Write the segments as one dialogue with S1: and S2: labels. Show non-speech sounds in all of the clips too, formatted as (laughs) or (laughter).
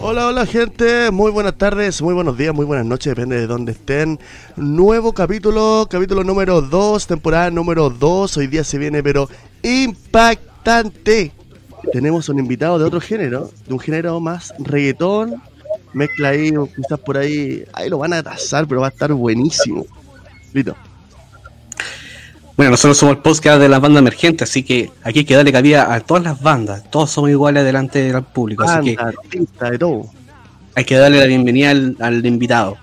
S1: Hola, hola gente, muy buenas tardes, muy buenos días, muy buenas noches, depende de dónde estén. Nuevo capítulo, capítulo número 2, temporada número 2, hoy día se viene pero impactante. Tenemos un invitado de otro género, de un género más reggaetón, mezcla ahí, quizás por ahí, ahí lo van a tasar, pero va a estar buenísimo. Listo.
S2: Bueno, nosotros somos el podcast de las bandas emergentes, así que aquí hay que darle cabida a todas las bandas. Todos somos iguales delante del público, así que
S1: de todo.
S2: hay que darle la bienvenida al, invitado.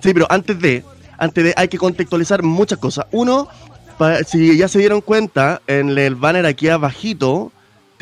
S1: Sí, pero antes de, antes de, hay que contextualizar muchas cosas. Uno, si ya se dieron cuenta, en el banner aquí abajito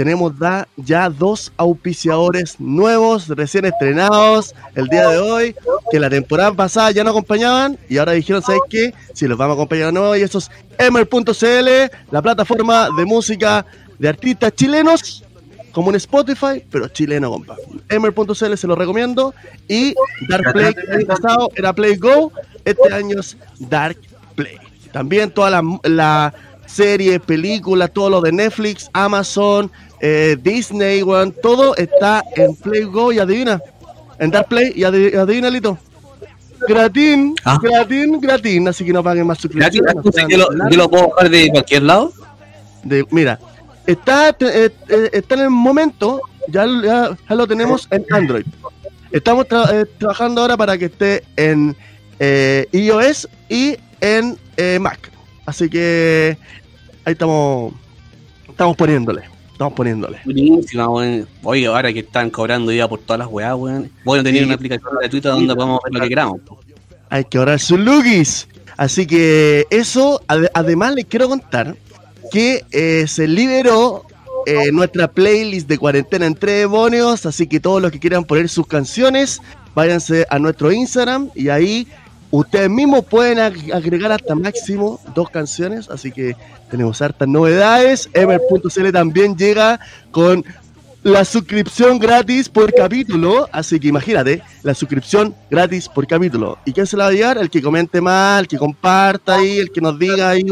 S1: tenemos ya dos auspiciadores nuevos, recién estrenados el día de hoy, que la temporada pasada ya no acompañaban y ahora dijeron, ¿sabes qué? Si los vamos a acompañar de nuevo y eso es Emer.cl, la plataforma de música de artistas chilenos, como en Spotify, pero chileno, compa. Emer.cl se lo recomiendo y Dark Play, el año pasado era Play Go, este año es Dark Play. También toda la, la series, películas, todo lo de Netflix, Amazon, eh, Disney, one, todo está en Play Go y adivina, en Dark Play y adivina, Lito. Gratín, ah. gratín, gratín, así que no paguen más suscripción.
S2: ¿Yo lo, yo lo puedo bajar de cualquier lado?
S1: De, mira, está, eh, eh, está en el momento, ya, ya, lo tenemos en Android. Estamos trabajando ahora para que esté en iOS y en Mac. Así que ahí estamos, estamos poniéndole. Estamos poniéndole.
S2: Buenísima, Oye, ahora que están cobrando ya por todas las weas, weón. Voy a tener una aplicación gratuita donde podemos ver lo que queramos.
S1: Hay que ahorrar sus lookies. Así que eso, además les quiero contar que eh, se liberó eh, nuestra playlist de cuarentena entre demonios, así que todos los que quieran poner sus canciones, váyanse a nuestro Instagram y ahí Ustedes mismos pueden agregar hasta máximo dos canciones, así que tenemos hartas novedades. Ever.cl también llega con la suscripción gratis por capítulo, así que imagínate, la suscripción gratis por capítulo. ¿Y quién se la va a llegar? El que comente más, el que comparta ahí, el que nos diga ahí,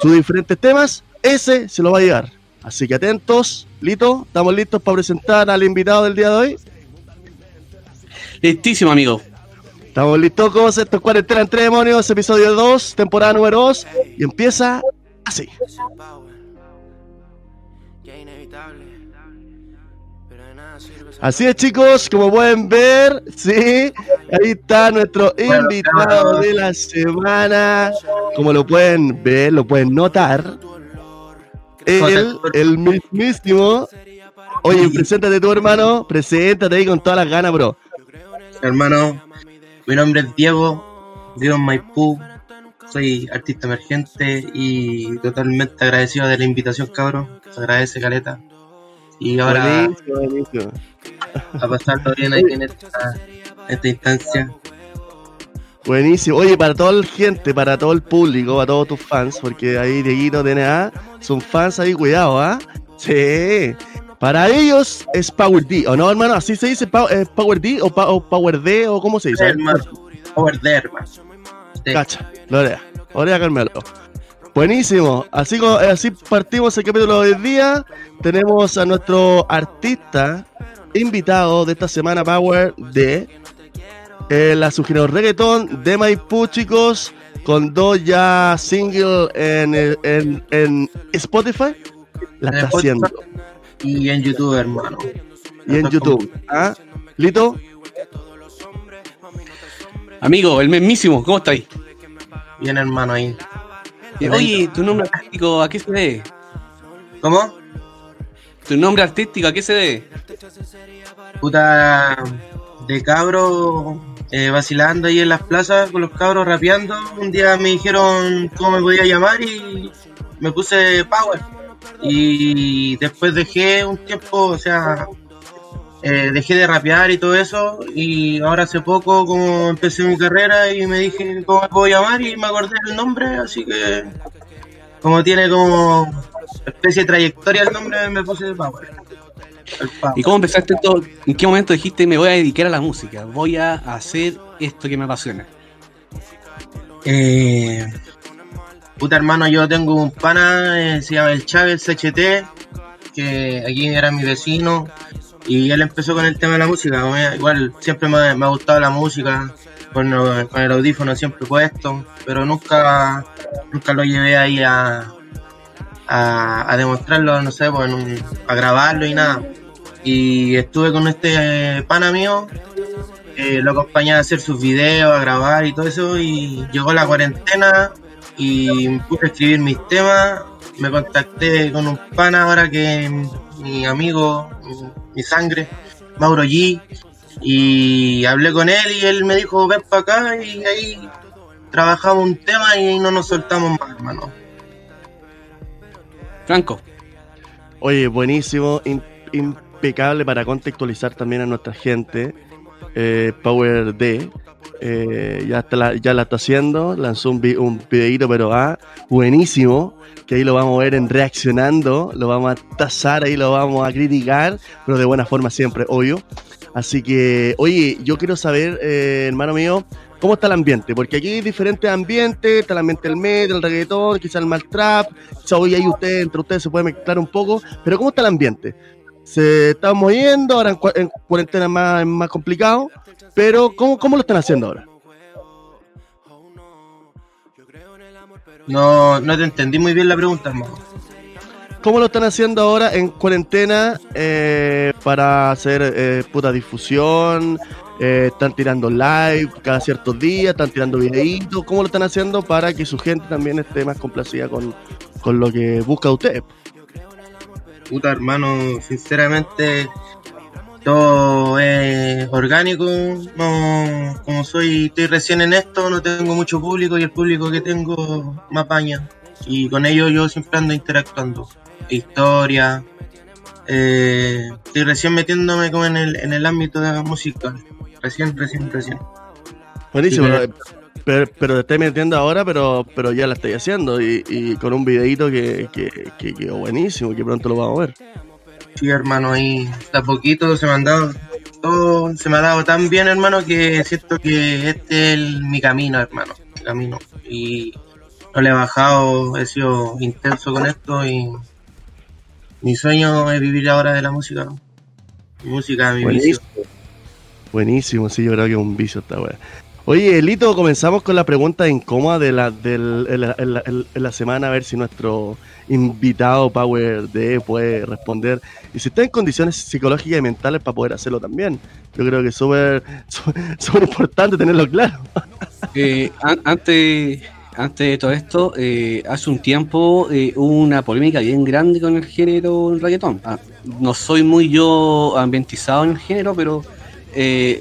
S1: sus diferentes temas, ese se lo va a llegar. Así que atentos, Lito, estamos listos para presentar al invitado del día de hoy.
S2: Listísimo, amigo.
S1: Estamos listos con esto es Cuarentena entre Demonios, episodio 2, temporada número 2, y empieza así. Así es chicos, como pueden ver, sí, ahí está nuestro invitado de la semana, como lo pueden ver, lo pueden notar, el, el mismísimo, oye, preséntate tu hermano, preséntate ahí con todas las ganas, bro.
S3: Hermano, mi nombre es Diego, vivo en Maipú, soy artista emergente y totalmente agradecido de la invitación, cabrón. Se agradece, Caleta. Y ahora a pasarlo bien ahí en esta, instancia.
S1: Buenísimo. Oye, para toda la gente, para todo el público, para todos tus fans, porque ahí Dieguito DNA son fans ahí, cuidado, ¿ah? Sí. Para ellos es Power D, ¿o no, hermano? ¿Así se dice eh, Power D o, Power D o cómo se dice?
S3: Power D, hermano.
S1: Cacha, Lorea. Lorea Carmelo. Buenísimo. Así, eh, así partimos el capítulo de hoy día. Tenemos a nuestro artista invitado de esta semana, Power D. Él ha sugerido reggaetón de Maipú, chicos, con dos ya singles en, en, en Spotify. La está haciendo.
S3: Y en YouTube, hermano.
S1: Y en YouTube. ¿Ah? ¿Lito?
S2: Amigo, el mismísimo, ¿cómo estáis?
S3: Bien, hermano, ahí.
S2: Oye, tu nombre artístico, ¿a qué se debe?
S3: ¿Cómo?
S2: ¿Tu nombre artístico a qué se debe?
S3: Puta, de cabro eh, vacilando ahí en las plazas con los cabros rapeando. Un día me dijeron cómo me podía llamar y me puse Power. Y después dejé un tiempo, o sea, eh, dejé de rapear y todo eso. Y ahora hace poco, como empecé mi carrera y me dije cómo me puedo llamar y me acordé del nombre, así que como tiene como especie de trayectoria el nombre, me puse Power.
S2: ¿Y cómo empezaste todo? ¿En qué momento dijiste me voy a dedicar a la música? Voy a hacer esto que me apasiona.
S3: Eh, Puta hermano, yo tengo un pana, eh, se llama el Chávez HT, que aquí era mi vecino y él empezó con el tema de la música. Igual siempre me, ha gustado la música, con, el audífono siempre puesto, pero nunca, nunca lo llevé ahí a, a, demostrarlo, no sé, pues, a grabarlo y nada. Y estuve con este pana mío, lo acompañé a hacer sus videos, a grabar y todo eso, y llegó la cuarentena y me puse a escribir mis temas. Me contacté con un pana ahora que mi amigo, mi, sangre, Mauro G, y hablé con él y él me dijo, ven para acá y ahí trabajamos un tema y no nos soltamos más, hermano.
S2: Franco.
S1: Oye, buenísimo, impecable para contextualizar también a nuestra gente. Eh, Power D, eh, ya, la, ya la está haciendo, lanzó un, un videito, pero ah, buenísimo, que ahí lo vamos a ver en reaccionando, lo vamos a tasar, ahí lo vamos a criticar, pero de buena forma siempre, obvio. Así que, oye, yo quiero saber, eh, hermano mío, ¿cómo está el ambiente? Porque aquí hay diferentes ambientes, está el ambiente del medio, el reggaetón, quizá el mal trap, quizá hoy ahí usted, entre ustedes se puede mezclar un poco, pero ¿cómo está el ambiente? Se está moviendo, ahora en, cuarentena es más, más complicado, pero ¿cómo, ¿cómo lo están haciendo ahora?
S3: No, no te entendí muy bien la pregunta, hermano.
S1: ¿Cómo lo están haciendo ahora en cuarentena eh, para hacer eh, puta difusión? Eh, ¿Están tirando live cada ciertos días? ¿Están tirando videitos? ¿Cómo lo están haciendo para que su gente también esté más complacida con, con lo que busca usted?
S3: Puta, hermano, sinceramente todo es orgánico. No, como soy, estoy recién en esto, no tengo mucho público y el público que tengo me apaña. Y con ellos yo siempre ando interactuando. Historia. Eh, estoy recién metiéndome como en el, en el ámbito de la música. Recién, recién, recién.
S1: Buenísimo. pero, pero, te estoy metiendo ahora, pero, pero ya la estoy haciendo. Y, con un videito que, que, que, que buenísimo, que pronto lo vamos a ver.
S3: Sí, hermano, ahí a poquito se me han dado, todo se me ha dado tan bien, hermano, que siento que este es mi camino, hermano, mi camino. Y no le he bajado, he sido intenso con esto y mi sueño es vivir ahora de la música. música, mi
S1: Buenísimo. Buenísimo, sí, yo creo que es un vicio esta weá. Oye, Elito, comenzamos con la pregunta incómoda de la, de la semana, a ver si nuestro invitado Power D puede responder. Y si está en condiciones psicológicas y mentales para poder hacerlo también. Yo creo que es súper (laughs) importante tenerlo claro. (laughs)
S2: Eh, antes, antes de todo esto, eh, hace un tiempo eh, hubo una polémica bien grande con el género reggaetón. Ah, no soy muy yo ambientizado en el género, pero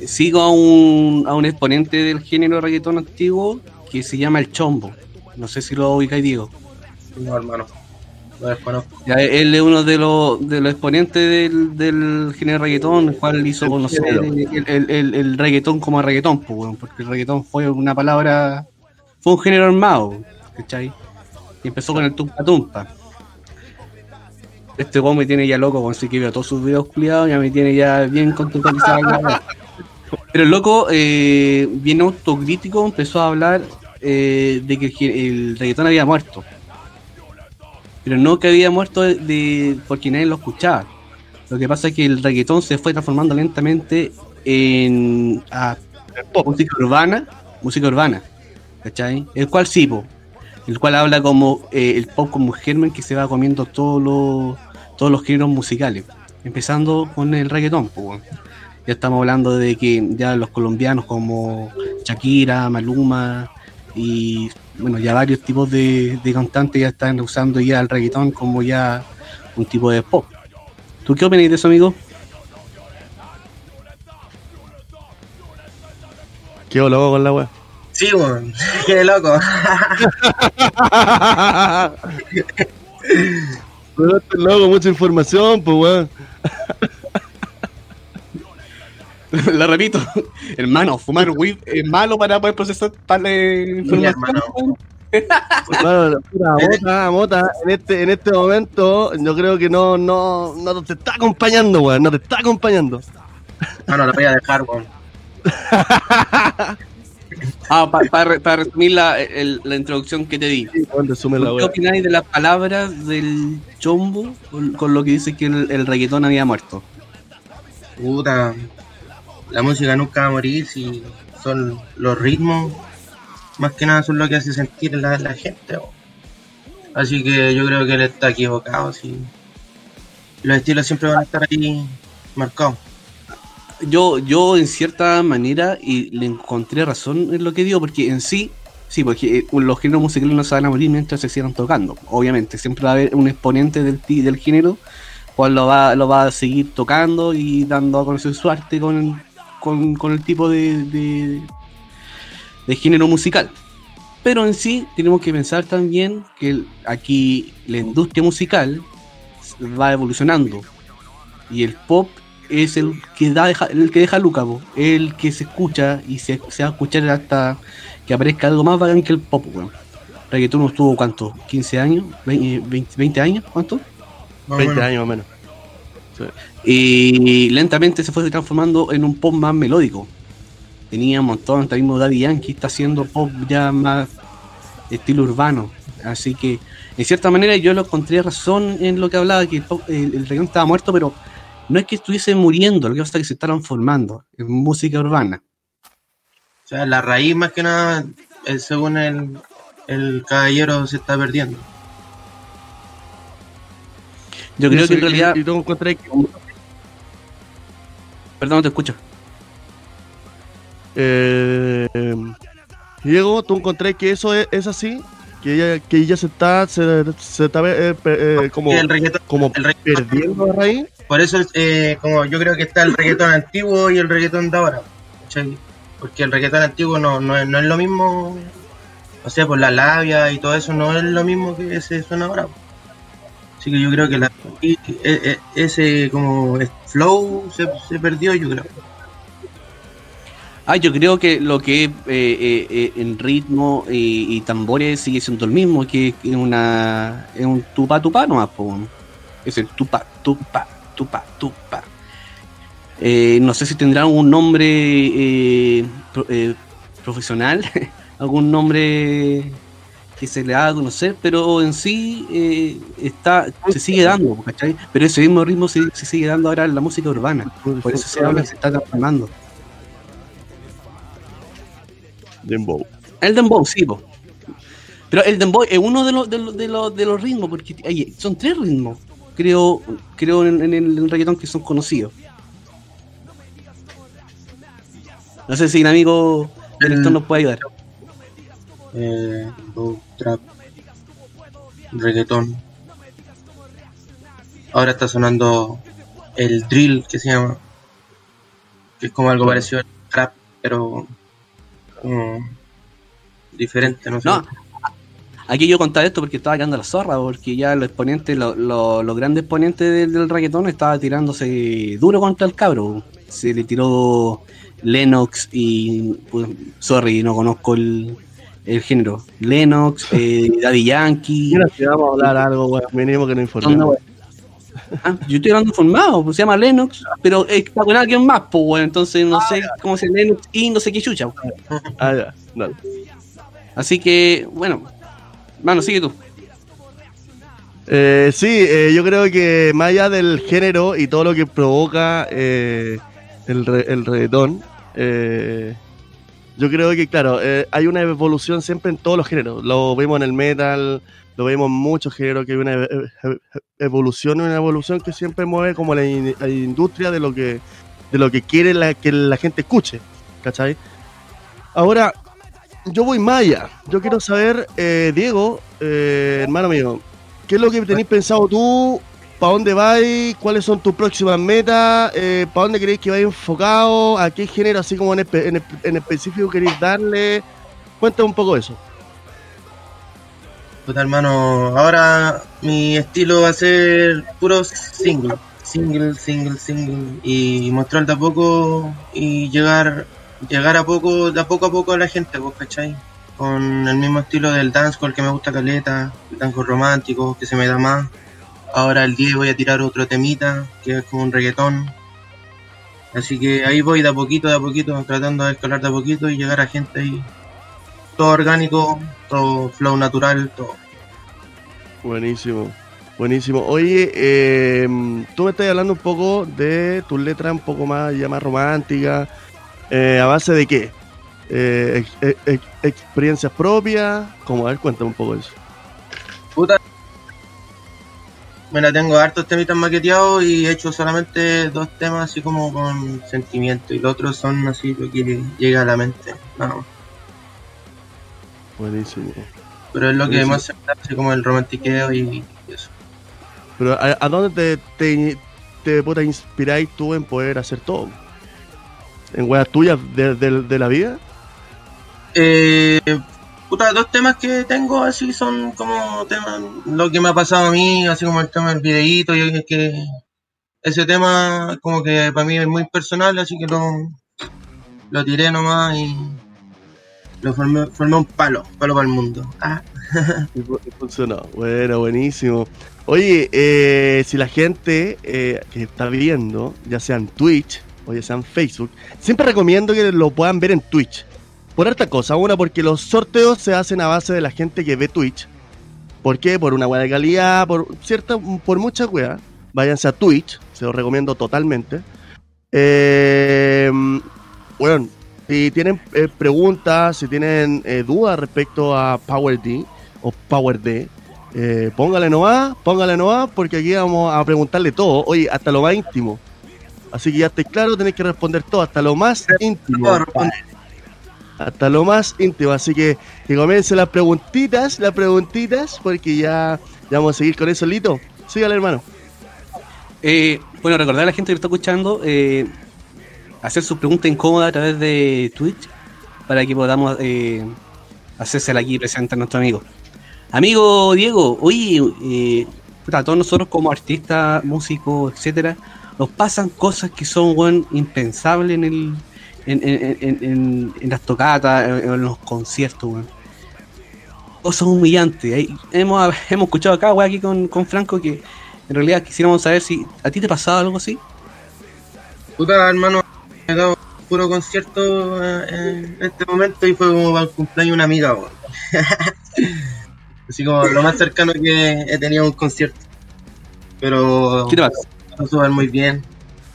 S2: sigo a un, a un exponente del género reggaetón antiguo que se llama El Chombo. No sé si lo ubicáis, Diego.
S3: No, hermano
S2: él es uno de los, de los exponentes del, del género reggaetón, el cual hizo conocer el, el, el, reggaetón como reggaetón, pues, porque el reggaetón fue una palabra, fue un género armado, ¿cachai? Y empezó con el tumpa tumpa. Este weón me tiene ya loco, así que veo todos sus videos culiados, ya me tiene ya bien contextualizado. Pero el loco, eh, bien autocrítico, empezó a hablar eh, de que el reggaetón había muerto pero no que había muerto de, porque nadie lo escuchaba. Lo que pasa es que el reggaetón se fue transformando lentamente en música urbana, música urbana, ¿cachai? El cual sí, el cual habla como eh, el pop como germen que se va comiendo todos los todos los géneros musicales, empezando con el reggaetón, ya estamos hablando de que ya los colombianos como Shakira, Maluma y bueno, ya varios tipos de, de cantantes ya están usando ya el reggaetón como ya un tipo de pop. ¿Tú qué opinas de eso, amigo?
S1: Qué loco con la wea.
S3: Sí, weón. (laughs) Qué loco. (laughs)
S1: loco, mucha información, pues weón. (laughs)
S2: La repito, hermano, fumar weed es malo para poder procesar tal información. (laughs)
S1: mota, mota, en este, en este momento yo creo que no, no, no te está acompañando, weón, no te está acompañando.
S3: No, no, lo voy a dejar, weón.
S2: Ah, para resumir la, la, introducción que te di.
S1: Sí, la
S2: ¿Qué opináis de las palabras del chombo con, lo que dice que el, reggaetón había muerto?
S3: Puta, la música nunca va a morir si son los ritmos, más que nada son lo que hace sentir la, la gente. Así que yo creo que él está equivocado. Si los estilos siempre van a estar ahí marcados
S2: yo, yo en cierta manera y le encontré razón en lo que digo, porque en sí, sí, porque eh, los géneros musicales no se van a morir mientras se sigan tocando. Obviamente, siempre va a haber un exponente del, del género cual lo va, lo va a seguir tocando y dando a conocer su arte con, con, el tipo de, de, de, género musical. Pero en sí tenemos que pensar también que aquí la industria musical va evolucionando y el pop es el que da el que deja Luca, el que se escucha y se, se, va a escuchar hasta que aparezca algo más bacán que el pop, weón. Reggaetón estuvo cuánto, 15 años, 20, años, ¿cuánto?
S1: 20 años o menos.
S2: Y lentamente se fue transformando en un pop más melódico. Tenía un montón, también mismo Daddy Yankee está haciendo pop ya más estilo urbano. Así que, en cierta manera, yo lo encontré razón en lo que hablaba, que el, el reggaetón estaba muerto, pero no es que estuviese muriendo, lo que pasa es que se estaban formando en música urbana.
S3: O sea, la raíz más que nada, eh, según el, el caballero, se está perdiendo.
S2: Yo creo que en realidad... Perdón, no te escucho.
S1: Eh, Diego, ¿tú encontré que eso es, así? Que ella, que ella se está, se, está eh, eh, como, como perdiendo la raíz.
S3: Por eso, eh, como yo creo que está el reggaetón antiguo y el reggaetón de ahora. Porque el reggaetón antiguo no, no, es, lo mismo, o sea, por la labia y todo eso, no es lo mismo que ese suena ahora. Así que yo creo que la, e, e, ese como flow se, perdió, yo creo.
S2: Ah, yo creo que lo que es eh, eh, en ritmo y, tambores sigue siendo el mismo, que es una es un tupa tupa nomás, es el tupa tupa tupa, tupa. Eh, no sé si tendrán un nombre eh, eh, profesional, (laughs) algún nombre que se le haga a conocer, pero en sí está se sigue dando, Pero ese mismo ritmo se, sigue dando ahora en la música urbana, por eso se habla se está transformando.
S1: Dembow.
S2: El Dembow, sí, Pero el Dembow es uno de los, de los, de los, de los ritmos, porque son tres ritmos creo, creo en, el reggaetón que son conocidos. No sé si el amigo del nos puede ayudar.
S3: Eh, trap, reggaetón. Ahora está sonando el drill que se llama, que es como algo parecido al trap, pero diferente, no sé.
S2: Aquí yo contaba esto porque estaba quedando la zorra, porque ya los exponentes, los grandes exponentes del, reggaetón estaba tirándose duro contra el cabro. Se le tiró Lennox y. Pues, sorry, no conozco el, género. Lennox, (laughs) eh, Daddy Yankee.
S1: Mira, si vamos a hablar algo, weón, mínimo que no informemos.
S2: Ah, yo estoy hablando informado, pues se llama Lennox, pero está con alguien más, pues, bueno, entonces no sé cómo se Lennox y no sé qué chucha.
S1: Ah, ya, dale.
S2: Así que, bueno, Mano, sigue tú.
S1: Eh, sí, eh, yo creo que más allá del género y todo lo que provoca eh, el, el reggaetón, eh, yo creo que, claro, hay una evolución siempre en todos los géneros. Lo vemos en el metal, lo vemos en muchos géneros, que hay una evolución y una evolución que siempre mueve como la, industria de lo que de lo que quiere que la gente escuche, ¿cachai? Ahora, yo voy Maya. Yo quiero saber, eh, Diego, eh, hermano mío, ¿qué es lo que tenéis pensado tú? ¿Para dónde vais? ¿Cuáles son tus próximas metas? Eh, ¿Para dónde queréis que vaya enfocado? ¿A qué género, así como en, en, específico, queréis darle? Cuéntame un poco eso.
S3: Pues hermano, ahora mi estilo va a ser puro single. Single, single, single. Y mostrar de a poco y llegar llegar a poco, de a poco a poco a la gente, ¿vos cachai? Con el mismo estilo del dancehall que me gusta caleta, el dancehall romántico, que se me da más. Ahora el 10 voy a tirar otro temita, que es como un reggaetón. Así que ahí voy de a poquito, de a poquito, tratando de escalar de a poquito y llegar a gente ahí todo orgánico, todo flow natural, todo.
S1: Buenísimo, buenísimo. Oye, eh, tú me estás hablando un poco de tus letras un poco más, ya más románticas. Eh, ¿A base de qué? Eh, ex- ex- ex- ¿Experiencias propias? Como, a ver, cuéntame un poco eso.
S3: Puta. Mira, tengo hartos temitas maqueteados y he hecho solamente dos temas así como con sentimiento y los otros son así lo que llega a la mente. No,
S1: Buenísimo.
S3: pero es lo que más se me así como el romantiqueo y, y eso.
S1: Pero ¿a, a dónde te, te, te puta, inspiráis tú en poder hacer todo? ¿En weas tuyas de, de- de la vida?
S3: Eh, puta, dos temas que tengo así son como temas, lo que me ha pasado a mí, así como el tema del videíto, y es que ese tema como que para mí es muy personal, así que lo, lo tiré nomás y lo formé, formé un palo, palo para el mundo. Ah, (laughs)
S1: funcionó. Bueno, buenísimo. Oye, eh, si la gente eh, que está viendo, ya sea en Twitch o ya sea en Facebook, siempre recomiendo que lo puedan ver en Twitch. Por harta cosa. Una, porque los sorteos se hacen a base de la gente que ve Twitch. ¿Por qué? Por una de calidad, por cierta, por muchas weas. Váyanse a Twitch, se los recomiendo totalmente. Eh, bueno, si tienen eh, preguntas, si tienen eh, dudas respecto a Power D o Power D, eh, póngale nomás, póngale nomás, porque aquí vamos a preguntarle todo, oye, hasta lo más íntimo. Así que ya esté claro, tenéis que responder todo, hasta lo más íntimo. Hasta lo más íntimo. Así que que comiencen las preguntitas, las preguntitas, porque ya, vamos a seguir con eso, Lito. Sígale, hermano.
S2: Eh, bueno, recordar a la gente que está escuchando, eh, hacer sus preguntas incómodas a través de Twitch para que podamos eh, hacérsela aquí presente a nuestro amigo. Amigo Diego, oye, eh, puta, todos nosotros como artistas, músicos, etcétera, nos pasan cosas que son impensables en el en, en- en- en- las tocatas, en, en los conciertos, weón. Cosas humillantes. Ahí hemos, hemos escuchado acá, weón, aquí con, con Franco, que en realidad quisiéramos saber si a ti te pasaba algo así.
S3: Puta, hermano, me he dado puro concierto eh, en este momento y fue como para el cumpleaños de una amiga, weón. (laughs) Así como lo más cercano que he tenido a un concierto. Pero
S2: ¿Qué te pasa?
S3: muy bien.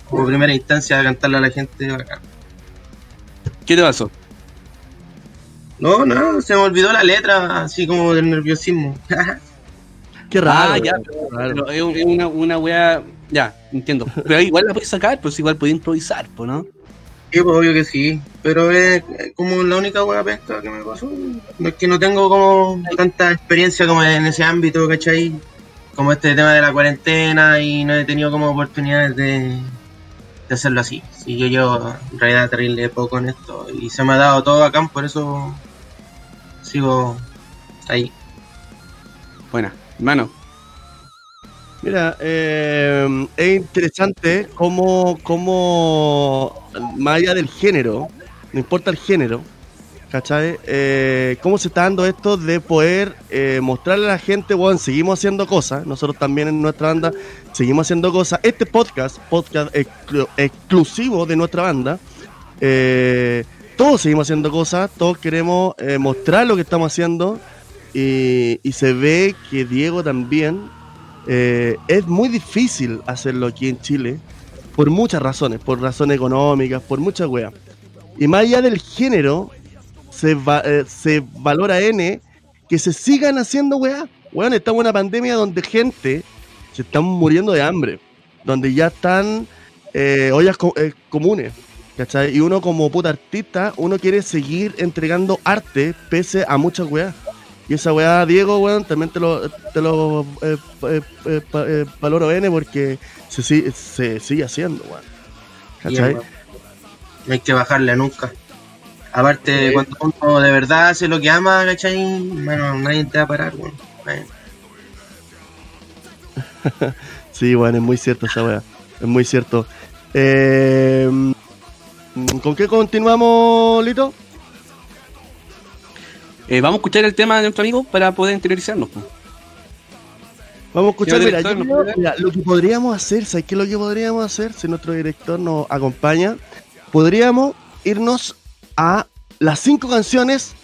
S3: Como primera instancia, cantarle a la gente, bacán.
S2: ¿Qué te pasó?
S3: No, no, se me olvidó la letra, así como del nerviosismo. (laughs)
S1: Qué raro.
S2: ah, ya, pero,
S1: qué raro.
S2: pero es un- es una, una wea. Ya, entiendo. Pero igual la puedes sacar, pues igual puedes improvisar, pues, ¿no?
S3: Sí, pues obvio que sí, pero es como la única buena pesca que me pasó. No es que no tengo como tanta experiencia como en ese ámbito, ¿cachai? Como este tema de la cuarentena y no he tenido como oportunidades de, de hacerlo así. Sí, yo llevo en realidad terrible poco en esto y se me ha dado todo acá, por eso sigo ahí.
S2: Buena, hermano.
S1: Mira, eh, es interesante cómo, cómo, más allá del género, no importa el género, ¿cachai? Eh, cómo se está dando esto de poder eh, mostrarle a la gente, bueno, seguimos haciendo cosas, nosotros también en nuestra banda seguimos haciendo cosas. Este podcast, podcast exclu- exclusivo de nuestra banda, eh, todos seguimos haciendo cosas, todos queremos eh, mostrar lo que estamos haciendo y, se ve que Diego también eh, es muy difícil hacerlo aquí en Chile por muchas razones, por razones económicas, por muchas weas. Y más allá del género, se valora N que se sigan haciendo weas. Weón, estamos en una pandemia donde gente se están muriendo de hambre, donde ya están eh, ollas co- eh, comunes. ¿cachai? Y uno como puta artista, uno quiere seguir entregando arte pese a muchas weas. Y esa weá, Diego, weón, también te lo, te lo eh, eh, valoro N porque se, si- se sigue haciendo, weón. ¿Cachai?
S3: Bien, no hay que bajarle nunca. Aparte, cuando uno de verdad hace lo que ama, ¿cachai? Bueno, nadie te va a parar, weón. Nadie. (laughs)
S1: Sí, bueno, es muy cierto esa weá. Es muy cierto. Eh, ¿Con qué continuamos, Lito?
S2: Eh, vamos a escuchar el tema de nuestro amigo para poder interiorizarnos. pues.
S1: Vamos a escuchar, mira, lo que podríamos hacer, ¿sabes qué es lo que podríamos hacer si nuestro director nos acompaña? Podríamos irnos a las cinco canciones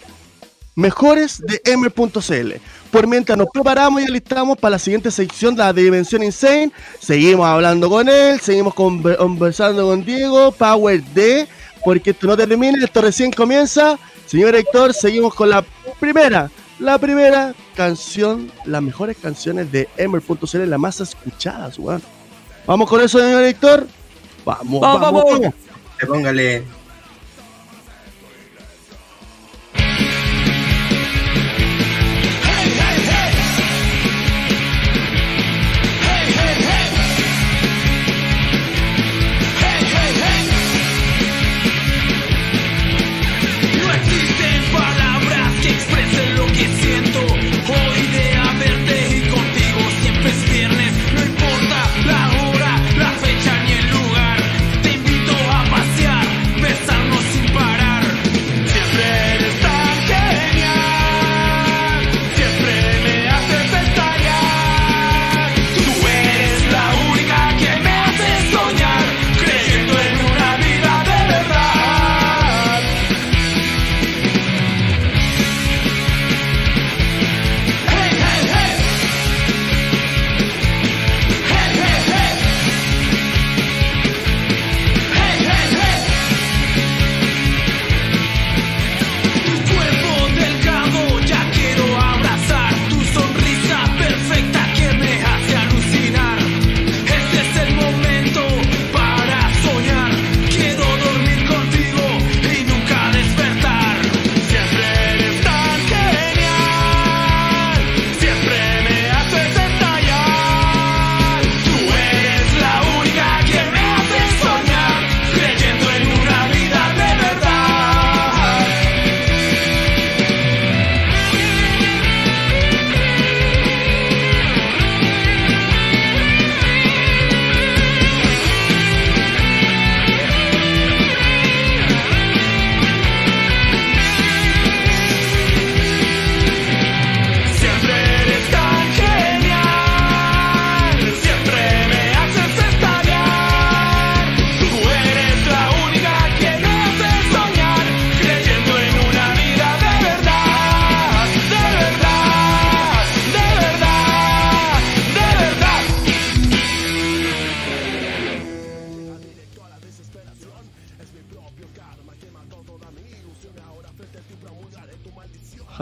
S1: mejores de Emer.cl. Por mientras nos preparamos y alistamos para la siguiente sección, la de Dimensión Insane, seguimos hablando con él, seguimos conversando con Diego, Power D, porque esto no termina, esto recién comienza. Señor Héctor, seguimos con la primera, la primera canción, las mejores canciones de Emer.cl, las más escuchadas, weón. Vamos con eso, señor Héctor. Vamos, vamos, vamos. vamos.
S4: Póngale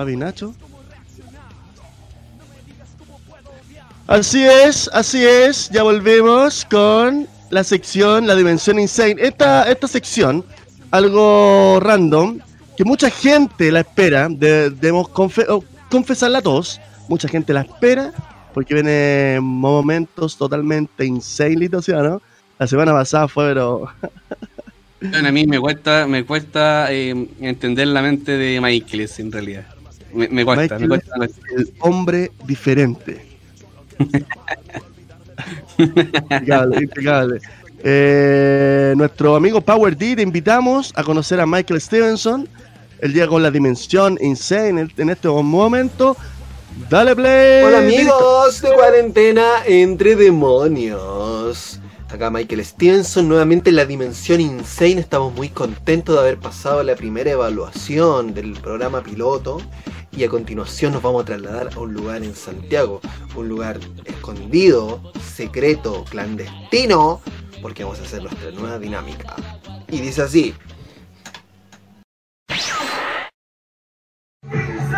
S1: Nacho. Así es, así es, ya volvemos con la sección La Dimensión Insane. Esta, esta sección, algo random, que mucha gente la espera, debemos confesarla a todos, mucha gente la espera, porque viene momentos totalmente insane, ¿sí no? La semana pasada fue, pero...
S2: a mí me cuesta, me cuesta eh, entender la mente de Michael, en realidad. Me, cuesta, me cuesta.
S1: El hombre diferente. impecable, impecable. Eh, nuestro amigo Power D, te invitamos a conocer a Michael Stevenson. El día con la dimensión insane en este momento. Dale play.
S5: Hola amigos de cuarentena entre demonios. Acá Michael Stevenson, nuevamente en la dimensión insane. Estamos muy contentos de haber pasado la primera evaluación del programa piloto y a continuación nos vamos a trasladar a un lugar en Santiago, un lugar escondido, secreto, clandestino, porque vamos a hacer nuestra nueva dinámica. Y dice así.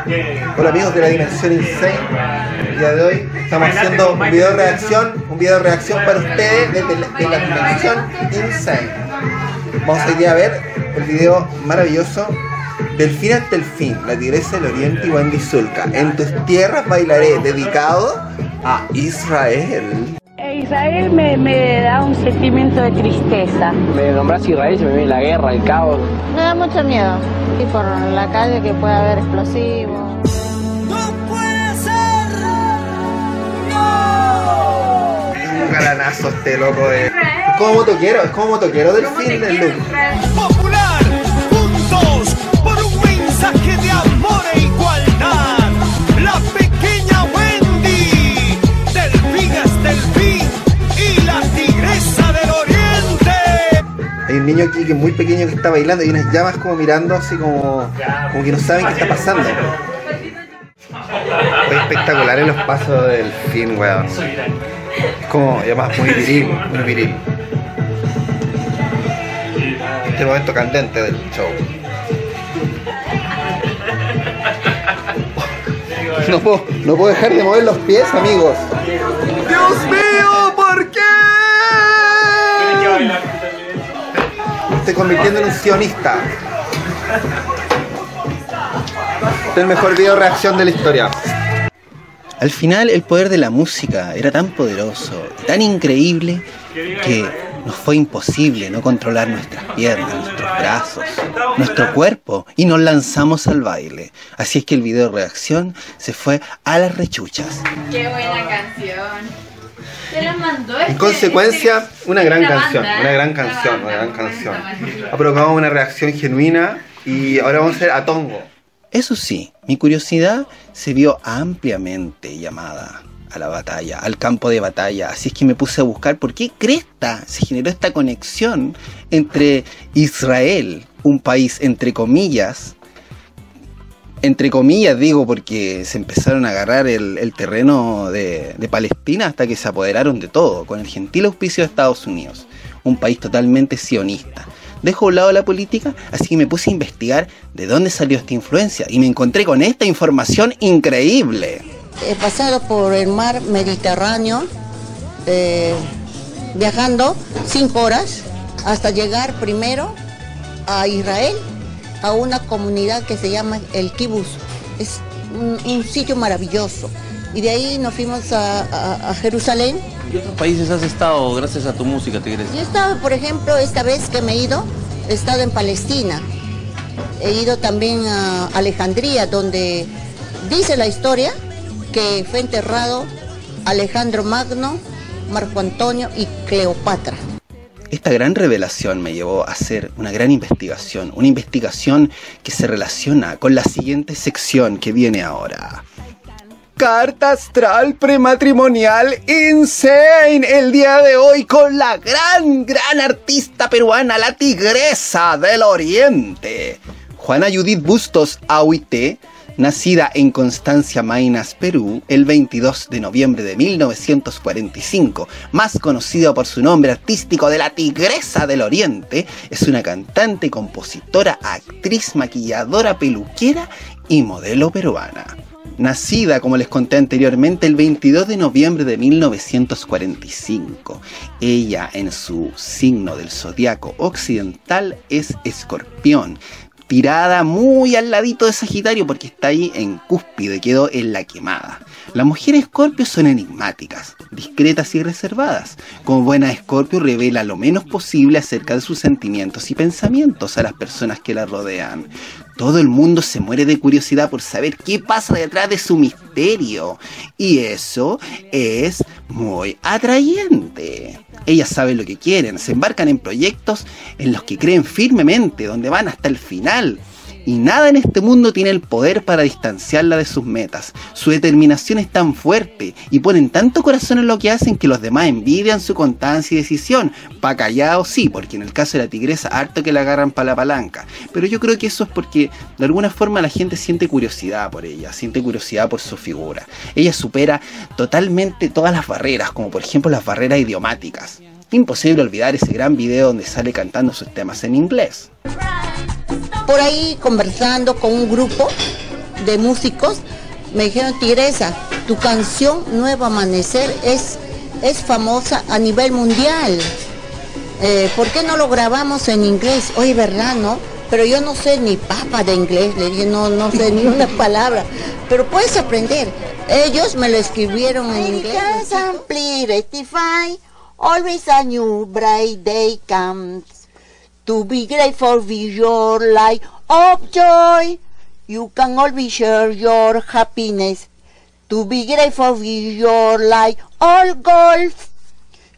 S5: Hola amigos de la Dimensión Insane, el día de hoy estamos haciendo un video de reacción, un video de reacción para ustedes desde la, de la Dimensión Insane. Vamos a ir a ver el video maravilloso del fin hasta el fin, la tigresa del oriente y Wendy Zulka. En tus tierras bailaré, dedicado a Israel.
S6: Israel me, me, da un sentimiento de tristeza.
S7: Me nombras Israel, se me viene la guerra, el caos.
S6: Me da mucho miedo. Y por la calle que puede haber explosivos.
S8: ¡No puede ser! ¡No!
S5: Un galanazo este loco de. como motoquero, es como motoquero del fin del un
S9: niño aquí que es muy pequeño que está bailando y unas llamas como mirando así como, como que no saben qué está pasando. Fue espectacular en los pasos del fin, weón. Es como, además, muy viril, muy viril. Este momento candente del show. (laughs) No puedo, no puedo dejar de mover los pies, amigos. ¡Dios mío! Estoy convirtiendo en un sionista. Este es el mejor video reacción de la historia. Al final el poder de la música era tan poderoso y tan increíble que nos fue imposible no controlar nuestras piernas, nuestros brazos, nuestro cuerpo y nos lanzamos al baile. Así es que el video de reacción se fue a las rechuchas.
S7: Qué buena canción. Te la mandó
S9: En
S7: este-
S9: consecuencia,
S7: este-
S9: una gran canción,
S7: banda,
S9: una gran canción,
S7: banda,
S9: una gran canción.
S7: banda.
S9: Ha provocado una reacción genuina y ahora vamos a hacer a Tongo. Eso sí, mi curiosidad se vio ampliamente llamada a la batalla, al campo de batalla. Así es que me puse a buscar por qué cresta se generó esta conexión entre Israel, un país entre comillas, entre comillas digo porque se empezaron a agarrar el, terreno de, de Palestina hasta que se apoderaron de todo, con el gentil auspicio de Estados Unidos, un país totalmente sionista. Dejo a un lado la política, así que me puse a investigar de dónde salió esta influencia y me encontré con esta información increíble.
S10: He pasado por el mar Mediterráneo, eh, viajando cinco horas hasta llegar primero a Israel, a una comunidad que se llama el Kibbutz. Es un, un sitio maravilloso. Y de ahí nos fuimos a, a- a Jerusalén.
S11: ¿En qué otros países has estado gracias a tu música, Tigres?
S10: Yo he estado, por ejemplo, esta vez que me he ido, he estado en Palestina. He ido también a Alejandría, donde dice la historia que fue enterrado Alejandro Magno, Marco Antonio y Cleopatra.
S9: Esta gran revelación me llevó a hacer una gran investigación, una investigación que se relaciona con la siguiente sección que viene ahora. Carta astral prematrimonial insane el día de hoy con la gran, gran artista peruana, la tigresa del oriente. Juana Judith Bustos Auité, nacida en Constancia Mainas, Perú, el 22 de noviembre de 1945, más conocida por su nombre artístico de la Tigresa del Oriente, es una cantante, compositora, actriz, maquilladora, peluquera y modelo peruana. Nacida, como les conté anteriormente, el 22 de noviembre de 1945. Ella, en su signo del zodiaco occidental, es escorpión. Tirada muy al ladito de Sagitario porque está ahí en cúspide, quedó en la quemada. Las mujeres Escorpio son enigmáticas, discretas y reservadas. Como buena Escorpio revela lo menos posible acerca de sus sentimientos y pensamientos a las personas que la rodean. Todo el mundo se muere de curiosidad por saber qué pasa detrás de su misterio. Y eso es muy atrayente. Ellas saben lo que quieren, se embarcan en proyectos en los que creen firmemente, donde van hasta el final. Y nada en este mundo tiene el poder para distanciarla de sus metas. Su determinación es tan fuerte y ponen tanto corazón en lo que hacen que los demás envidian su constancia y decisión. Pa' callado sí, porque en el caso de la tigresa, harto que la agarran para la palanca. Pero yo creo que eso es porque de alguna forma la gente siente curiosidad por ella, siente curiosidad por su figura. Ella supera totalmente todas las barreras, como por ejemplo las barreras idiomáticas. Imposible olvidar ese gran video donde sale cantando sus temas en inglés.
S10: Por ahí conversando con un grupo de músicos, me dijeron, Tigresa, tu canción Nuevo Amanecer es, es famosa a nivel mundial. Eh, ¿Por qué no lo grabamos en inglés? Oye, ¿verdad, no? Pero yo no sé ni papa de inglés, le dije, no, no sé ni una (laughs) palabra. Pero puedes aprender. Ellos me lo escribieron en inglés. Always a new bright day comes. To be grateful with your life of joy, you can always share your happiness. To be grateful with your life all golf,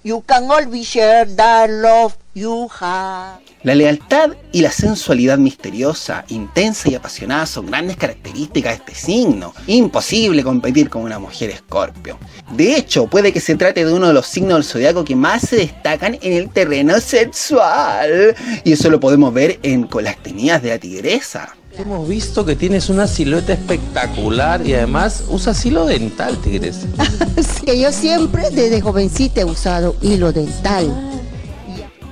S10: you can always share the love you have.
S9: La lealtad y la sensualidad misteriosa, intensa y apasionada son grandes características de este signo. Imposible competir con una mujer escorpio. De hecho, puede que se trate de uno de los signos del zodiaco que más se destacan en el terreno sexual. Y eso lo podemos ver en con las tenidas de la tigresa.
S11: Hemos visto que tienes una silueta espectacular y además usas hilo dental, Tigresa. (laughs)
S10: que yo siempre desde jovencita he usado hilo dental.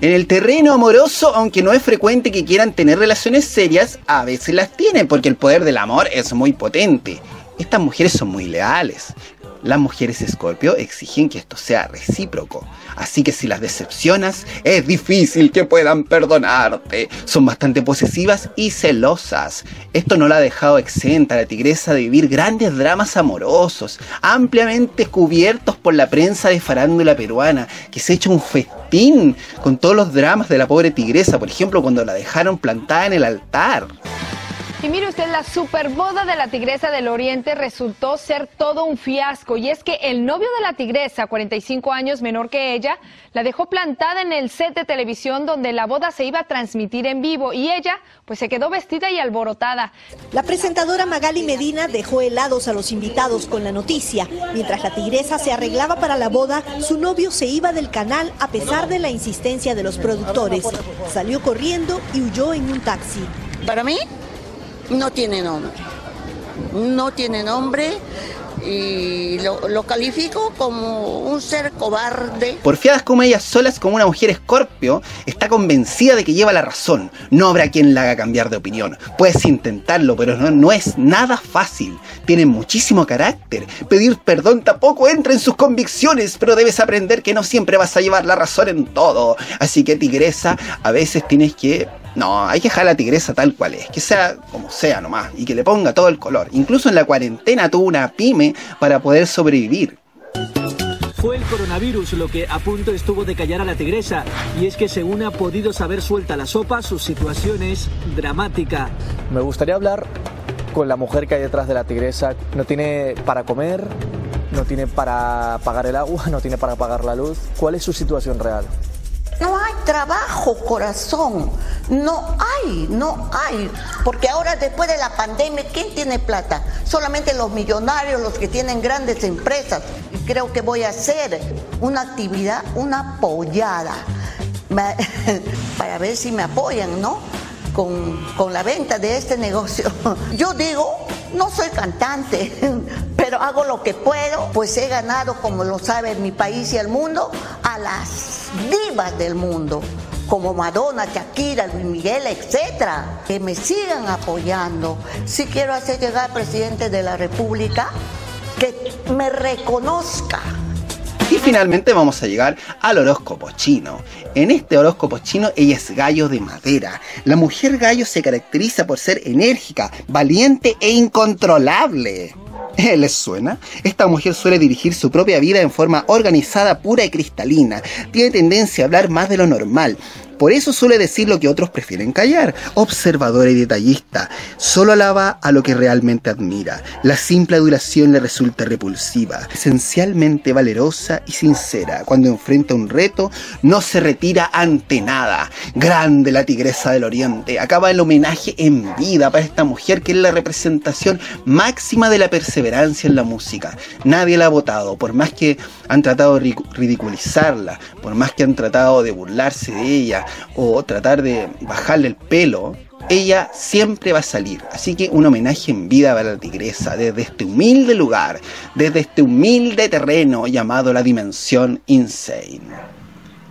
S9: En el terreno amoroso, aunque no es frecuente que quieran tener relaciones serias, a veces las tienen porque el poder del amor es muy potente. Estas mujeres son muy leales. Las mujeres escorpio exigen que esto sea recíproco. Así que si las decepcionas, es difícil que puedan perdonarte. Son bastante posesivas y celosas. Esto no la ha dejado exenta a la tigresa de vivir grandes dramas amorosos, ampliamente cubiertos por la prensa de farándula peruana, que se ha hecho un festín con todos los dramas de la pobre tigresa, por ejemplo, cuando la dejaron plantada en el altar.
S12: Y mire usted, la superboda de la tigresa del Oriente resultó ser todo un fiasco. Y es que el novio de la tigresa, 45 años menor que ella, la dejó plantada en el set de televisión donde la boda se iba a transmitir en vivo. Y ella, pues se quedó vestida y alborotada.
S13: La presentadora Magali Medina dejó helados a los invitados con la noticia. Mientras la tigresa se arreglaba para la boda, su novio se iba del canal a pesar de la insistencia de los productores. Salió corriendo y huyó en un taxi.
S10: Para mí, no tiene nombre. No tiene nombre y lo, lo califico como un ser cobarde.
S9: Porfiadas como ellas solas, como una mujer escorpio, está convencida de que lleva la razón. No habrá quien la haga cambiar de opinión. Puedes intentarlo, pero no, no es nada fácil. Tienen muchísimo carácter. Pedir perdón tampoco entra en sus convicciones, pero debes aprender que no siempre vas a llevar la razón en todo. Así que, tigresa, a veces tienes que no, hay que dejar a la tigresa tal cual es, que sea como sea nomás, y que le ponga todo el color. Incluso en la cuarentena tuvo una pyme para poder sobrevivir.
S14: Fue el coronavirus lo que a punto estuvo de callar a la tigresa, y es que según ha podido saber suelta la sopa, su situación es dramática.
S15: Me gustaría hablar con la mujer que hay detrás de la tigresa. No tiene para comer, no tiene para pagar el agua, (laughs) no tiene para pagar la luz. ¿Cuál es su situación real?
S10: No hay trabajo, corazón. No hay, no hay. Porque ahora después de la pandemia, ¿quién tiene plata? Solamente los millonarios, los que tienen grandes empresas. Y creo que voy a hacer una actividad, una apoyada, (laughs) para ver si me apoyan, ¿no? Con, con la venta de este negocio. (laughs) Yo digo, no soy cantante, (laughs) pero hago lo que puedo, pues he ganado, como lo sabe mi país y el mundo, a las divas del mundo, como Madonna, Shakira, Luis Miguel, etcétera, que me sigan apoyando. Si quiero hacer llegar al presidente de la República que me reconozca.
S9: Finalmente vamos a llegar al horóscopo chino. En este horóscopo chino ella es gallo de madera. La mujer gallo se caracteriza por ser enérgica, valiente e incontrolable. ¿Eh, (laughs) ¿Les suena? Esta mujer suele dirigir su propia vida en forma organizada, pura y cristalina. Tiene tendencia a hablar más de lo normal. Por eso suele decir lo que otros prefieren callar. Observadora y detallista. Solo alaba a lo que realmente admira. La simple adulación le resulta repulsiva. Esencialmente valerosa y sincera. Cuando enfrenta un reto, no se retira ante nada. Grande la tigresa del oriente. Acaba el homenaje en vida para esta mujer que es la representación máxima de la perseverancia en la música. Nadie la ha votado, por más que han tratado de ridicu- ridiculizarla, por más que han tratado de burlarse de ella o tratar de bajarle el pelo, ella siempre va a salir. Así que un homenaje en vida para la tigresa, desde este humilde lugar, desde este humilde terreno llamado la dimensión insane.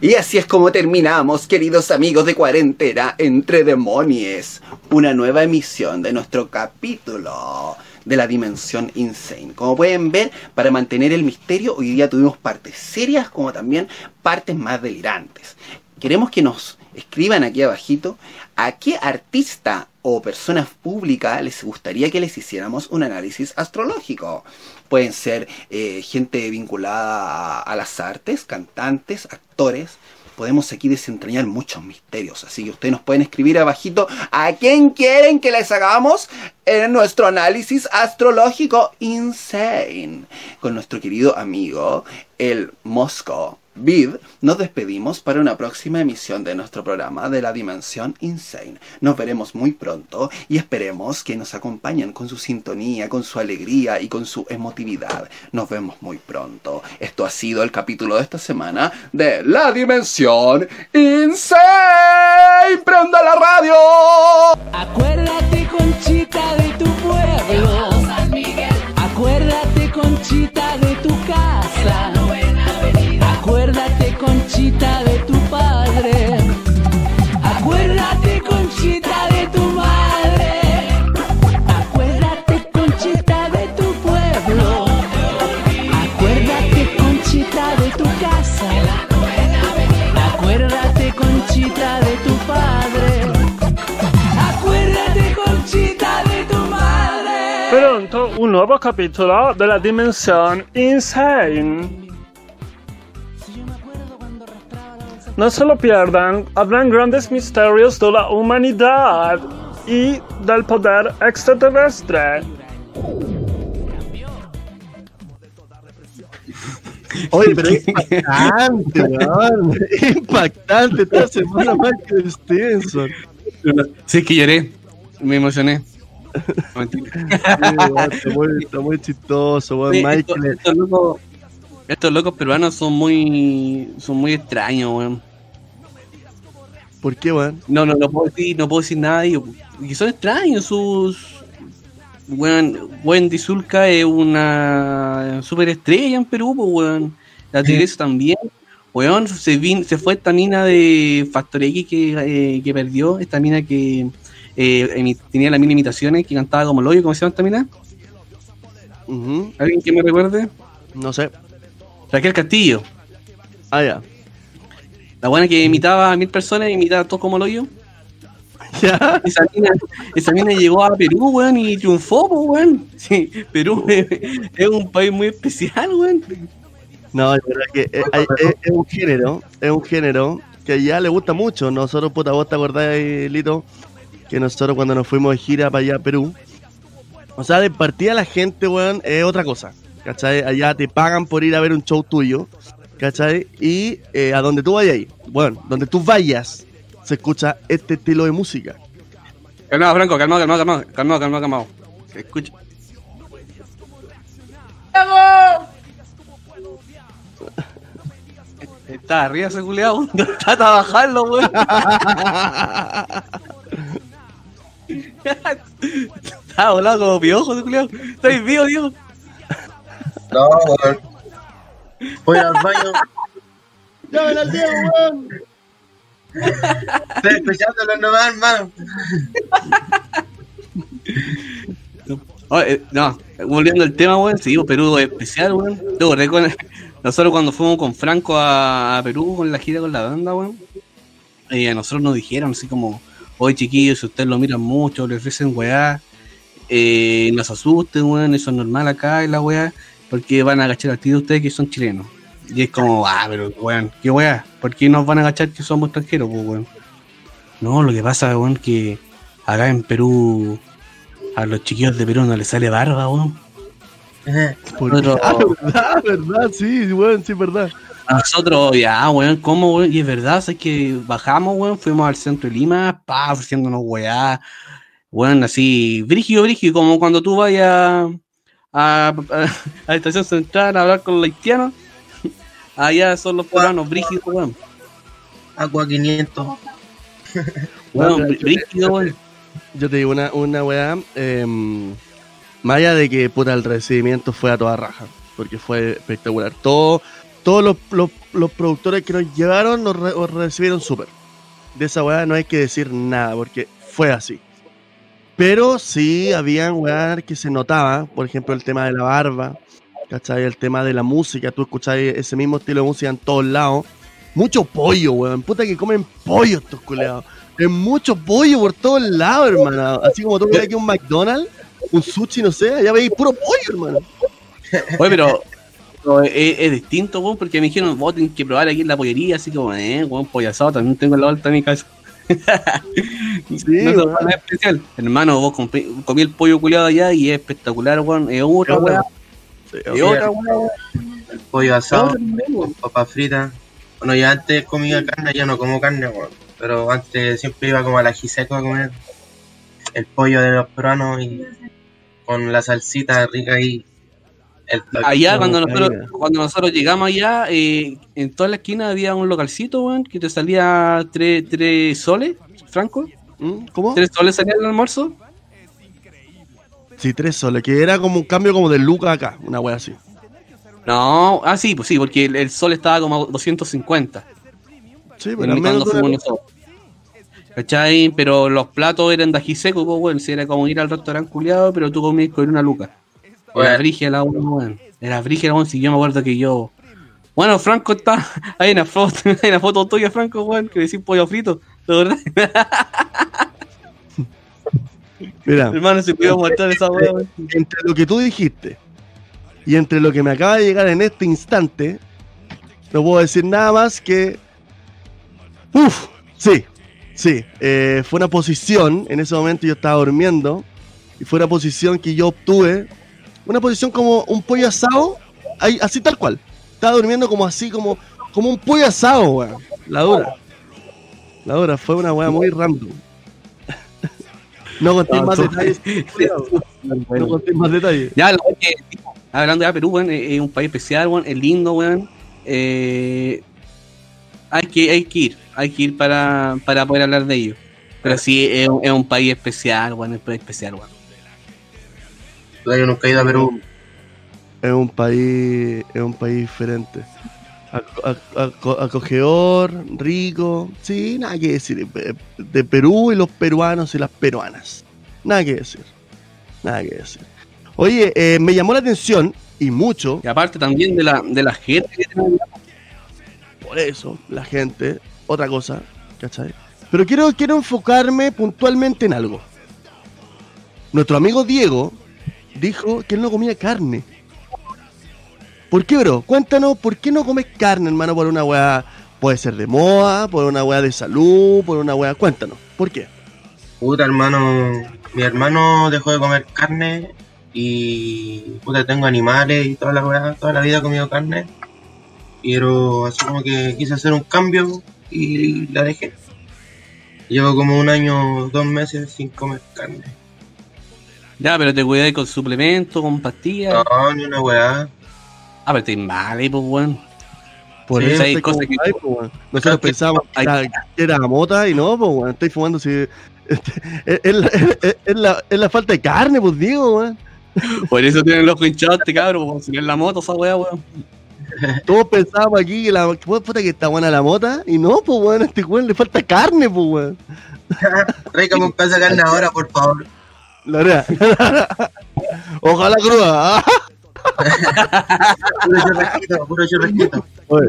S9: Y así es como terminamos, queridos amigos de cuarentena entre demonios, una nueva emisión de nuestro capítulo de la dimensión insane. Como pueden ver, para mantener el misterio, hoy día tuvimos partes serias como también partes más delirantes. Queremos que nos escriban aquí abajito a qué artista o persona pública les gustaría que les hiciéramos un análisis astrológico. Pueden ser eh, gente vinculada a, a las artes, cantantes, actores. Podemos aquí desentrañar muchos misterios. Así que ustedes nos pueden escribir abajito a quién quieren que les hagamos en nuestro análisis astrológico insane. Con nuestro querido amigo, el Mosco Vid, nos despedimos para una próxima emisión de nuestro programa de la Dimensión Insane. Nos veremos muy pronto y esperemos que nos acompañen con su sintonía, con su alegría y con su emotividad. Nos vemos muy pronto. Esto ha sido el capítulo de esta semana de la Dimensión Insane. ¡Prenda la radio!
S16: Acuérdate, Conchita, de tu pueblo. Acuérdate, Conchita, de tu casa. Conchita, de tu padre. Acuérdate, Conchita, de tu madre. Acuérdate, Conchita, de tu pueblo. Acuérdate, Conchita, de tu casa. Acuérdate, Conchita, de tu padre. Acuérdate, Conchita, de tu madre.
S17: Pronto un nuovo capitolo della Dimensión Insane. No se lo pierdan, habrán grandes misterios de la humanidad y del poder extraterrestre. (laughs)
S1: Oye, pero es impactante, (laughs) weón. Impactante esta semana Michael Stevenson.
S2: Sí, que lloré. Me emocioné. (laughs)
S1: Sí, está, muy, está muy chistoso, weón.
S2: Sí,
S1: Michael.
S2: estos, estos locos, estos locos peruanos son muy son muy extraños, weón.
S1: ¿Por qué, weón?
S2: No, no, no puedo decir, no puedo decir nada. Y son extraños sus. Weón, Wendy Zulka es una super estrella en Perú, pues, weón. La Tigresa también. Weón, se, vin- se fue esta mina de Factor X que, eh, que perdió, esta mina que eh, tenía las mil imitaciones, que cantaba como el hoyo, ¿cómo se llama esta mina? ¿Alguien que me recuerde?
S1: No sé.
S2: Raquel Castillo.
S1: Ah, ya.
S2: La buena que imitaba a mil personas, imitaba a todos como el hoyo. (laughs) Esa mina, esa mina llegó a Perú, weón, y triunfó, weón. Sí, Perú (laughs) es, es un país muy especial, weón.
S1: No, es verdad que es, hay- es- es un género, es un género que allá le gusta mucho. Nosotros, puta, vos te acordás, Lito, que nosotros cuando nos fuimos de gira para allá a Perú, o sea, de partida la gente, weón, es otra cosa. ¿Cachai? Allá te pagan por ir a ver un show tuyo, ¿cachai? Y eh, a donde tú vayas, bueno, donde tú vayas, se escucha este estilo de música.
S2: Calmado, Franco, calmado, calmado, calmado, calmado, calmado, calmado. Escucha. Está arriba ese culeado, está (laughs) trabajando, weón. (laughs) Está volado como piojo ese culeado. Estáis vivo, Diego.
S3: No, weón. Voy al baño.
S1: ¡Llamen al Diego, weón!
S3: Estoy escuchándolo nomás, hermano.
S2: Oh, eh, no, volviendo al tema, weón, sí, Perú es especial, weón. Luego, recuerda- nosotros cuando fuimos con Franco a, a Perú con la gira con la banda, weón, eh, a nosotros nos dijeron así como, oye chiquillos, si ustedes lo miran mucho, les ofrecen weá, eh, no se asusten, weón, eso es normal acá en la weá, porque van a agachar al tiro ustedes que son chilenos. Y es como, ah, pero weón, qué weá, ¿por qué nos van a agachar que somos extranjeros, pues, weón? No, lo que pasa, weón, que acá en Perú a los chiquillos de Perú no les sale barba, weón. Nosotros-
S1: Ah, verdad, verdad, sí, weón, sí, verdad.
S2: a nosotros, ya, weón, ¿cómo, weón? Y es verdad, es que bajamos, weón, fuimos al centro de Lima, pa, ofreciéndonos weá, weón, así, brígido, brígido, como cuando tú vayas a, (laughs) a, a la estación central a hablar con los haitianos, (laughs) allá son los peruanos, brígidos, weón.
S3: Aqua 500. (laughs)
S2: Weón, brígido.
S1: Yo te digo una, una weá, em, más allá de que puta el recibimiento fue a toda raja, porque fue espectacular. Todo, todos los, los, los productores que nos llevaron nos, re- nos recibieron súper. De esa weá no hay que decir nada, porque fue así. Pero sí habían weá que se notaba, por ejemplo el tema de la barba, ¿cachai? El tema de la música, tú escuchás ese mismo estilo de música en todos lados. Mucho pollo, weón. Puta que comen pollo estos culeados. Es mucho pollo por todos lados, hermano. Así como tú ves aquí un McDonald's, un sushi, no sé, allá veis puro pollo, hermano.
S2: Oye, pero, pero es, es distinto, weón, porque me dijeron, vos tenés que probar aquí en la pollería, así como, eh, weón, pollo asado, también tengo en la vuelta de mi casa.
S1: Sí,
S2: no, es especial. Hermano, vos comí, el pollo culiado allá y es espectacular, weón. Es otra weá. Es otra weá.
S3: El pollo asado,
S2: Otra weá, weón.
S3: papa frita. Bueno, ya antes comía carne, ya no como carne, weón. Pero antes siempre iba como a la Giseco a comer el pollo de los peruanos y con la salsita rica ahí. El
S2: Allá, cuando nosotros, cuando nosotros llegamos allá, eh, en toda la esquina había un localcito, weón, que te salía tres, tres soles, Franco.
S1: ¿Mm? ¿Cómo?
S2: ¿Tres soles salía el almuerzo?
S1: Sí, tres soles, que era como un cambio como de Luca acá, una wea así.
S2: No, ah, sí, pues sí, porque el, el sol estaba como a 250.
S1: Sí, pero menos
S2: nosotros. ¿Cachai? Pero los platos eran de ají seco, pues. Si era como ir al restaurante culiado, pero tú comías con una luca. Era
S3: Bueno.
S2: brigia la weón, weón. Era brigia, weón. Si yo me acuerdo que yo. Bueno, Franco está. (laughs) Hay una foto, hay una foto tuya, Franco, weón, que decís pollo frito. ¿De verdad? (laughs)
S1: Mira,
S2: Hermano, si pudiera mostrar esa weón.
S1: entre lo que tú dijiste y entre lo que me acaba de llegar en este instante, no puedo decir nada más que. Uf, sí, sí. eh, fue una posición, en ese momento yo estaba durmiendo, y fue una posición que yo obtuve, una posición como un pollo asado, ahí, así tal cual. Estaba durmiendo como así, como, como un pollo asado, weón. La dura. La dura, fue una weá muy random. (laughs) no conté
S2: No,
S1: más
S2: tú-
S1: detalles. (laughs) No conté más detalles.
S2: Ya, la que, hablando de Perú, weón, es, es un país especial, weón, es lindo, weón. Eh, hay, que, hay que ir, hay que ir para, para poder hablar de ello. Pero sí, es, un- es un país especial, weón, es un país especial, weón.
S3: Yo nunca he ido a Perú.
S1: Es un país, es un país diferente. Aco- aco- aco- acogedor, rico. Sí, nada que decir. De- De Perú y los peruanos y las peruanas. Nada que decir. Nada que decir. Oye, eh, me llamó la atención y mucho.
S2: Y aparte también de la, de la gente que tenemos
S1: Por eso, la gente, otra cosa, ¿cachai? Pero quiero, quiero enfocarme puntualmente en algo. Nuestro amigo Diego dijo que él no comía carne. ¿Por qué, bro? Cuéntanos, ¿por qué no comes carne, hermano? Por una weá, puede ser de moda, por una weá de salud, por una weá. Cuéntanos, ¿por qué?
S3: Puta, hermano. Mi hermano dejó de comer carne y. Puta, tengo animales y toda la weá. Toda la vida he comido carne. Pero así como que quise hacer un cambio y la dejé. Llevo como un año, dos meses sin comer carne.
S2: Ya, pero te cuidáis con suplemento, con pastillas.
S3: No, ni una weá.
S2: Ah, pero te mal pues, weón.
S1: Por
S2: Sí,
S1: eso
S2: hay
S1: estoy
S2: cosas que-
S1: ay, po, weón. Nosotros pensábamos que
S2: hay-
S1: era, que era mota y no, pues, weón. Estoy fumando si. este, es, es la, es- es la, es la falta de carne, pues, digo, weón.
S2: Por eso tienen los hinchados este cabrón, por si en la moto esa weá, weón.
S1: Todos pensábamos aquí que la que puta que está buena la mota y no, pues weón, a este weón le falta carne, pues weón. (laughs)
S3: Tráigame un pedazo de carne ahora, por favor.
S1: La verdad. (laughs) Ojalá cruda.
S3: Puro churrasquito, puro churrasquito.
S1: Oye,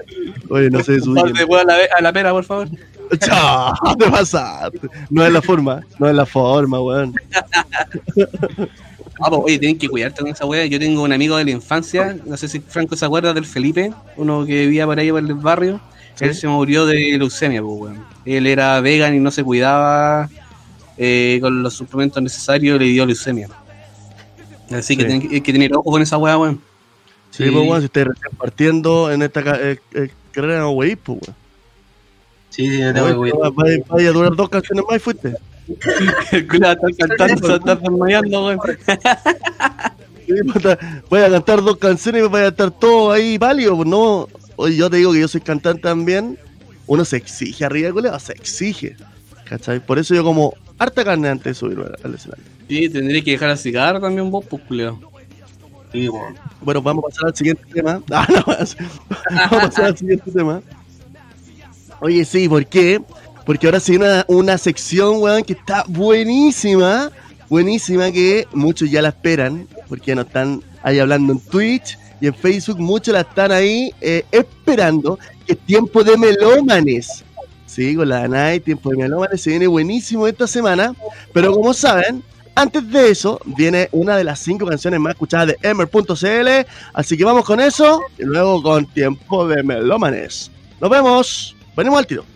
S1: oye, no sé su
S2: Parte, weón, a la, a la pera, por favor.
S1: Chao, te pasaste. No es la forma, no es la forma, weón.
S2: Ah, pues, oye, tienen que cuidarte con esa weá. Yo tengo un amigo de la infancia, no sé si Franco se acuerda del Felipe, uno que vivía por ahí por el barrio.
S1: Sí.
S2: Él se murió de leucemia, pues, weón. Él era vegan y no se cuidaba eh, con los suplementos necesarios, le dio leucemia. Así que
S1: Sí.
S2: hay que tener ojo con esa weá, weón.
S1: Sí, pues weón, si estáis partiendo en esta eh, eh, carrera, no wey, pues weón.
S3: Sí, sí, tengo que
S1: Oye,
S3: cuidar.
S1: Vaya, vaya a durar dos canciones más y fuiste. (laughs)
S2: El culo está cantando, se está desmayando, weón.
S1: Sí, Voy a cantar dos canciones y me vaya a estar todo ahí pálido. Pues no. Oye, yo te digo que yo soy cantante también. Uno se exige arriba, colega, se exige. ¿Cachai? Por eso yo como harta carne antes de subir al- al escenario.
S2: Sí, tendría que dejar el cigarro también vos, pues.
S3: Sí, weón.
S1: Bueno, vamos a pasar al siguiente tema. (laughs) Ah, no, vamos a pasar al siguiente tema. Oye, sí, ¿por qué? Porque ahora sí una, una sección, weón, que está buenísima. Buenísima que muchos ya la esperan. Porque ya nos están ahí hablando en Twitch y en Facebook. Muchos la están ahí eh, esperando. Que es tiempo de melómanes. Sí, con la Danai, tiempo de melómanes. Se viene buenísimo esta semana. Pero como saben, antes de eso, viene una de las cinco canciones más escuchadas de Emer.cl. Así que vamos con eso y luego con Tiempo de Melómanes. Nos vemos. Venimos al tiro.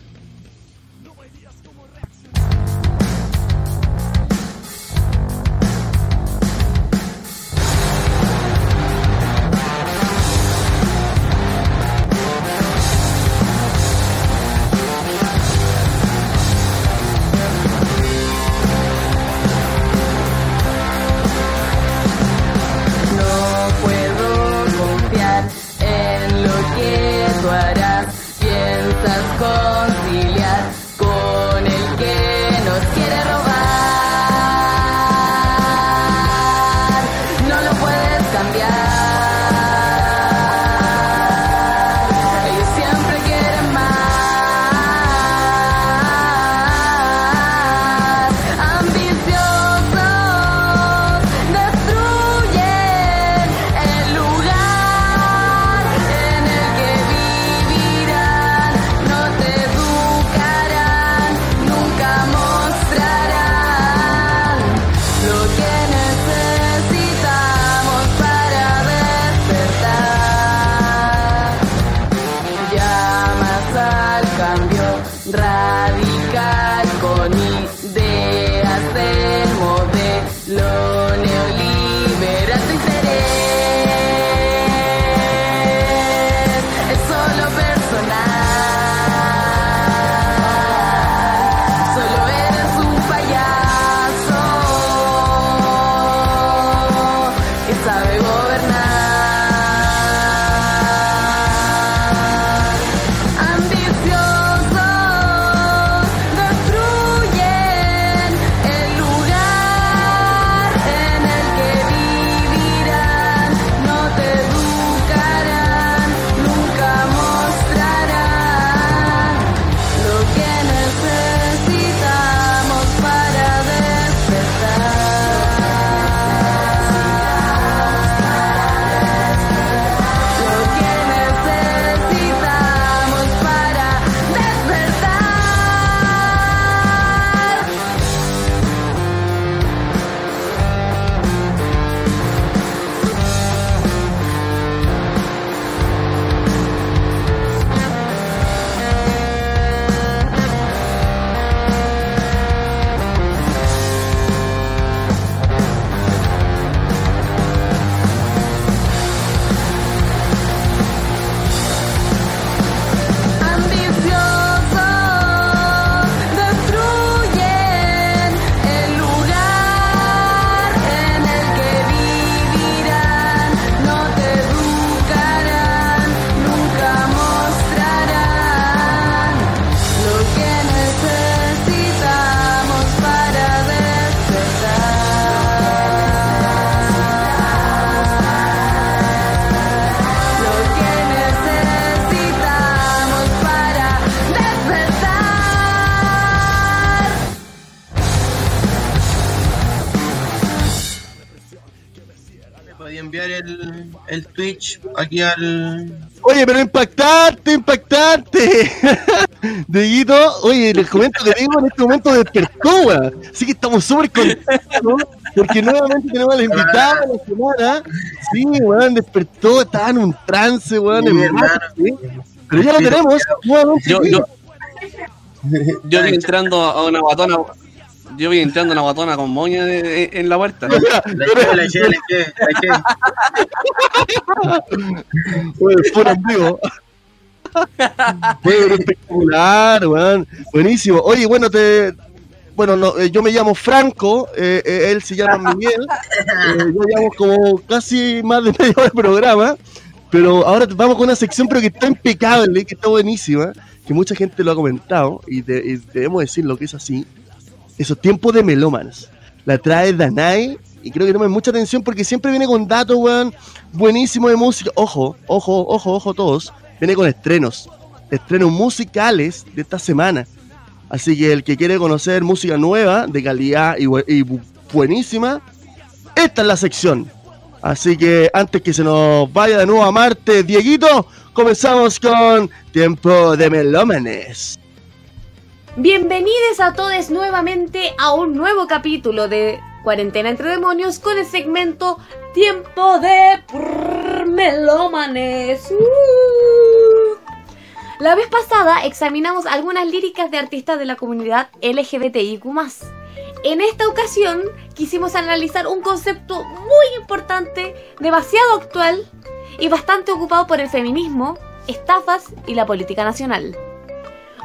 S3: Twitch aquí al.
S1: Oye, pero impactante, impactante. (laughs) Dieguito, oye, les comento que Diego en este momento despertó, weón. Así que estamos súper contentos porque nuevamente tenemos a la invitada de la semana. Sí, weón, despertó, estaba en un trance, weón.
S3: Sí,
S1: en
S3: hermano.
S1: ¿sí? Pero ya lo tenemos.
S2: Yo, yo, yo entrando a una guatona. Yo vi entrando una guatona con moña de- en la puerta. (laughs)
S3: La eché, la eché, la eché, la eché.
S1: Oye, puro en vivo. Oye, espectacular, weón. Buenísimo. Oye, bueno, te. Bueno, no, eh, yo me llamo Franco, eh, eh, él se llama Miguel. Eh, yo llevamos como casi más de (laughs) media hora de programa. Pero ahora vamos con una sección, pero que está impecable, que está buenísima, que mucha gente lo ha comentado, y, de- y debemos decir lo que es así. Esos tiempos de melómanos. La trae Danai, y creo que tomen mucha atención porque siempre viene con datos, weón, buenísimo de música. Ojo, ojo, ojo, ojo todos. Viene con estrenos, estrenos musicales de esta semana. Así que el que quiere conocer música nueva, de calidad y, y bu- buenísima, esta es la sección. Así que antes que se nos vaya de nuevo a Marte, Dieguito, comenzamos con Tiempo de Melómanes.
S18: Bienvenidos a todos nuevamente a un nuevo capítulo de Cuarentena entre Demonios con el segmento Tiempo de Melómanes. Uh. La vez pasada examinamos algunas líricas de artistas de la comunidad LGBTIQ. En esta ocasión quisimos analizar un concepto muy importante, demasiado actual y bastante ocupado por el feminismo, estafas y la política nacional.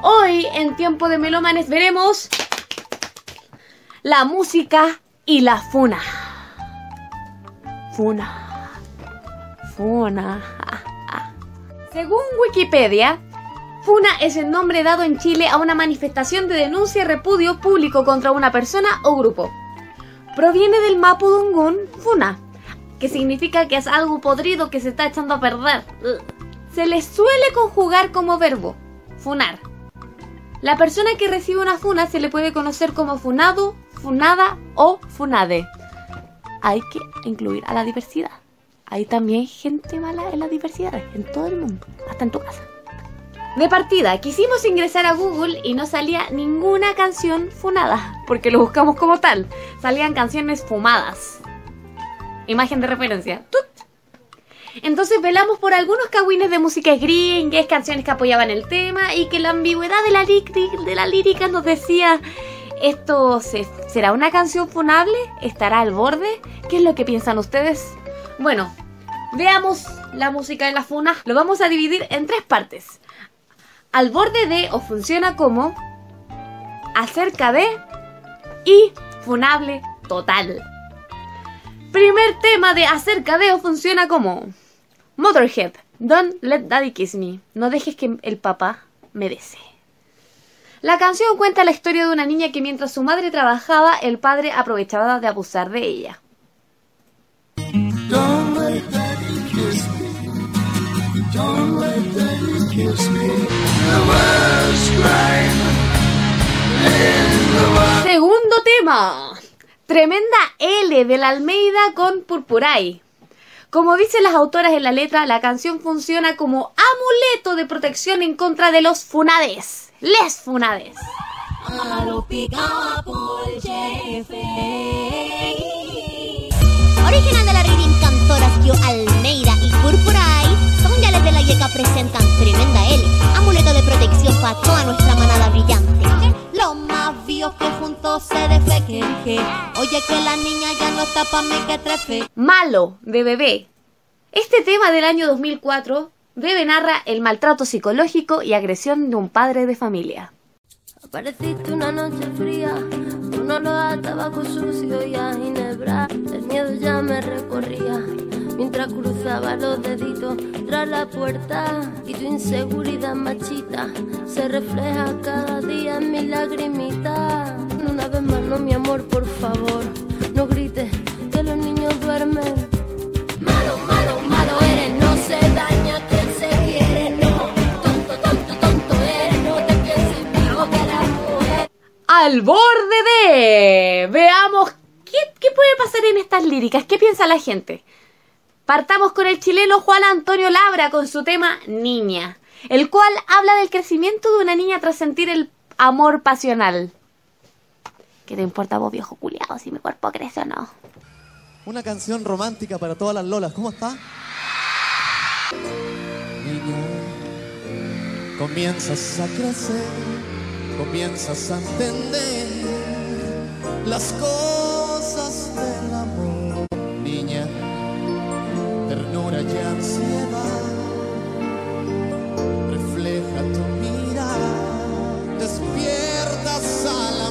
S18: Hoy, en Tiempo de Melómanes, veremos la música y la funa. Funa. Funa. Según Wikipedia, Funa es el nombre dado en Chile a una manifestación de denuncia y repudio público contra una persona o grupo. Proviene del mapudungún Funa, que significa que es algo podrido que se está echando a perder. Se le suele conjugar como verbo, funar. La persona que recibe una funa se le puede conocer como funado, funada o funade. Hay que incluir a la diversidad. Hay también gente mala en la diversidad, en todo el mundo, hasta en tu casa. De partida, quisimos ingresar a Google y no salía ninguna canción funada, porque lo buscamos como tal. Salían canciones fumadas. Imagen de referencia. ¡Tut! Entonces velamos por algunos cagüines de música gringues, canciones que apoyaban el tema y que la ambigüedad de la, de la lírica nos decía, ¿esto se- será una canción funable? ¿Estará al borde? ¿Qué es lo que piensan ustedes? Bueno, veamos la música de la funa. Lo vamos a dividir en tres partes. Al borde de o funciona como, acerca de y funable total. Primer tema de acerca de o funciona como Motherhead, Don't Let Daddy Kiss Me. No dejes que el papá me bese. La canción cuenta la historia de una niña que mientras su madre trabajaba, el padre aprovechaba de abusar de ella.
S16: Don't let daddy kiss me. Don't let daddy kiss me. The world's crying. In the world.
S18: Segundo tema. Tremenda L de la Almeida con Purpuray. Como dicen las autoras en la letra, la canción funciona como amuleto de protección en contra de los funades. Les funades.
S16: A lo.
S19: Original de la Reading Cantoras Yo Almeida y Purpuray, son de la yeca presentan tremenda L, amuleto de protección para toda nuestra manada brillante. Los más vivos que juntos se defequen. Oye que la niña ya no está pa' mí que trefe.
S18: Malo de bebé. Este tema del año 2004 Bebe narra el maltrato psicológico y agresión de un padre de familia.
S20: Apareciste una noche fría, un olor a tabaco sucio y a ginebra. El miedo ya me recorría mientras cruzaba los deditos tras la puerta. Y tu inseguridad machita se refleja cada día en mi lagrimita. Una vez más, no, mi amor, por favor, no grites que los niños duermen. Malo, malo, malo eres, no se daña quien se quiere, no. Tonto, tonto, tonto eres, no te pienses vivo que la mujer.
S18: Al borde de... Veamos qué, qué puede pasar en estas líricas, qué piensa la gente. Partamos con el chileno Juan Antonio Labra con su tema Niña, el cual habla del crecimiento de una niña tras sentir el amor pasional. ¿Qué te importa vos, viejo culiado, si mi cuerpo crece o no?
S21: Una canción romántica para todas las lolas. ¿Cómo está? Niña, comienzas a crecer, comienzas a entender las cosas del amor. Niña, ternura y ansiedad, refleja tu mirada, despiertas al amor.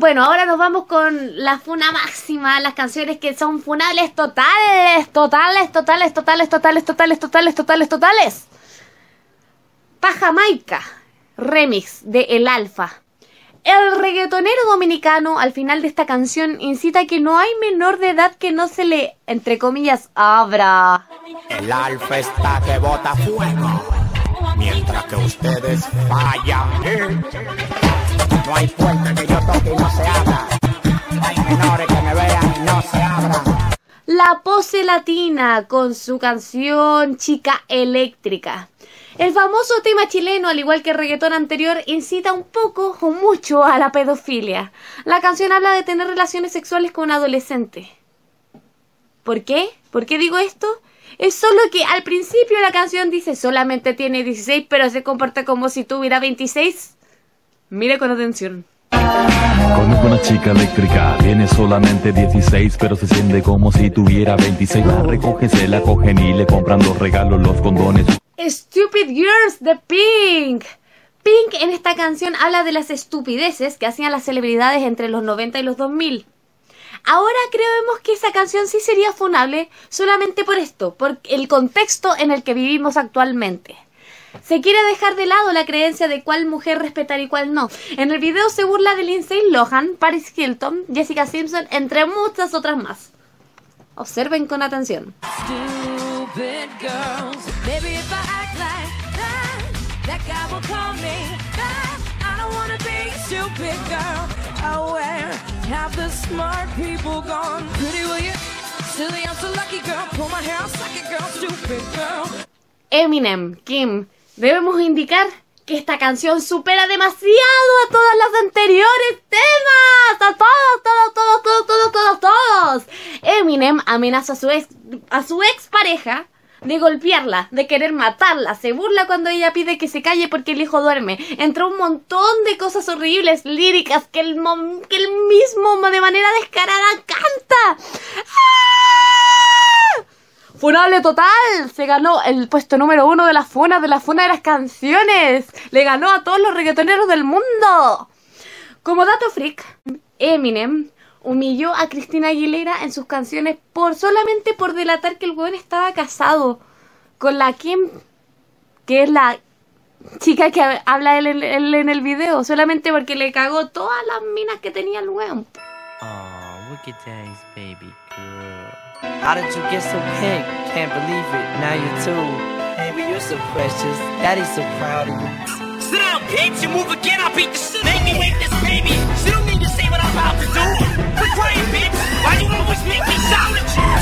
S18: Bueno, ahora nos vamos con la funa máxima, las canciones que son funables totales, totales, totales, totales, totales, totales, totales, totales, totales. Pa' Jamaica, remix de El Alfa. El reggaetonero dominicano al final de esta canción incita que no hay menor de edad que no se le, entre comillas, abra.
S22: El alfa está que bota fuego, mientras que ustedes fallan. No hay puerta que yo toque y no se abra. Hay menores que me vean y no se abran.
S18: La pose latina con su canción Chica Eléctrica. El famoso tema chileno, al igual que el reggaetón anterior, incita un poco o mucho a la pedofilia. La canción habla de tener relaciones sexuales con un adolescente. ¿Por qué? ¿Por qué digo esto? Es solo que al principio la canción dice solamente tiene 16, pero se comporta como si tuviera 26. Mire con atención.
S23: Conozco una chica eléctrica, tiene solamente 16, pero se siente como si tuviera 26. La recogen, se la cogen y le compran los regalos, los condones.
S18: Stupid Girls de Pink. Pink en esta canción habla de las estupideces que hacían las celebridades entre los 90 y los 2000. Ahora creemos que esa canción sí sería funable solamente por esto, por el contexto en el que vivimos actualmente. Se quiere dejar de lado la creencia de cuál mujer respetar y cuál no. En el video se burla de Lindsay Lohan, Paris Hilton, Jessica Simpson, entre muchas otras más. Observen con atención.
S16: Have the smart people gone? Pretty will you? Silly, I'm so lucky, girl. Pull my hair. Stupid girl.
S18: Eminem, Kim, debemos indicar que esta canción supera demasiado a todas las anteriores temas. A todos, todos, todos, todos, todos, todos, todos. Eminem amenaza a su ex, a su ex pareja de golpearla, de querer matarla. Se burla cuando ella pide que se calle porque el hijo duerme. Entre un montón de cosas horribles, líricas, que el, mom- que el mismo de manera descarada canta. ¡Ah! Funable total. Se ganó el puesto número uno de las funas, de la funa de las canciones. Le ganó a todos los reggaetoneros del mundo. Como dato freak, Eminem humilló a Cristina Aguilera en sus canciones por solamente por delatar que el weón estaba casado con la Kim, que es la chica que habla él, en- él en el video, solamente porque le cagó todas las minas que tenía el weón.
S24: Oh, look at days, baby girl. How did you get so pink? Can't believe it. Now you're two. Baby, you're so precious. Daddy's so proud of you.
S25: Sit down, bitch. You move again, I'll beat the shit. Make me wake this baby. She don't about to do. Quit crying, bitch. Why you always make me?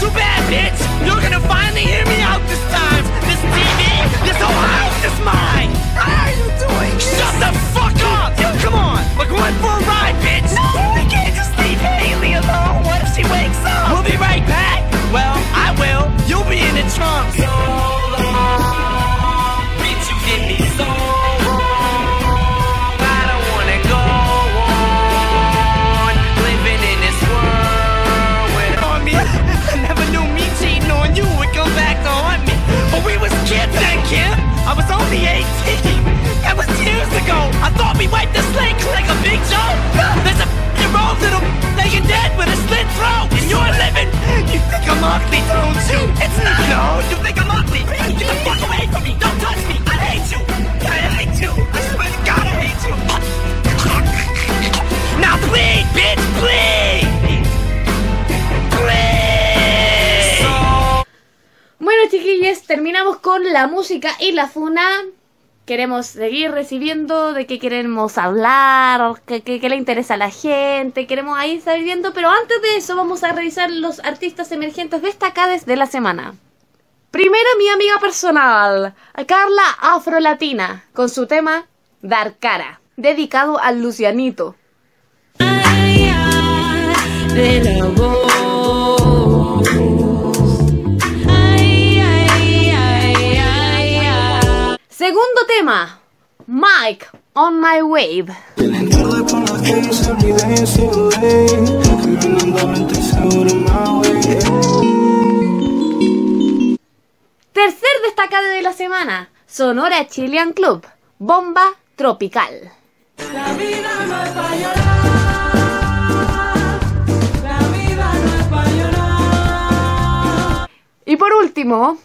S25: Too bad, bitch. You're gonna finally hear me out this time. This TV, this whole house is mine. How are you doing? Shut the fuck up. Yo, come on. We're going for a ride, bitch. No, we can't just leave Haley alone. What if she wakes up? We'll be right back. Well, I will. You'll be in the trunk. was only 18! That was years ago! I thought we wiped the slate like a big joke! There's a f***ing wrong little laying dead with a slit throat! And you're living! You think I'm ugly, don't you? It's not! No, you think I'm ugly! Get the fuck away from me! Don't touch me! I hate you! I hate you! I swear to God, I hate you! Now please, bitch, please.
S18: Terminamos con la música y la funa. Queremos seguir recibiendo de qué queremos hablar, qué, qué- qué le interesa a la gente, queremos ahí estar viendo, pero antes de eso vamos a revisar los artistas emergentes destacados de la semana. Primero mi amiga personal, Carla Afrolatina, con su tema Dar Cara, dedicado al Lucianito.
S16: de la voz.
S18: Segundo tema, Mike on My Wave. Tercer destacado de la semana, Sonora Chilean Club, Bomba Tropical.
S16: La vida no es pa' llorar. La vida no es pa' llorar.
S18: Y por último,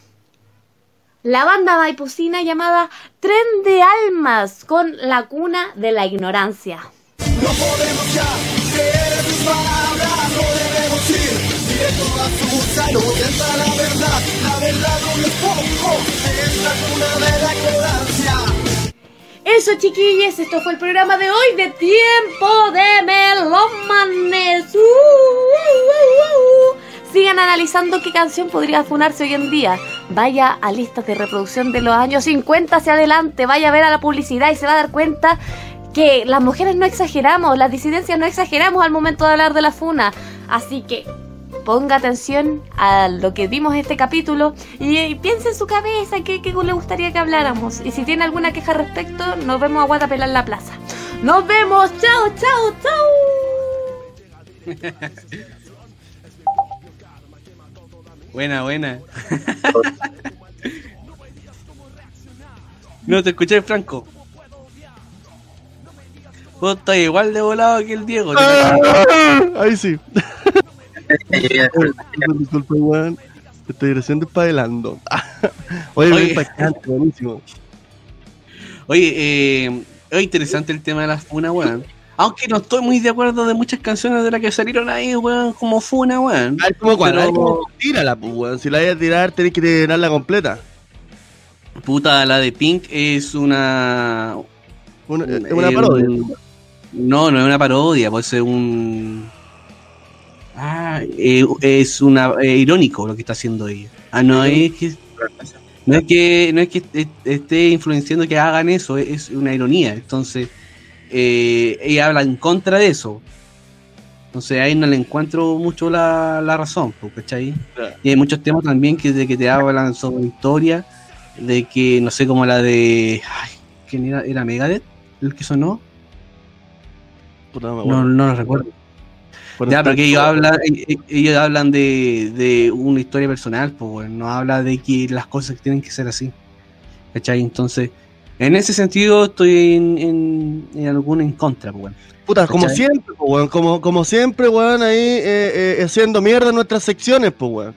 S18: la banda vaipusina llamada Tren de Almas con la cuna de la ignorancia.
S16: No podemos ya creer en tus palabras, no debemos ir directo a su gusano, está la verdad, la verdad no es poco, es la cuna de la ignorancia.
S18: Eso chiquillos, esto fue el programa de hoy de Tiempo de Melómanes. Uh, uh, uh, uh. Sigan analizando qué canción podría funarse hoy en día. Vaya a listas de reproducción de los años 50 hacia adelante, vaya a ver a la publicidad y se va a dar cuenta que las mujeres no exageramos, las disidencias no exageramos al momento de hablar de la funa. Así que ponga atención a lo que vimos en este capítulo y, y piense en su cabeza qué, qué le gustaría que habláramos. Y si tiene alguna queja al respecto, nos vemos a Guatapelar en la plaza. ¡Nos vemos! ¡Chao, chao, chao! (laughs)
S2: Buena, buena. (laughs) no te escuché, Franco. Vos estás igual de volado que el Diego.
S1: Ahí sí. (laughs) Disculpa, weón. Estoy recién despabilando. (laughs) Oye,
S2: Oye.
S1: muy impactante, buenísimo.
S2: Oye, eh, es interesante el tema de las funas, weón. Aunque no estoy muy de acuerdo de muchas canciones de las que salieron ahí, weón, como funa, weón. Pero-
S1: ay, como tírala, pues, weón. Si la vayas a tirar, tenés que tirarla completa.
S2: Puta, la de Pink es una.
S1: Una, es una
S2: eh,
S1: parodia.
S2: un- No, no es una parodia, puede ser un. Ah, eh, es una eh, irónico lo que está haciendo ella. Ah, no es que. No es que, no es que est- esté influenciando que hagan eso, es- es una ironía. Entonces, eh, ella habla en contra de eso. Entonces ahí no le encuentro mucho la, la razón, ¿cachai? Y hay muchos temas también que, de que te hablan sobre historia, de que, no sé, como la de... Ay, ¿Quién era? ¿Era Megadeth? ¿El que sonó? No, no lo recuerdo. Ya, pero que ellos hablan, eh, eh, ellos hablan de, de una historia personal, pues no habla de que las cosas tienen que ser así. ¿Cachai? Entonces, en ese sentido estoy en, en, en alguno en contra, pues bueno.
S1: Puta, como
S2: ¿Cachai?
S1: siempre, pues, weón. Como, como siempre, weón, ahí eh, eh, haciendo mierda en nuestras secciones, pues, weón.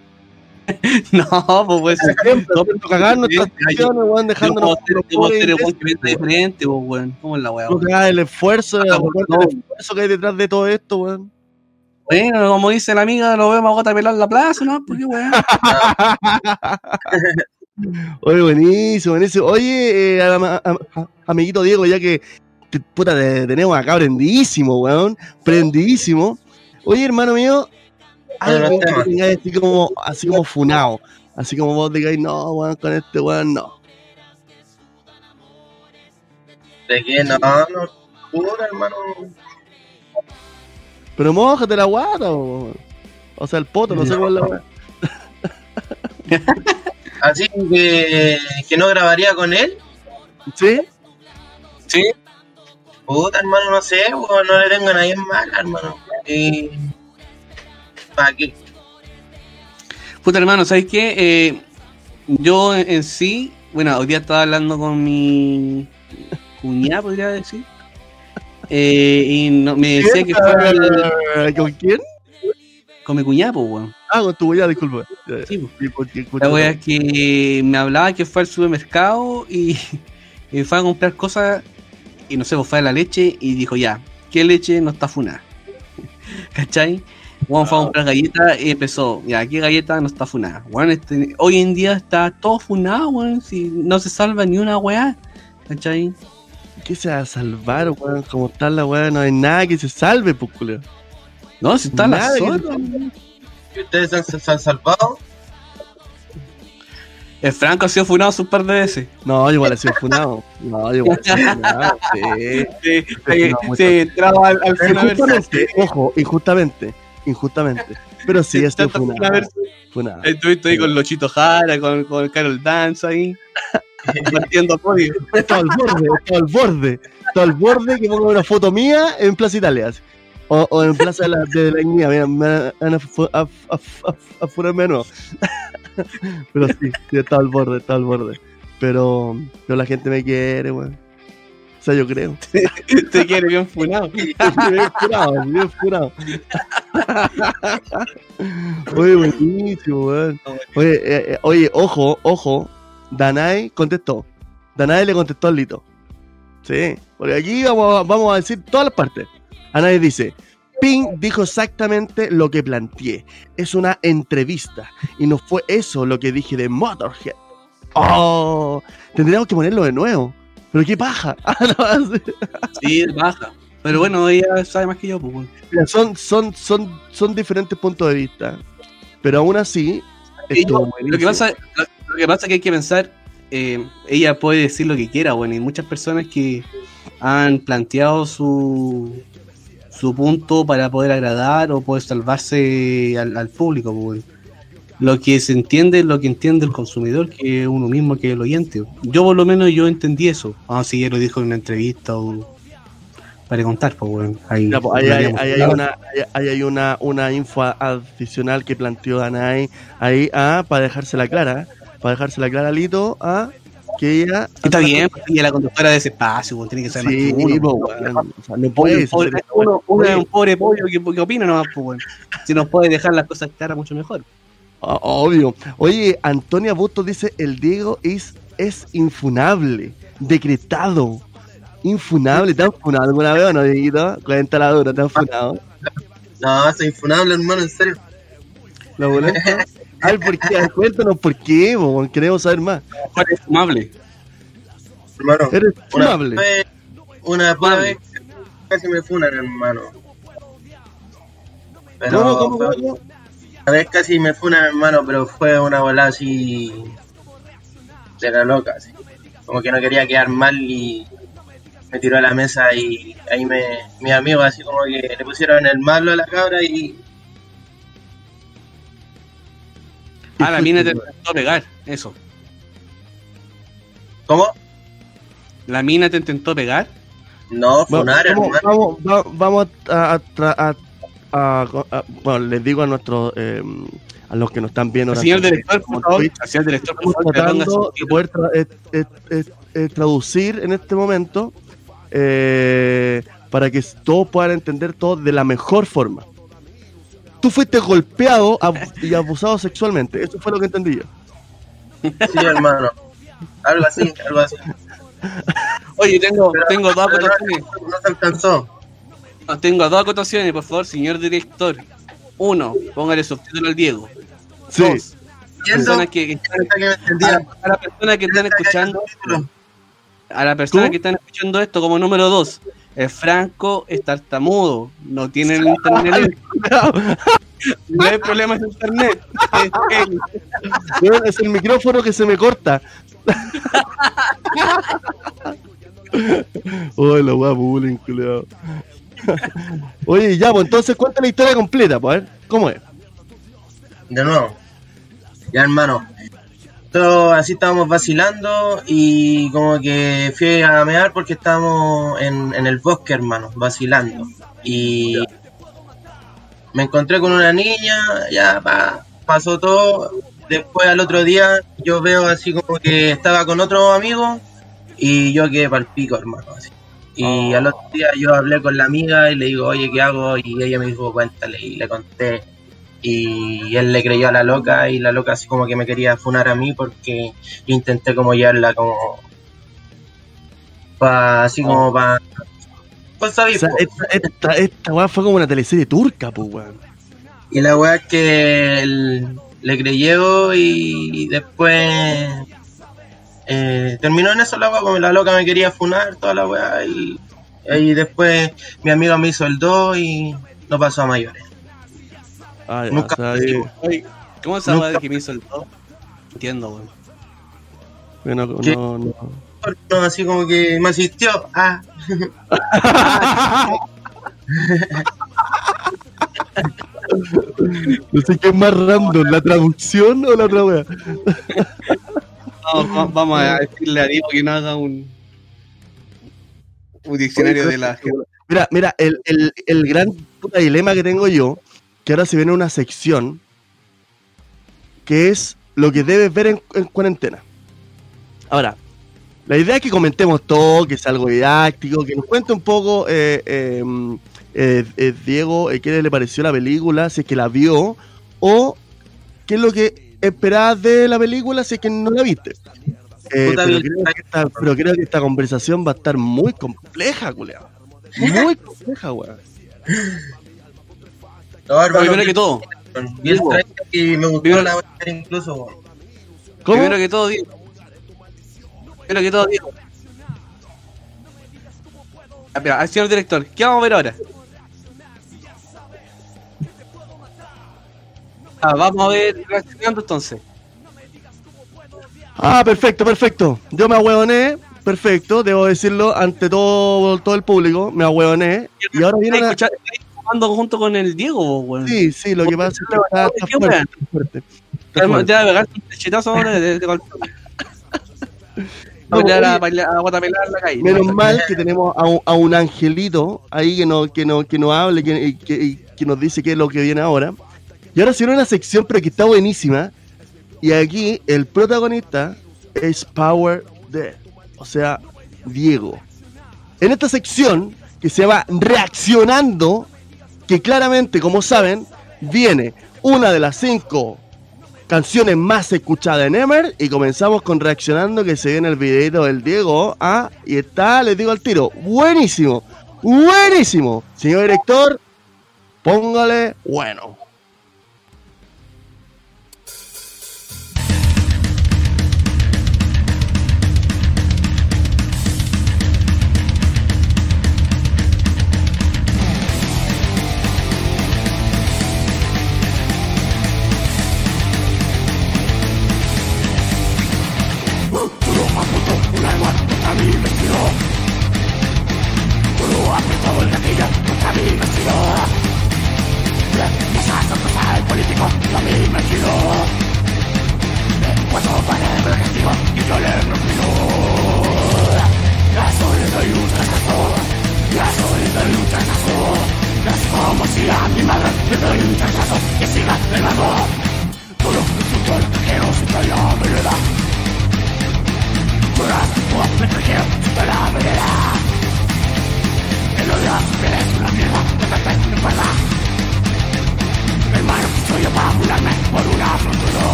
S1: (laughs)
S2: no, pues weón.
S1: Siempre cagar nuestras secciones, weón, dejándonos.
S2: el weón que piensa diferente, pues weón. ¿Cómo es la weón?
S1: el esfuerzo,
S2: Ah,
S1: el
S2: no.
S1: esfuerzo que hay detrás de todo esto, weón.
S2: Bueno, como dice la amiga, lo vemos a gota pelar la plaza, ¿no? Porque weón. (laughs)
S1: Oye, buenísimo, buenísimo. Oye, eh, am- am- am- amiguito Diego, ya que te- puta, te- tenemos acá prendidísimo, weón. Prendidísimo. Oye, hermano mío, algo que tengáis así como, así como funado. Así como vos digáis, no, weón, con este weón, no.
S3: ¿De qué? No, no, pura, hermano.
S1: Pero mójate la guata, weón. O sea, el poto, no sé cómo es la weón. (laughs)
S3: Así que, que no grabaría con él.
S1: ¿Sí?
S2: Sí.
S3: Puta, hermano, no sé, weón, no le tengo a nadie mal, hermano. Y... ¿Para qué?
S2: Puta hermano, ¿sabes qué? Eh, yo en, en sí, bueno, hoy día estaba hablando con mi cuñada, podría decir. Eh, y no- me decía que fuera el-
S1: ¿Con quién?
S2: con mi cuñada, pues, weón.
S1: Ah, con tu weá, disculpa.
S2: Sí, La wea es que me hablaba que fue al supermercado y, (laughs) y fue a comprar cosas y no sé, pues fue a la leche y dijo ya, ¿qué leche no está funada? (laughs) ¿Cachai? Juan fue a comprar galletas y empezó, ya, aquí galleta no está funada. Weón, este, hoy en día está todo funado, weón, si no se salva ni una weá. ¿Cachai?
S1: ¿Qué se va a salvar, weón? Como está la weá, no hay nada que se salve, pues, culero.
S2: No, si está la
S1: Nada que
S3: ¿Y ustedes se han, se han salvado?
S2: El Franco ha sido funado un par de veces.
S1: No, igual ha sido funado. No, igual ha sido funado. (laughs) Sí.
S2: Sí,
S1: Sí,
S2: sí, entraba al, al.
S1: Injustamente, ojo, injustamente. Injustamente. Pero sí, ha sido funado. Funado.
S2: Estuviste ahí con Lochito Jara, con, con Carol Dance ahí, (laughs) partiendo podio.
S1: Está al borde, está al borde. Está al borde que ponga una foto mía en Plaza Italia. así. O, o en Plaza de la, de la Dignidad. Mira, me van a, a, a, furarme de nuevo. Pero sí, sí, está al borde, está al borde. Pero, pero la gente me quiere, weón. O sea, yo creo. (laughs)
S2: Te quiere bien funado. (laughs)
S1: bien furado, bien furado. (laughs) Oye, buenísimo, weón. Oye, eh, eh, oye, ojo, ojo. Danai contestó. Danai le contestó al Lito. Sí, porque aquí vamos, vamos a decir todas las partes. Anai dice, Ping dijo exactamente lo que planteé. Es una entrevista. Y no fue eso lo que dije de Motorhead. Oh, tendríamos que ponerlo de nuevo. Pero qué paja. (laughs) Ah.
S2: Sí, baja. Pero bueno, ella sabe más que yo, pues.
S1: Mira, son, son, son, son diferentes puntos de vista. Pero aún así,
S2: yo- lo, que pasa, lo, lo que pasa es que hay que pensar, eh, ella puede decir lo que quiera, bueno, y muchas personas que han planteado su, su punto para poder agradar o poder salvarse al, al público. pues. Lo que se entiende es lo que entiende el consumidor, que es uno mismo que es el oyente. Yo por lo menos yo entendí eso. Vamos si ella lo dijo en una entrevista o para contar, pues bueno, ahí,
S1: Ya, pues, ahí, ahí hay una, hay una, una info adicional que planteó Danai ahí ah, para dejársela clara. Para dejársela clara, Lito, ah, que ella.
S2: Está bien, es la conductora de ese espacio, tiene que ser más que uno.
S1: no
S2: Uno,
S1: puede
S2: un pobre-
S1: ser-
S2: uno- es un pobre pollo que, que opina nomás, pues. Si nos puede dejar las cosas claras mucho mejor.
S1: o- Obvio. Oye, Antonia Bustos dice: el Diego es, es infunable, decretado. Infunable, ¿te han funado alguna vez o no, Dieguito? Cuenta la dura, ¿te han funado?
S3: No, es infunable, hermano, en serio.
S1: ¿Lo boleto? (laughs) Ay, ¿por qué? Cuéntanos por qué, bo, queremos saber más.
S2: Es fumable.
S3: Hermano,
S1: Eres
S3: una vez, una pura vez casi me funan, hermano. Pero
S1: ¿Cómo, cómo, cómo, cómo?
S3: Una vez casi me funan, hermano, pero fue una volada así de la loca, así. Como que no quería quedar mal y me tiró a la mesa y ahí me, mis amigos así como que le pusieron el malo a la cabra y
S2: Ah, la mina te intentó pegar, eso.
S3: ¿Cómo?
S2: ¿La mina te intentó pegar?
S3: No,
S1: Bueno,
S3: funar,
S1: vamos,
S3: hermano.
S1: vamos, va- vamos a, a a- a- a- Bueno, les digo a nuestros. eh, a los que nos están viendo.
S2: Al señor director, por favor. Señor director, por
S1: Estamos tratando de poder tra- eh, eh, eh, traducir en este momento eh, para que todos puedan entender todo de la mejor forma. Tú fuiste golpeado y abusado sexualmente. Eso fue lo que entendí yo.
S3: Sí, hermano. Algo así, algo así.
S2: Oye, tengo, tengo dos
S3: no-
S2: acotaciones.
S3: No se alcanzó.
S2: No, Tengo dos acotaciones, por favor, señor director. Uno, póngale subtítulo al Diego.
S1: Sí.
S2: Dos, personas que, que están, a, a las personas que están escuchando a la persona
S1: ¿Tú?
S2: que están escuchando esto como número dos el Franco es tartamudo no tiene el internet (laughs) no hay problema en internet es
S1: Es el micrófono que se me corta. Hola, guapo, bullying, culiao. Oye, ya, pues entonces cuenta la historia completa, pues, a ver, ¿cómo es?
S3: De nuevo. Ya, hermano. Todo así estábamos vacilando y como que fui a mear porque estábamos en, en el bosque, hermano, vacilando. Y me encontré con una niña, ya pa, pasó todo. Después al otro día yo veo así como que estaba con otro amigo y yo quedé pa'l pico, hermano. Así. Y al otro día yo hablé con la amiga y le digo, oye, ¿qué hago? Y ella me dijo, cuéntale. Y le conté. Y él le creyó a la loca y la loca así como que me quería funar a mí porque intenté como llevarla como... Pa, así como para... Pues
S1: O sea, esta, esta, esta weá fue como una teleserie turca, pues, weón.
S3: Y la weá es que el- le creyó y después eh, terminó en eso la weá, como la loca me quería funar, toda la weá, y, y después mi amigo me hizo el 2 y no pasó a mayores.
S1: Ah, ya,
S3: Nunca-
S1: o sea,
S2: ¿Cómo esa
S3: Nunca-
S2: weá de que me hizo el todo? Entiendo, weón.
S1: bueno,
S3: ¿Qué?
S1: no, no.
S3: No, así como que me asistió. Ah.
S1: No sé qué es más random, la traducción o la otra wea.
S2: No, va- vamos a decirle a Diego que no haga un, un diccionario de la
S1: Mira, mira, el, el, el gran puta dilema que tengo yo, que ahora se viene una sección, que es lo que debes ver en, en cuarentena. Ahora, la idea es que comentemos todo, que sea algo didáctico, que nos cuente un poco, eh, eh, eh, eh, Diego, eh, qué le pareció la película, si es que la vio, o qué es lo que esperabas de la película si es que no la viste. Eh,
S3: Puta,
S1: pero,
S3: bien.
S1: creo que esta, pero creo que esta conversación va a estar muy compleja, culeado. Muy compleja, weón.
S3: No, hermano,
S2: Primero que todo,
S3: vi el trailer y me gustó
S2: Primero-
S3: la incluso.
S1: ¿Cómo?
S2: primero que todo, Diego. Primero que todo, Diego. Ah, Espera, al señor director, ¿qué vamos a ver ahora? Ah, vamos a ver reaccionando entonces.
S1: Ah, perfecto, perfecto. Yo me ahueoné, perfecto, debo decirlo ante todo, todo el público, me ahueoné. Y ahora viene una...
S2: jugando junto con el Diego, weón.
S1: Sí, sí, lo que pasa es que está, está
S2: ¿Qué
S1: fuerte,
S2: weón?
S1: está fuerte. Está
S2: Te va
S1: fuerte.
S2: a pegar un techetazo ahora de, de, golpe. A (laughs)
S1: No,
S2: bailar a,
S1: oye,
S2: bailar a guatapelar en la calle.
S1: Menos mal que tenemos a un, a un angelito ahí que nos que no, que nos hable que, y que, que nos dice qué es lo que viene ahora. Y ahora se viene una sección, pero que está buenísima. Y aquí el protagonista es Power Dead, o sea, Diego. En esta sección, que se llama Reaccionando, que claramente, como saben, viene una de las cinco canciones más escuchadas en Emer y comenzamos con reaccionando que se viene el videito del Diego ah, y está, les digo al tiro, buenísimo, buenísimo. Señor director, póngale bueno.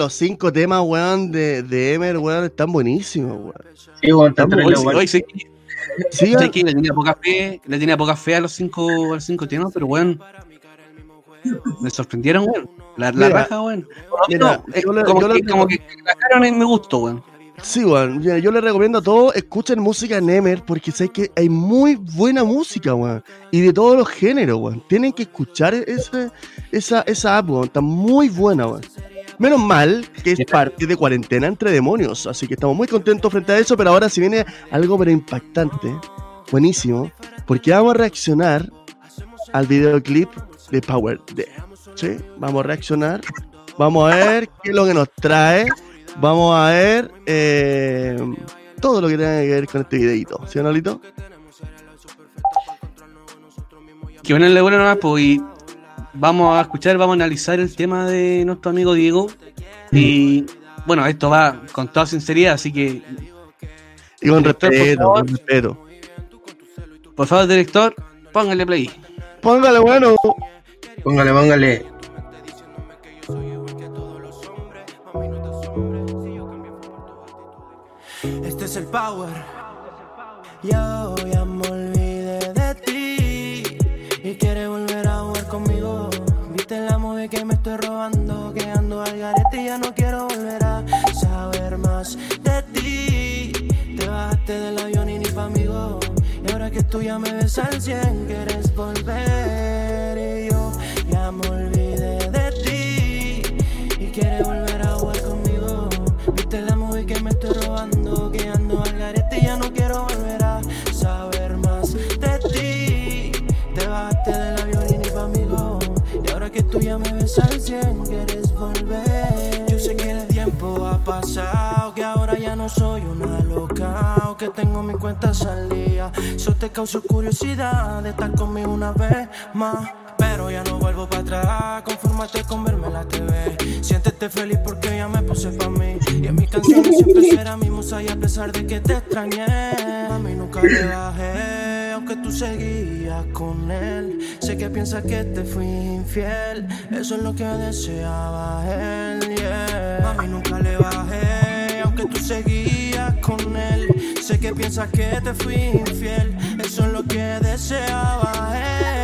S26: Los
S1: cinco temas, weón, de, de Emer, weón, están buenísimos, weón.
S3: Sí, weón,
S1: Están buenísimos.
S2: sí,
S1: Sí,
S2: que le tenía poca fe, le tenía poca fe a los cinco, a los cinco temas, pero weón. Me sorprendieron, weón. La, la
S1: Mira,
S2: raja, weón.
S1: mira,
S2: No, es
S1: yo le-
S2: como,
S1: yo le-
S2: que, como que la cara me gustó, weón.
S1: Sí, weón. Mira, Yo les recomiendo a todos, escuchen música Nemer, porque sé que hay muy buena música, weón. Y de todos los géneros, weón. Tienen que escuchar ese, esa, esa app, weón. Está muy buena, weón. Menos mal que es parte de cuarentena entre demonios. Así que estamos muy contentos frente a eso, pero ahora si viene algo pero impactante, buenísimo, porque vamos a reaccionar al videoclip de Power D. ¿Sí? Vamos a reaccionar. Vamos a ver qué es lo que nos trae. Vamos a ver eh, todo lo que tenga que ver con este videito. ¿Sí, Nolito?
S2: Que ponerle bueno nomás, pues, y vamos a escuchar, vamos a analizar el tema de nuestro amigo Diego. Y bueno, esto va con toda sinceridad, así que.
S1: Y con
S2: Director, por
S1: respeto,
S2: favor.
S1: con respeto.
S2: Por favor, director, póngale play.
S1: Póngale bueno.
S3: Póngale, póngale.
S27: Este es el power. Yo ya Movie que me estoy robando, que ando al garete y ya no quiero volver a saber más de ti. Te bajaste del avión y ni pa' amigo. Y ahora que tú ya me ves al 100, quieres volver. Y yo ya me olvidé de ti y quieres ya me ves al 100, quieres volver. Yo sé que el tiempo ha pasado, que ahora ya no soy una loca, o que tengo mi cuenta salida. Eso te causó curiosidad de estar conmigo una vez más. Pero ya no vuelvo para atrás, confórmate con verme en la TV. Siéntete feliz porque ya me puse pa' mí. Y en mis canciones siempre será mi musa y a pesar de que te extrañé, a mí nunca le bajé. Aunque tú seguías con él, sé que piensas que te fui infiel. Eso es lo que deseaba él, yeah. A mí nunca le bajé, aunque tú seguías con él. Sé que piensas que te fui infiel. Eso es lo que deseaba él.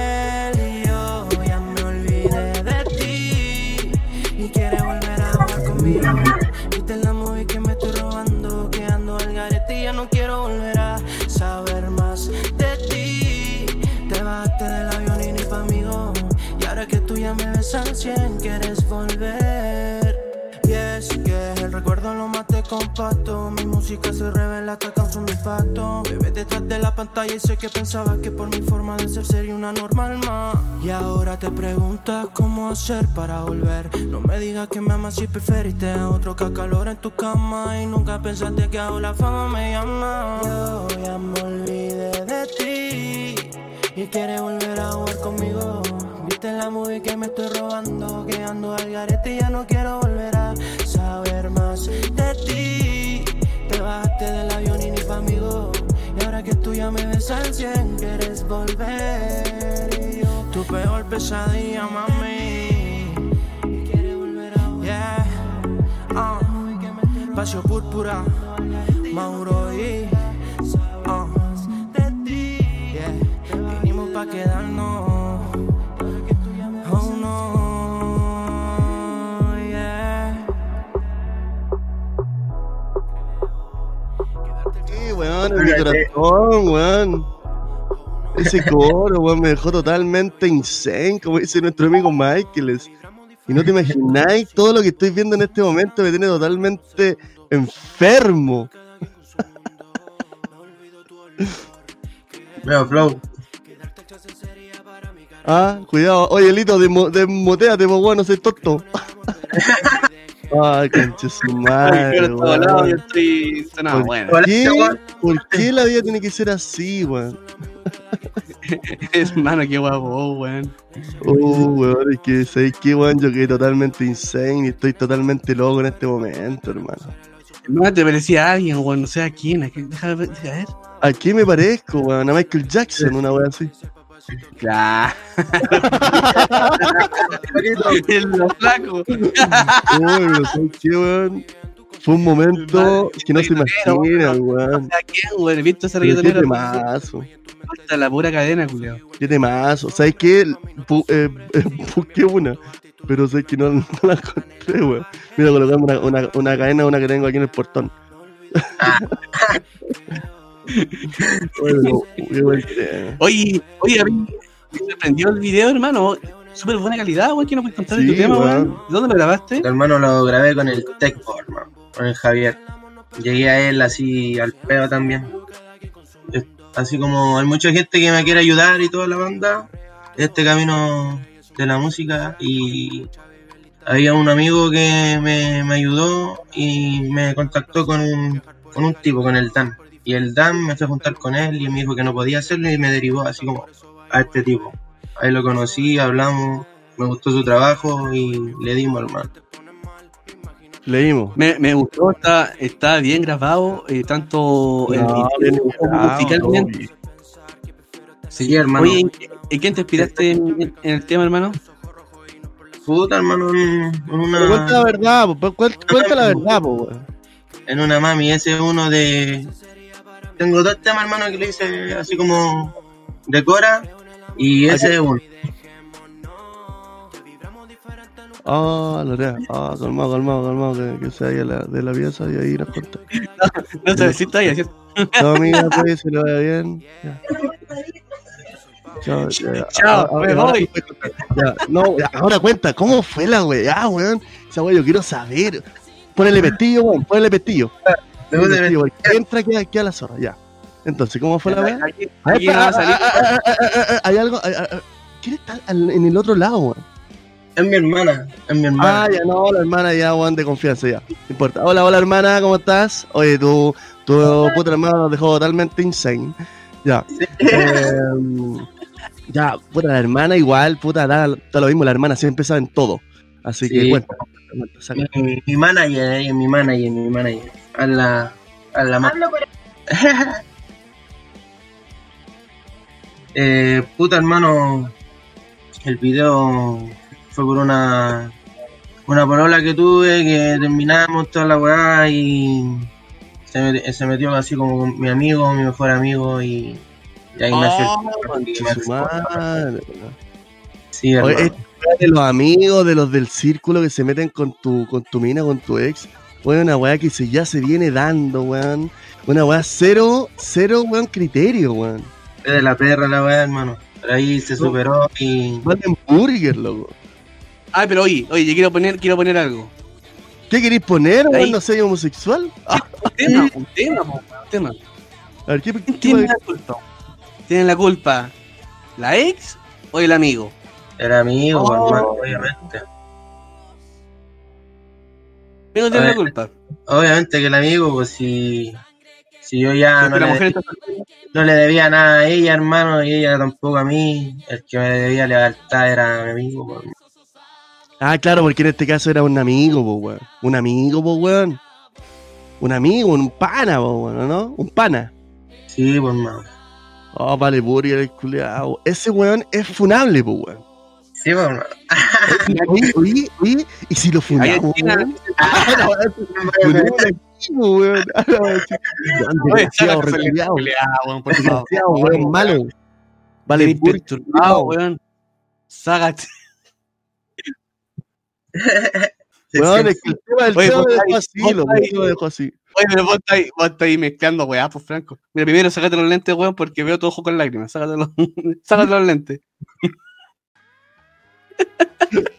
S27: 100, quieres volver. Y es que el recuerdo lo maté compacto. Mi música se revela hasta causa un impacto. Bebé detrás de la pantalla y sé que pensabas que por mi forma de ser sería una normal más. Y ahora te preguntas cómo hacer para volver. No me digas que me amas si preferiste a otro que calor en tu cama. Y nunca pensaste que ahora la fama me llama. Yo ya me olvidé de ti. Y quieres volver a jugar conmigo. Viste la movie que me estoy robando. Que ando al garete y ya no quiero volver a saber más de ti. Te bajaste del avión y ni pa' amigo. Y ahora que tú ya me ves al 100, quieres volver. Y yo, tu peor pesadilla, mami. Y volver a jugar. Yeah. Ah. Pasio púrpura, Mauro
S1: weón, en mi corazón, weón. Ese coro, weón, me dejó totalmente insane, como dice nuestro amigo Michaeles. Y no te imagináis todo lo que estoy viendo en este momento me tiene totalmente enfermo.
S3: Veo flow.
S1: Ah, cuidado. Oye, Lito, desmo- desmotéate, pues, weón, no soy tonto. (laughs) Ay, concha su madre,
S2: Pero todo lado, yo estoy. No,
S1: ¿Por,
S2: bueno.
S1: qué, ¿Por qué la vida tiene que ser así, weón? (laughs)
S2: Hermano, qué guapo, weón.
S1: Oh, weón, es que, ¿sabes qué, weón? Yo quedé totalmente insane y estoy totalmente loco en este momento, hermano.
S2: No te parecía a alguien, weón, no sé a quién. a quién- Déjame ver.
S1: ¿A qué me parezco, weón? A Michael Jackson, una weón así.
S2: Claro. Los flacos.
S1: Uy, pero ¿sabes qué, weón? Fue un momento que no se imagina, weón.
S2: ¿A quién, weón? ¿He visto ese
S1: Pero qué
S2: reggaetonero?
S1: temazo.
S2: Hasta la pura cadena, culiao.
S1: Qué temazo. ¿Sabes qué? Bu- eh, eh, busqué una, pero sé que no, (laughs) no la encontré, weón. Mira, colocamos una, una, una cadena, una que tengo aquí en el portón. (laughs) Bueno.
S2: Oye, oye, a mí me sorprendió el video, hermano. Súper buena calidad, weón. ¿Qué no puedes contar de
S3: Sí,
S2: tu tema,
S3: weón.
S2: ¿Dónde lo grabaste?
S3: Hermano, lo grabé con el Techboard, man, con el Javier. Llegué a él así al peo también. Así como hay mucha gente que me quiere ayudar y toda la banda, este camino de la música y había un amigo que me, me ayudó y me contactó con un, con un tipo, con el Dan. Y el Dan me fue a juntar con él y me dijo que no podía hacerlo y me derivó así como a este tipo. Ahí lo conocí, hablamos, me gustó su trabajo y le dimos, hermano.
S1: Leímos.
S2: Me, me gustó, está, está bien grabado, eh, tanto el
S1: No,
S2: como
S1: grabado,
S2: musicalmente.
S3: Sí, hermano.
S2: Oye, ¿en qué- ¿en quién te inspiraste en, en- en el tema, hermano?
S3: Puta, hermano, una...
S1: Cuenta la verdad, po, cuenta, cuenta la verdad, po.
S3: En una mami, ese es uno de... Tengo dos temas, hermano, que le hice así como de Cora y ese es uno.
S1: Ah, Lorea. Ah, calmado, calmado, calmado, que, que se vaya la, de la pieza y ahí nos corta. (laughs)
S2: No sé si está ahí, ¿cierto? (laughs)
S1: Chao, amiga, pues, se lo vaya bien. Ya. Chao, ya, ya. (laughs)
S2: Chao,
S1: Ah,
S2: me
S1: ahora-
S2: voy.
S1: Ya, no, ya, ahora cuenta, ¿cómo fue la weá, weón? Esa weá yo quiero saber. Ponele pestillo, weón, ponele pestillo. Pestillo, porque Entra aquí, aquí a la zorra, ya. Entonces, ¿cómo fue la weá?
S2: Aquí, no va a salir.
S1: ah, ah, ah, Hay algo. ¿Quién está en el otro lado, weón?
S3: Es mi hermana, es mi hermana.
S1: Ah, ya no, la hermana ya, weón, de confianza, ya. No importa. Hola, hola, hermana, ¿cómo estás? Oye, tu, tu puta hermana nos dejó totalmente insane. Ya. Em, ya, puta, la hermana igual, puta, da, da lo mismo, la hermana siempre sabe en todo. Así que,
S3: Sí.
S1: cuenta, saca.
S3: Mi, mi manager, es mi manager, mi manager. A la... A la ma- (laughs) eh, puta, hermano, el video fue por una... Una polola que tuve, que terminamos toda la weá y... Se, met- se metió así como con mi amigo, mi mejor amigo y... Y ahí nació
S1: Oh,
S3: el-. Sí, hermano.
S1: Oye, esta de los amigos, de los del círculo que se meten con tu, con tu mina, con tu ex, weón, una weá que se, ya se viene dando, weón. Una weá cero, cero, weón, criterio, weón.
S3: Es de la perra la weá, hermano. Pero ahí se superó y...
S1: Valen burger, loco.
S2: Ay, pero oye, oye, yo quiero poner, quiero poner algo.
S1: ¿Qué queréis poner,
S2: Ahí.
S1: weón? No soy homosexual. Ah,
S2: Un tema, un tema, un tema.
S1: a ver, ¿qué, qué
S2: ¿Quién tiene la culpa? ¿Tiene la culpa la ex o el amigo?
S3: El amigo,
S2: Oh.
S3: hermano, obviamente.
S2: ¿Quién tiene la culpa?
S3: Obviamente que el amigo, pues si, si yo ya no le,
S2: está
S3: no le debía nada a ella, hermano, y ella tampoco a mí, el que me debía lealtad era mi amigo. pues.
S1: Ah, claro, porque en este caso era un amigo, po, weón. Un amigo, po, weón. Un amigo, un pana, po, weón, ¿no? Un pana.
S3: Sí, pues, hermano.
S1: Oh, vale, burger, el culiao. Ese weón es funable, po, weón.
S3: Sí, hermano.
S1: Oye, oye, oye, ¿y si lo funamos, weón? Ah, weón. Ah, malo. Vale,
S2: perturbado, weón. Sácate.
S1: Weón, es que el tema del
S2: Oye,
S1: tema dejó así, lo dejó así.
S2: Oye, pero vos estás ahí, vos estás ahí mezclando weá, pues Franco. Mira, primero sácate los lentes, weón, porque veo tu ojo con lágrimas. Sácate los, (laughs) sácate los lentes.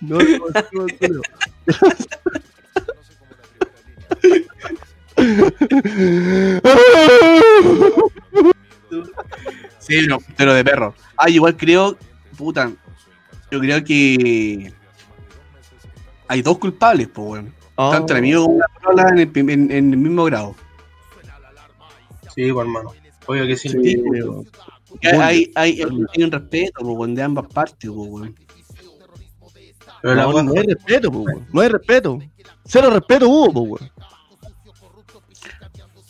S1: No, no, no, no.
S2: Sí, no, pero de perro. Ah, igual creo, puta, yo creo que hay dos culpables, pues, weón.
S1: Oh.
S2: Tanto el amigo como la parola en en- en el mismo grado.
S3: Sí, pues, hermano. Obvio que sí.
S1: Sí,
S2: Hay, hay, hay, hay un respeto, pues, weón, de ambas partes, pues, weón.
S3: Pero la
S1: No,
S3: weá-
S1: no hay respeto, po. No hay respeto. Cero respeto hubo, po, weón.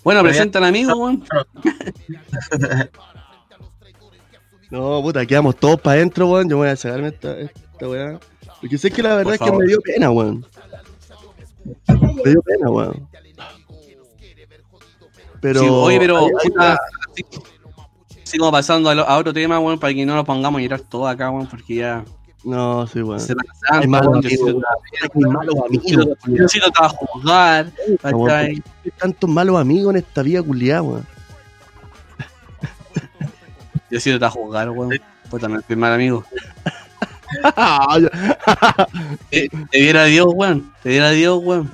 S2: Bueno,
S3: Pero ya-
S2: presenta al amigo, weón. (laughs)
S1: No, puta, quedamos todos para adentro, weón. Yo voy a sacarme esta, esta weá. Porque sé que la verdad
S2: Por
S1: es que me dio pena, weón. Me dio pena, weón. Pero.
S2: Sí, oye, pero
S1: Ay, ay,
S2: puta, así, así como pasando a, lo- a otro tema, weón, para que no nos pongamos a llorar todos acá, weón, porque ya.
S1: No, sí, weón.
S2: Se van
S1: Hay malos amigos,
S2: Diosito
S1: weón. Hay malos amigos.
S2: Diosito te va a juzgar,
S1: weón,
S2: ¿cachai?
S1: ¿por qué hay tantos malos amigos en esta vida culiada, weón.
S2: Diosito te va a juzgar, weón. Puta, no es mal amigo. (laughs) te, te viera Dios, weón. Te viera Dios, weón.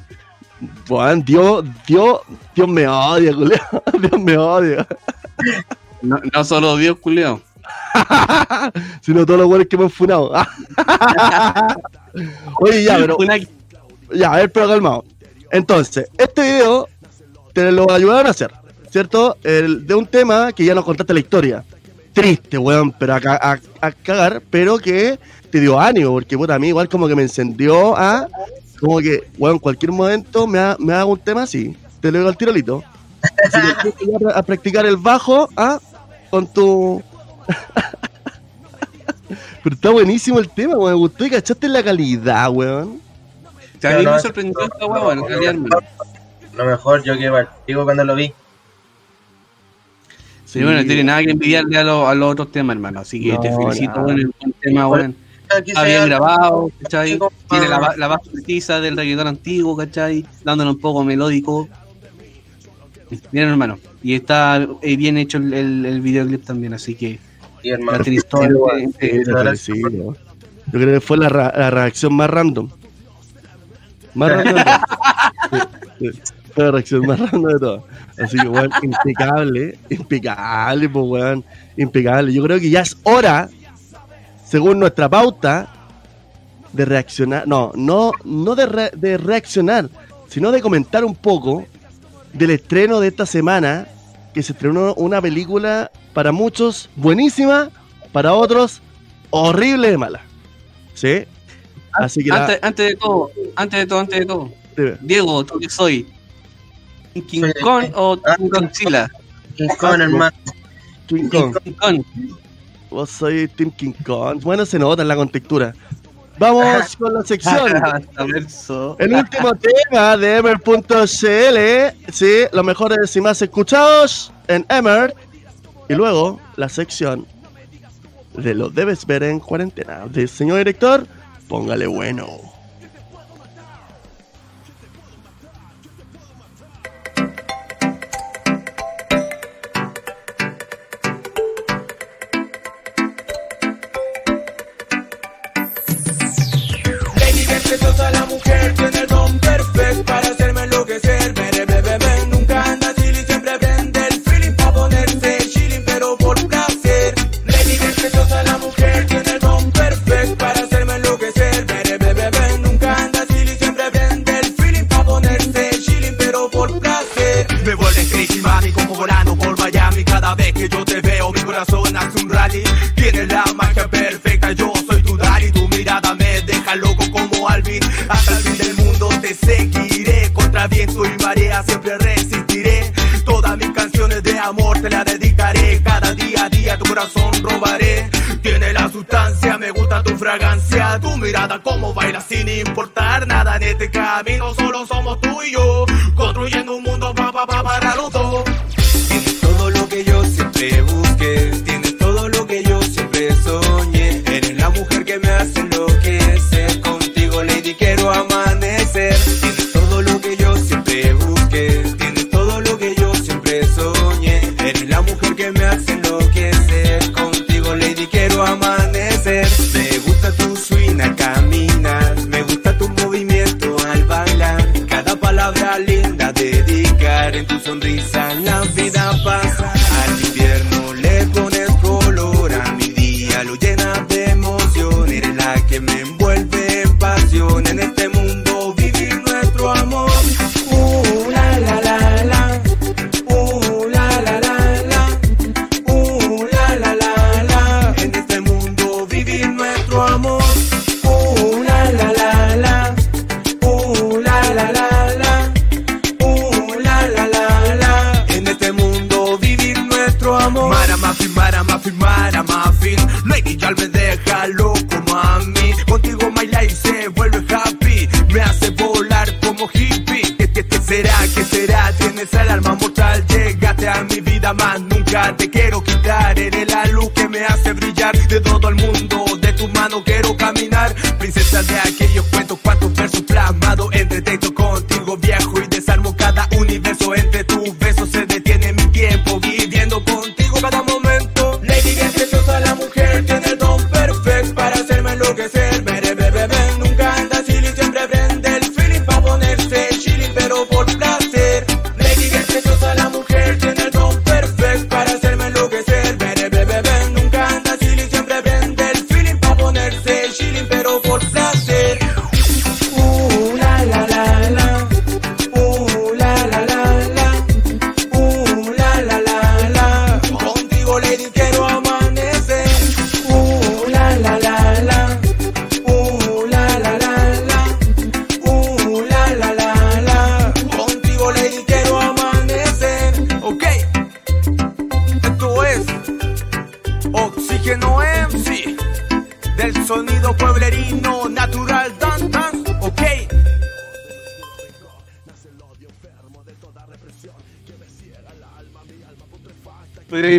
S1: Weón, Dios, Dios, Dios me odia, culiado. (laughs) Dios me odia.
S2: No, no solo Dios, culiao. (laughs)
S1: Sino todos los weones que me han funado. (laughs) Oye, ya, pero. Ya, a ver, pero calmado. Entonces, este video te lo ayudaron a hacer, ¿cierto? El, de un tema que ya nos contaste la historia. Triste, weón, pero a, a- a cagar, pero que te dio ánimo, porque puta, a mí igual como que me encendió a. Como que, weón, en cualquier momento me, ha- me hago un tema así. Te lo digo al tirolito. Así que ya a practicar el bajo, ¿ah? Con tu. Pero está buenísimo el tema, weón. Me gustó y cachaste la calidad, weón.
S2: Que a mí me sorprendió esta weá, weón.
S3: Lo mejor, yo que partigo cuando lo vi.
S2: Sí, bueno, no tiene nada que envidiarle a, los- a los otros temas, hermano. Así que
S3: No,
S2: te felicito, weón, el buen tema, weón. Está bien grabado, ¿cachai? Tiene la, la base precisa del reggaetón antiguo, ¿cachai? Dándole un poco melódico. Bien, hermano. Y está eh, bien hecho el, el, el videoclip también, así que.
S3: Hermano.
S2: la historia,
S1: Sí, te felicito. Yo creo que fue la, la reacción más random. Más (laughs) random. Sí, sí, fue la reacción más random de todas. Así que, weón, impecable. Impecable, pues, weón. Impecable. Yo creo que ya es hora, según nuestra pauta, de reaccionar. No, no, no de, re- de reaccionar, sino de comentar un poco del estreno de esta semana, que se estrenó una película para muchos buenísima, para otros horrible de mala. ¿Sí? Así que la-
S2: antes, de todo, antes de todo, antes de todo.
S1: Dime.
S2: Diego, ¿tú qué soy? ¿King Kong o King Godzilla?
S3: King Kong, hermano.
S1: King Kong.
S2: King Kong.
S1: Vos soy Team King Kong. Bueno, se nota en la contextura. Vamos (laughs) con la sección. (laughs) El último tema de Emer.cl. Sí, los mejores y más escuchados en Emer. Y luego la sección de lo debes ver en cuarentena. De señor director, póngale bueno.
S4: Corazón hace un rally. Tienes la magia perfecta, yo soy tu daddy. Tu mirada me deja loco como Alvin. Hasta el fin del mundo te seguiré. Contra viento y marea siempre resistiré. Todas mis canciones de amor te las dedicaré. Cada día a día tu corazón robaré. Tiene la sustancia, me gusta tu fragancia. Tu mirada como baila sin importar nada en este camino. Solo somos tú y yo. Construyendo un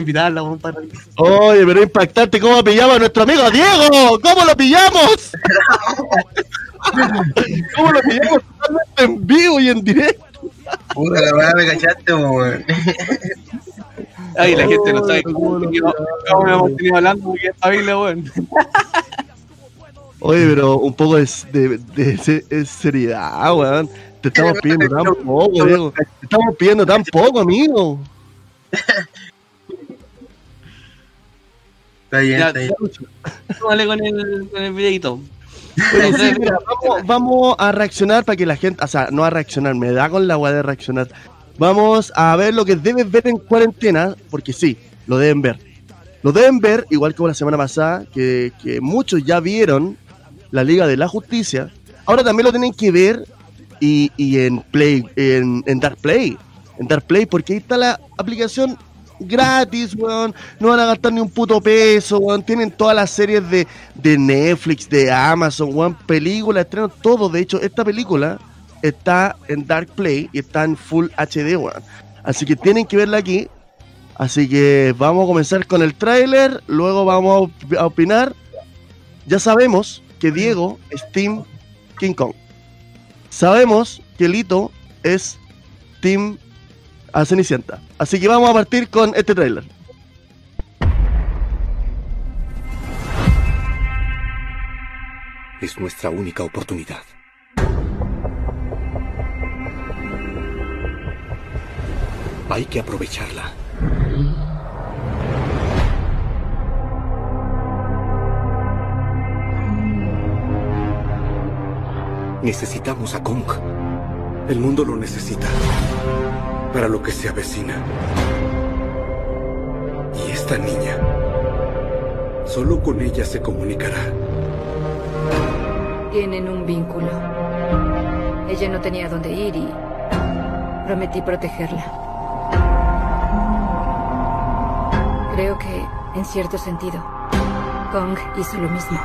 S4: (laughs)
S1: Oye, pero impactante cómo pillamos a nuestro amigo Diego. ¿Cómo lo pillamos? (laughs) ¿Cómo lo pillamos totalmente en vivo y en directo?
S3: Puta, la weá me cachaste, weón.
S2: Ay, la gente no sabe cómo cómo hemos tenido hablando porque está bien, weón.
S1: Oye, pero un poco de, de, de de seriedad, weón. Te estamos pidiendo tan poco, Diego. Te estamos pidiendo tan poco, amigo.
S3: Está bien,
S2: Ya,
S3: está bien.
S2: Dale con el, con el videito.
S1: Oye, sí, mira, vamos, vamos a reaccionar para que la gente, o sea, no a reaccionar, me da con la weá de reaccionar. Vamos a ver lo que debes ver en cuarentena, porque sí, lo deben ver. Lo deben ver, igual como la semana pasada, que, que muchos ya vieron la Liga de la Justicia. Ahora también lo tienen que ver y, y en Play, en, en Dark Play. En Dark Play, porque ahí está la aplicación gratis, weón. No van a gastar ni un puto peso, weón. Tienen todas las series de, de Netflix, de Amazon, weón. Películas, estrenos, todo. De hecho, esta película está en Dark Play y está en Full HD, weón. Así que tienen que verla aquí. Así que vamos a comenzar con el tráiler, luego vamos a op- a opinar. Ya sabemos que Diego es Team King Kong. Sabemos que Lito es Team a Cenicienta. Así que vamos a partir con este tráiler.
S28: Es nuestra única oportunidad. Hay que aprovecharla. Necesitamos a Kong. El mundo lo necesita. Para lo que se avecina. Y esta niña. Solo con ella se comunicará.
S29: Tienen un vínculo. Ella no tenía dónde ir y prometí protegerla. Creo que, en cierto sentido, Kong hizo lo mismo.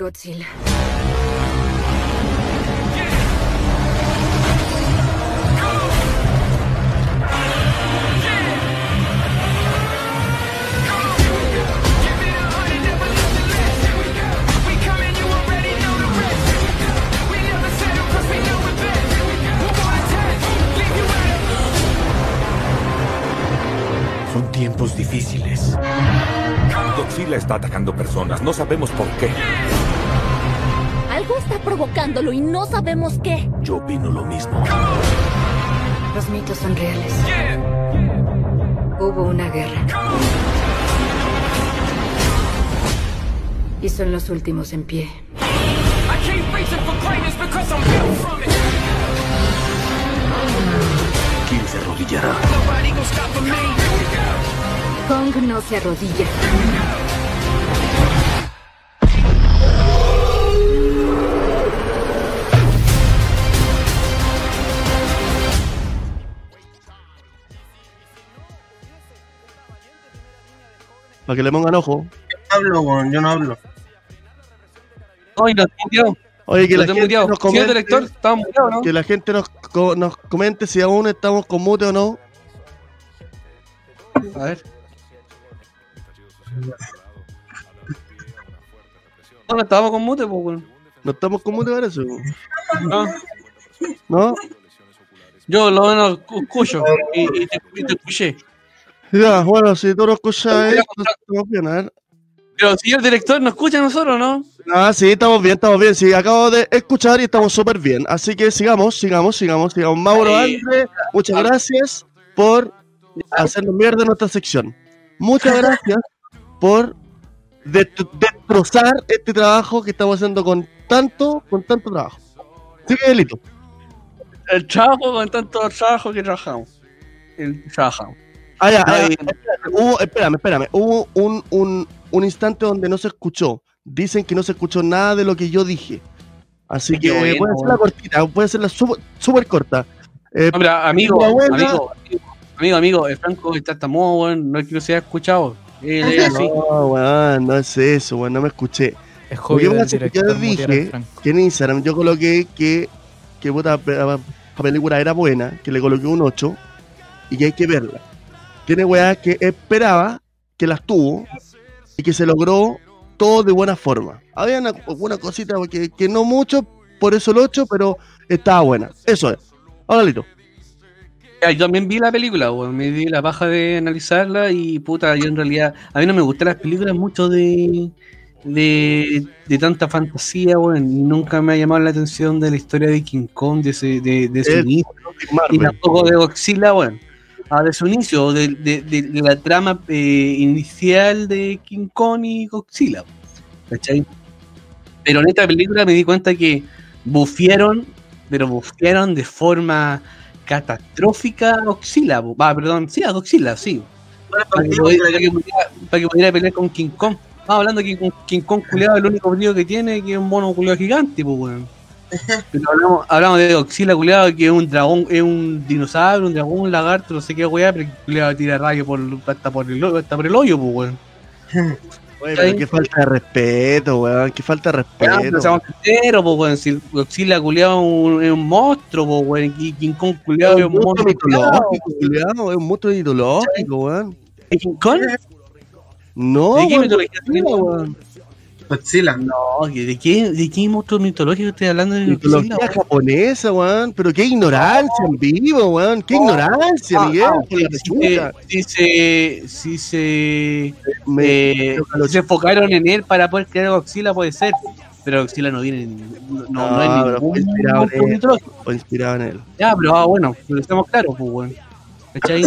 S29: Godzilla.
S28: Son tiempos difíciles. Godzilla está atacando personas. No sabemos por qué.
S30: Provocándolo y no sabemos qué.
S28: Yo opino lo mismo.
S29: Los mitos son reales. Hubo una guerra. Y son los últimos en pie.
S25: I came racing for greatness because I'm built from it.
S23: ¿Quién se arrodillará?
S29: Kong no se arrodilla.
S1: Para que le pongan ojo.
S3: Yo no hablo, weón, yo no hablo.
S2: Ay, lo muteado.
S1: Oye, que la gente nos comente,
S2: director, muteado, ¿no?
S1: que la gente nos, co- nos comente si aún estamos con mute o no.
S2: A ver. No, no estábamos con mute, pues, weón.
S1: No estamos con mute, parece.
S2: No.
S1: ¿No?
S2: Yo lo menos escu- escucho y, y te, y te escuché.
S1: Ya, bueno, si tú no escuchas esto, estamos bien, a ver.
S2: Pero señor director, ¿nos escucha a nosotros, no?
S1: Ah, sí, estamos bien, estamos bien. Sí, acabo de escuchar y estamos súper bien. Así que sigamos, sigamos, sigamos, sigamos. Mauro. Andre, muchas gracias por hacernos mierda en nuestra sección. Muchas gracias por dest- destrozar este trabajo que estamos haciendo con tanto, con tanto trabajo. Sigue, Delito.
S2: El trabajo con tanto trabajo que trabajamos. El trabajamos.
S1: Ah, ya, ah, hubo- espérame, espérame. Hubo un, un, un instante donde no se escuchó. Dicen que no se escuchó nada de lo que yo dije. Así
S2: Qué
S1: que
S2: bueno,
S1: puede ser
S2: bueno.
S1: la cortita, puede ser la súper corta. Eh,
S2: No, pero, amigo,
S1: mi abuela-
S2: amigo, amigo, amigo, el Franco está tan modo, weón. No es que no se haya escuchado. Es así.
S1: No, weón, no es eso, weón, no me escuché.
S31: Es
S1: yo
S31: al
S1: dije que en Instagram yo coloqué que, que puta, la película era buena, que le coloqué un 8 y que hay que verla. Tiene weá que esperaba, que las tuvo y que se logró todo de buena forma. Había una, una cosita que, que no mucho, por eso el 8, pero estaba buena. Eso es. Ahora, Lito.
S2: Yo también vi la película, weón. Me di la paja de analizarla y puta, yo en realidad. A mí no me gustan las películas mucho de. de, de tanta fantasía, weón. Y nunca me ha llamado la atención de la historia de King Kong, de, ese, de, de su inicio. Y tampoco de Godzilla, weón. Ah, de su inicio, de, de- de- de la trama eh, inicial de King Kong y Godzilla. ¿Cachai? Pero en esta película me di cuenta que bufieron, pero bufieron de forma catastrófica a Godzilla. Ah, perdón, sí, a Godzilla, sí. Para que, pudiera, para que pudiera- para que pudiera pelear con King Kong. Estamos hablando que con King Kong culeado el único brillo que tiene que es un mono culeado gigante, pues weón. Pero hablamos, hablamos de Godzilla culeado que es un dragón, es un dinosaurio, un dragón, un lagarto, no sé qué weá, pero que culeado tira rayos por, hasta por el, hasta por el hoyo, pues weón. (laughs)
S1: Pero qué falta de respeto, weón. Qué falta de respeto.
S2: sinceros, pues, weón. Si Godzilla culiado es un, monstruo, pues, weón. Y King Kong culiado es un monstruo
S1: mitológico, culiao, es un monstruo mitológico, weón.
S2: ¿Es King Kong?
S1: No,
S2: ¿De qué mitología
S1: weón.
S3: Godzilla.
S2: No, ¿de qué, ¿de qué monstruo mitológico estoy hablando de Godzilla?
S1: Mitología japonesa, weón. Pero qué ignorancia en vivo, weón. Qué ignorancia,
S2: Ah,
S1: Miguel.
S2: ah, si, se, si se, si se,
S1: Me-
S2: eh, se enfocaron en él para poder crear Godzilla, puede ser. Pero Godzilla no viene, no, no, no es
S1: Ah, pero
S2: ningún
S1: fue inspirado
S2: monstruo
S1: en él.
S2: mitológico.
S1: Fue inspirado en él.
S2: Ya, pero ah, bueno, pero estamos claros, pues, weón. ¿Cachai?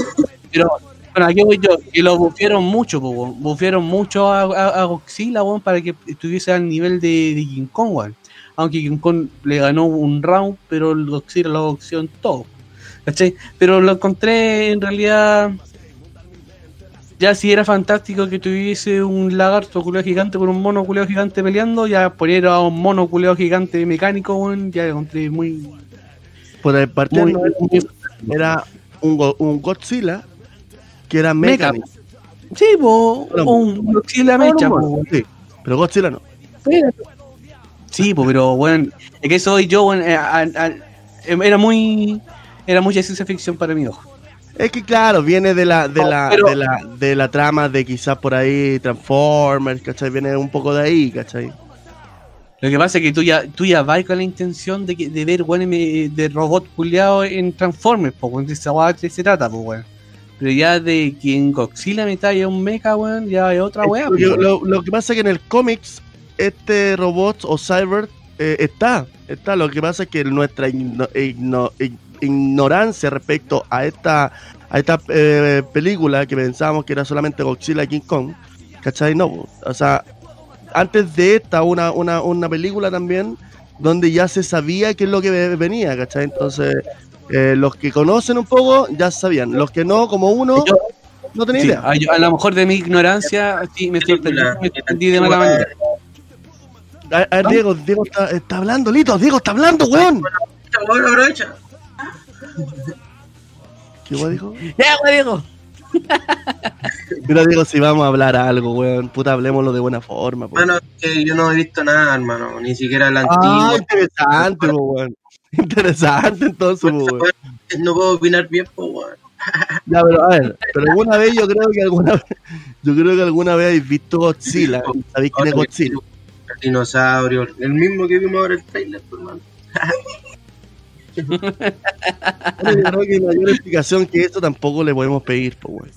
S2: Pero, bueno, aquí voy yo, que lo bufieron mucho. Bufieron mucho a, a, a Godzilla, weón, para que estuviese al nivel de, de King Kong, weón. Aunque King Kong le ganó un round, pero el Godzilla lo boxeó en todo. ¿Cachai? Pero lo encontré en realidad. Ya si era fantástico que tuviese un lagarto culeado gigante con un mono culeado gigante peleando, ya poner a un mono culeado gigante mecánico, weón, ya lo encontré muy,
S1: Por el partido
S2: Muy-
S1: no era, un Godzilla que era
S2: Mecha. Sí, po, un Godzilla mecha, po.
S1: Sí, pero Godzilla no.
S2: Sí, po, pero bueno, es que soy yo, weón, eh, a- a- era muy era mucha ciencia ficción para mi ojo.
S1: Es que claro, viene de la, de
S2: No,
S1: la,
S2: pero-
S1: de la, de la trama de quizás por ahí Transformers, ¿cachai? Viene un poco de ahí, ¿cachai?
S2: Lo que pasa es que tú ya, tú ya vas con la intención de, que, de ver weón, me- de robot culiado en Transformers, po, weón, de esa se trata, po, weón. Pero ya de que en Godzilla me talla un mecha, weón, ya es otra weá. po,
S1: Lo, que pasa es que en el cómics, este robot o cyber eh, está, está. Lo que pasa es que nuestra igno- igno- ig- ignorancia respecto a esta, a esta eh, película que pensábamos que era solamente Godzilla y King Kong, ¿cachai? No, o sea, antes de esta, una, una, una película también donde ya se sabía qué es lo que ve- venía, ¿cachai? Entonces, eh, los que conocen un poco ya sabían. Los que no, como uno, no tenía
S2: Sí,
S1: idea.
S2: a, yo- a lo mejor de mi ignorancia, sí, me sorprendí, me sorprendí de mala manera.
S1: A, a ver, Diego, Diego está, está hablando, Lito, Diego está hablando, weón. ¿Qué weón dijo?
S2: Ya, weón, Diego.
S1: Mira, Diego, si vamos a hablar algo, weón, puta, hablemoslo de buena forma, po.
S3: Bueno, yo no he visto nada, hermano. Ni siquiera la
S1: Ah,
S3: antigua.
S1: interesante, po, weón. (laughs) Interesante, entonces.
S3: No puedo opinar bien, pues, weón. (laughs)
S1: Ya, pero a ver, pero alguna vez yo creo que alguna vez, yo creo que alguna vez habéis visto Godzilla. ¿Sabéis quién es Godzilla?
S3: El dinosaurio, el mismo que vimos ahora el trailer, hermano. (laughs)
S1: Yo creo que mayor explicación que esto tampoco le podemos pedir, pues,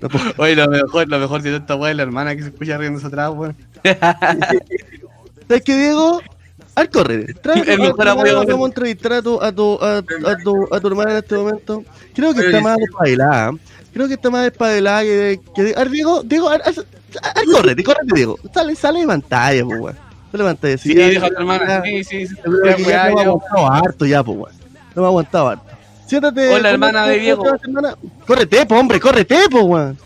S1: weón.
S2: Oye, lo mejor, lo mejor de esta weá es la hermana que se escucha riéndose atrás, weón.
S1: ¿Sabes qué, Diego? Al correr. Trae,
S2: El mejor apoyo.
S1: Vamos a entrevistar a tu, a, tu, a, a tu, a tu hermana en este momento. Creo que está más espabilada. Creo que está más espabilada que. que a ver, Diego, Diego, al, correte, correte, Diego. Sale, sale de pantalla, pues, weón. Sale de pantalla.
S2: Sí, a tu hermana. Sí, sí, sí. weá,
S1: no me ha aguantado harto ya, pues, weón. No me ha aguantado harto. Siéntate.
S2: Hola, hermana
S1: ¿cómo-
S2: de Diego.
S1: te vas, hermana? Córrete, po, hombre, córrete, po, weón.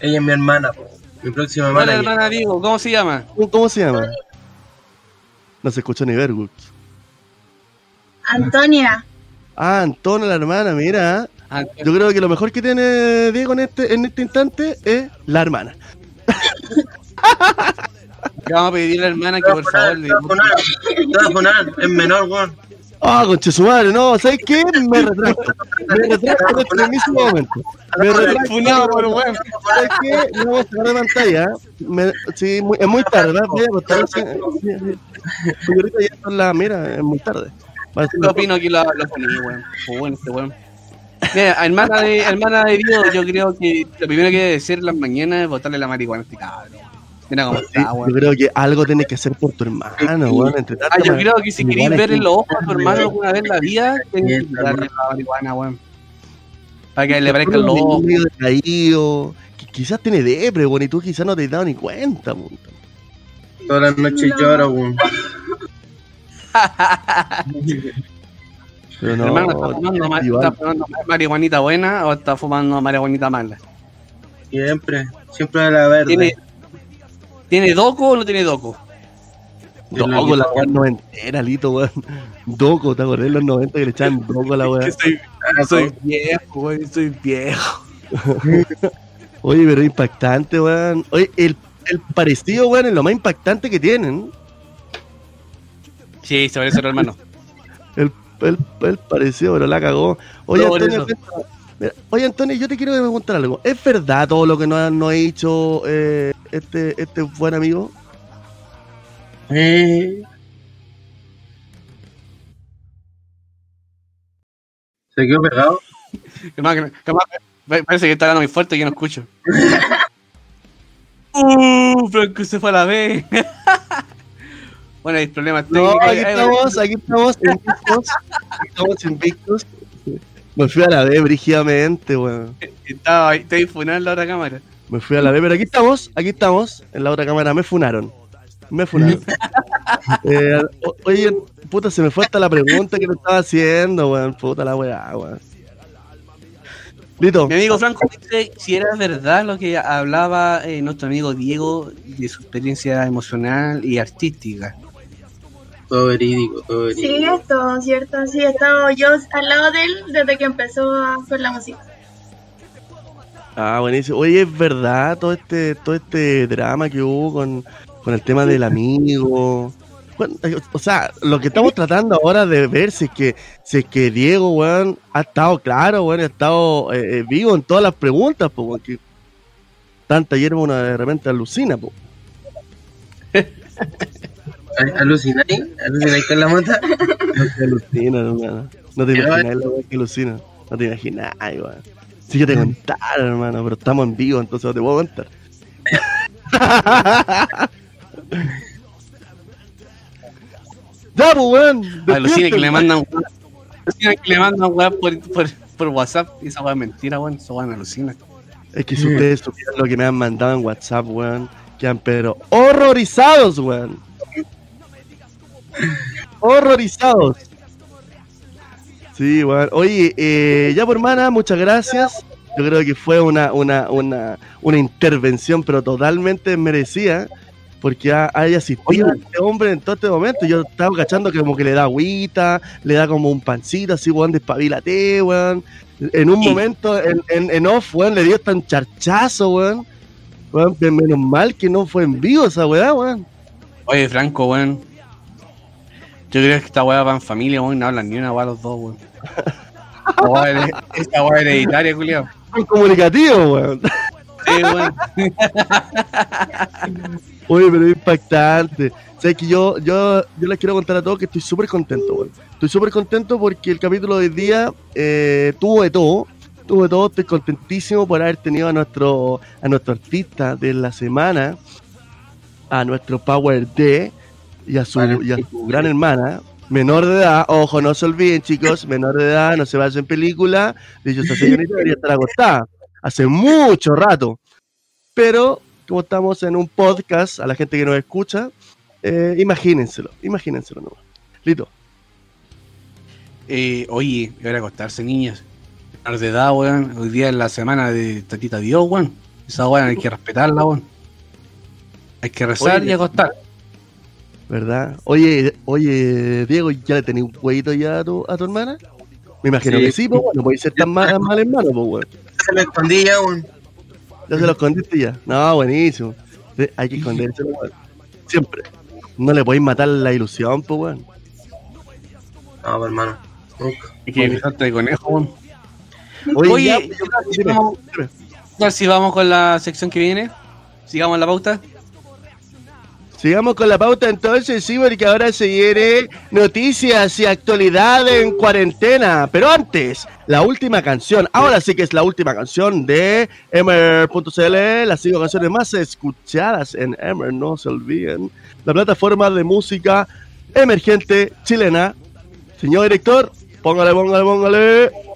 S3: Ella es mi hermana, pues. Mi próxima
S2: Hola,
S3: hermana.
S2: hermana Diego, ¿cómo se llama?
S1: ¿Cómo, cómo se llama? No se escucha ni Vergus.
S31: Antonia.
S1: Ah, Antonio, la hermana, mira. Yo creo que lo mejor que tiene Diego en este, en este instante es la hermana.
S2: Le vamos a pedir a la hermana que por favor
S3: poner, es menor, weón.
S1: Ah, conche su madre, no, ¿sabes qué? Me (laughs) retracto. Me retracto en este mismo momento. Me retracto.
S2: Funado, pero weón.
S1: ¿Sabes qué? No vamos a sacar de pantalla. Me, sí, muy- es muy tarde, ¿verdad? Voy. Porque ahorita ya son las, mira, es muy tarde.
S2: Yo opino que lo, lo poní, weón. Fue bueno este weón. Mira, hermana de, hermana de Dios, yo creo que lo primero que debe decir en las mañanas es botarle la marihuana a este cabrón. Mira cómo está,
S1: yo
S2: weón.
S1: creo que algo tienes que hacer por tu hermano, weón. Entre
S2: Ah, yo creo que si queréis
S1: igual
S2: ver en los ojos a tu hermano alguna vez en la vida, tenés que darle la marihuana, weón. Para que le ojos.
S1: medio decaído, que quizás tiene depre, weón, y tú quizás no te has dado ni cuenta, weón.
S3: Todas las noches lloro, weón.
S1: Pero no,
S2: hermano, ¿está fumando, está marihuanita buena o está fumando marihuanita mala?
S3: Siempre, siempre de la verde.
S2: ¿Tiene, ¿Tiene doco o no tiene doco?
S1: Doco, la weá noventera, Lito, weón. Doco, ¿te acordás de los 90 que le echaban doco a la weá?
S2: Soy, soy viejo, weón, soy viejo. (laughs)
S1: Oye, pero impactante, weón. Oye, el, el parecido, weón, es lo más impactante que tienen.
S2: Sí, se parece a hermano. (laughs)
S1: El, el, el parecido, pero la cagó. Oye,
S2: No,
S1: Antonio. Mira, oye, Antonio, yo te quiero preguntar algo. ¿Es verdad todo lo que nos, nos ha dicho eh, este, este buen amigo?
S3: Eh. ¿Se quedó pegado? (laughs)
S2: Que- capaz- parece que está hablando muy fuerte y yo no escucho. (laughs) Uh, Franco se fue a la B. (laughs) bueno, hay problemas
S1: No,
S2: técnicos.
S1: aquí
S2: Ay,
S1: estamos, aquí estamos invictos. Aquí estamos invictos. Me fui a la B brígidamente, weón.
S2: Estaba ahí, estoy funando la otra cámara.
S1: Me fui a la B, pero aquí estamos, aquí estamos. En la otra cámara me funaron. Me funaron. (laughs) Eh, o- oye, puta, se me fue hasta la pregunta que me estaba haciendo, weón. Puta la weá, weón. Lito.
S2: Mi amigo Franco dice si era verdad lo que hablaba eh, nuestro amigo Diego de su experiencia emocional y artística.
S3: Todo verídico, todo verídico.
S31: Sí, es todo cierto. Sí, he estado yo al lado de él desde que empezó a hacer la música.
S1: Ah, buenísimo. Oye, es verdad todo este, todo este drama que hubo con, con el tema del amigo. Bueno, eh, o sea, lo que estamos tratando ahora de ver si es que, si es que Diego, weón, ha estado claro, weón, ha estado eh, eh, vivo en todas las preguntas, pues, weón, que tanta hierba una de repente alucina, pues. (laughs)
S3: ¿Alucináis? ¿Alucináis con la mota? (laughs)
S1: No te alucina, hermano. No te imaginas la que alucina. No te imaginas, weón. Si yo te contara, hermano, pero estamos en vivo, entonces no te puedo contar. (laughs) ya, pues, weón.
S2: Alucina que le mandan alucina que le mandan weá por, por, por WhatsApp y esa weá es mentira, weón. Esa weá me alucina.
S1: Es que si ustedes supieran lo que me han mandado en WhatsApp, weón, quedan pero horrorizados, weón. Horrorizados. Sí, weón. Oye, eh, ya por hermana, muchas gracias. Yo creo que fue una, una, una, una intervención, pero totalmente merecida. Porque ha, haya asistido a este hombre en todo este momento. Yo estaba cachando que como que le da agüita, le da como un pancito, así, weón, despabilate, weón. En un momento, en, en, en off, weón, le dio tan charchazo, weón. Weón, menos mal que no fue en vivo esa weá, weón.
S2: Oye, Franco, weón. Yo creo que esta weá va en familia, weón. No hablan ni una weá los dos, weón. Esta weá hereditaria, culiao.
S1: Son comunicativos, weón.
S2: Sí, weón.
S1: Oye, pero es impactante. O sea, que yo, yo, yo les quiero contar a todos que estoy súper contento, weón. Estoy súper contento porque el capítulo de hoy día eh, tuvo de todo. Tuvo de todo. Estoy contentísimo por haber tenido a nuestro, a nuestro artista de la semana, a nuestro Power D y a su, y a su gran hermana. Menor de edad, ojo, no se olviden, chicos, menor de edad, no se vayan en película. De hecho, esa señorita debería estar acostada hace mucho rato. Pero, como estamos en un podcast, a la gente que nos escucha, eh, imagínenselo, imagínenselo nomás. Listo.
S2: Eh, oye, y ahora acostarse, niñas. Menor de edad, weón. Hoy día es la semana de Tatita Dios, weón. Esa weón hay que respetarla, weón. Hay que rezar
S1: Oye,
S2: y acostar.
S1: ¿Verdad? Oye, oye, Diego, ¿ya le tenés un huevito ya a tu, a tu hermana? Me imagino
S3: Sí.
S1: que sí, pues bueno, puede ser tan mal, mal hermano, pues weón.
S3: Se lo escondí ya, weón.
S1: Ya se lo escondiste ya. No, buenísimo. Hay que esconderse, weón. Siempre. No le podéis matar la ilusión, pues weón.
S3: No, pues, hermano. Nunca.
S2: Hay que fijarte de conejo, weón.
S1: Oye,
S2: Oye,
S1: ya,
S2: ya,
S1: yo-
S2: si vamos, si vamos con la sección que viene. Sigamos la pauta.
S1: Sigamos con la pauta entonces, sí, porque ahora se viene noticias y actualidad en cuarentena. Pero antes, la última canción. Ahora sí que es la última canción de Emer.cl, las cinco canciones más escuchadas en Emer, no se olviden. La plataforma de música emergente chilena. Señor director, póngale, póngale, póngale.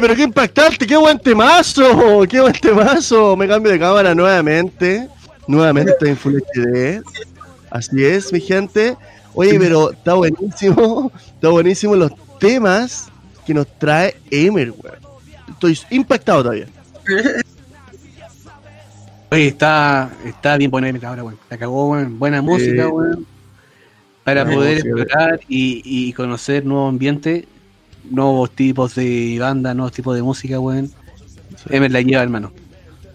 S1: Oye, pero qué impactante, qué buen temazo, qué buen temazo. Me cambio de cámara nuevamente. Nuevamente estoy en Full HD. Así es, mi gente. Oye, pero está buenísimo, está buenísimo los temas que nos trae Emer, weón. Estoy impactado todavía.
S2: Oye, está, está bien poner ahora, weón. La cagó, weón. Buena música,
S1: Eh,
S2: weón. Para poder explorar y, y conocer nuevo ambiente, nuevos tipos de banda, nuevos tipos de música, weón. Emer la lleva, hermano.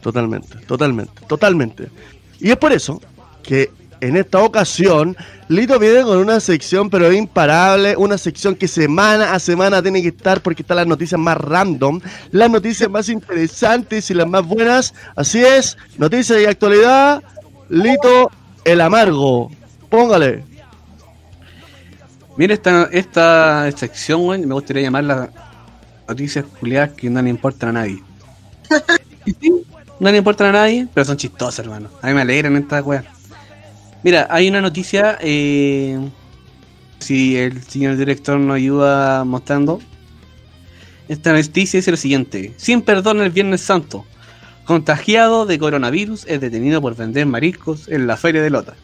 S1: Totalmente, totalmente, totalmente. Y es por eso que en esta ocasión Lito viene con una sección pero imparable, una sección que semana a semana tiene que estar porque están las noticias más random, las noticias más interesantes y las más buenas. Así es, noticias y actualidad, Lito el amargo. Póngale.
S2: Mira esta, esta sección, weón, me gustaría llamarla noticias culiadas que no le importan a nadie. no le importan a nadie, pero son chistosas, hermano. A mí me alegran estas weas. Mira, hay una noticia, eh, si el señor director nos ayuda mostrando. Esta noticia dice lo siguiente. Sin perdón el Viernes Santo. Contagiado de coronavirus es detenido por vender mariscos en la feria de Lota.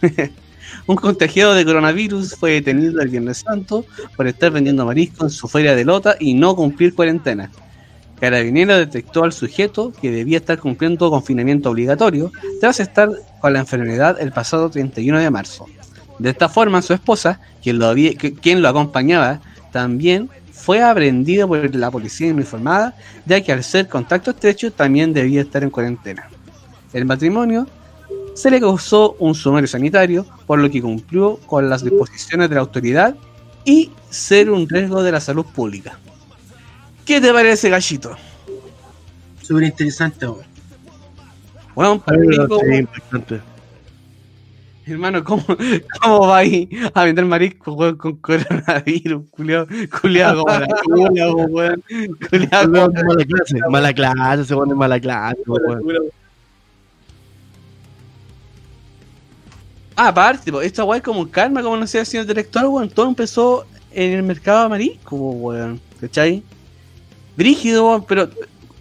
S2: (laughs) Un contagiado de coronavirus fue detenido el Viernes Santo por estar vendiendo mariscos en su feria de Lota y no cumplir cuarentena. Carabinero detectó al sujeto que debía estar cumpliendo confinamiento obligatorio tras estar con la enfermedad el pasado 31 de marzo. De esta forma, su esposa, quien lo, acompañaba, también fue aprendido por la policía uniformada, ya que al ser contacto estrecho también debía estar en cuarentena. El matrimonio se le causó un sumario sanitario, por lo que cumplió con las disposiciones de la autoridad y ser un riesgo de la salud pública. ¿Qué te parece, gallito?
S3: Súper interesante, weón.
S2: Bueno,
S1: impactante.
S2: hermano, ¿cómo, ¿cómo va ahí a vender marisco, weón, con coronavirus? Culeado, culeado (laughs) weón. Culeado
S1: Mala clase, mala clase, se pone mala clase, weón.
S2: Ah, aparte, po, esta es como calma, como no sé, señor director, weón. Todo empezó en el mercado po, weón. ¿Cachai? Brígido, weón, pero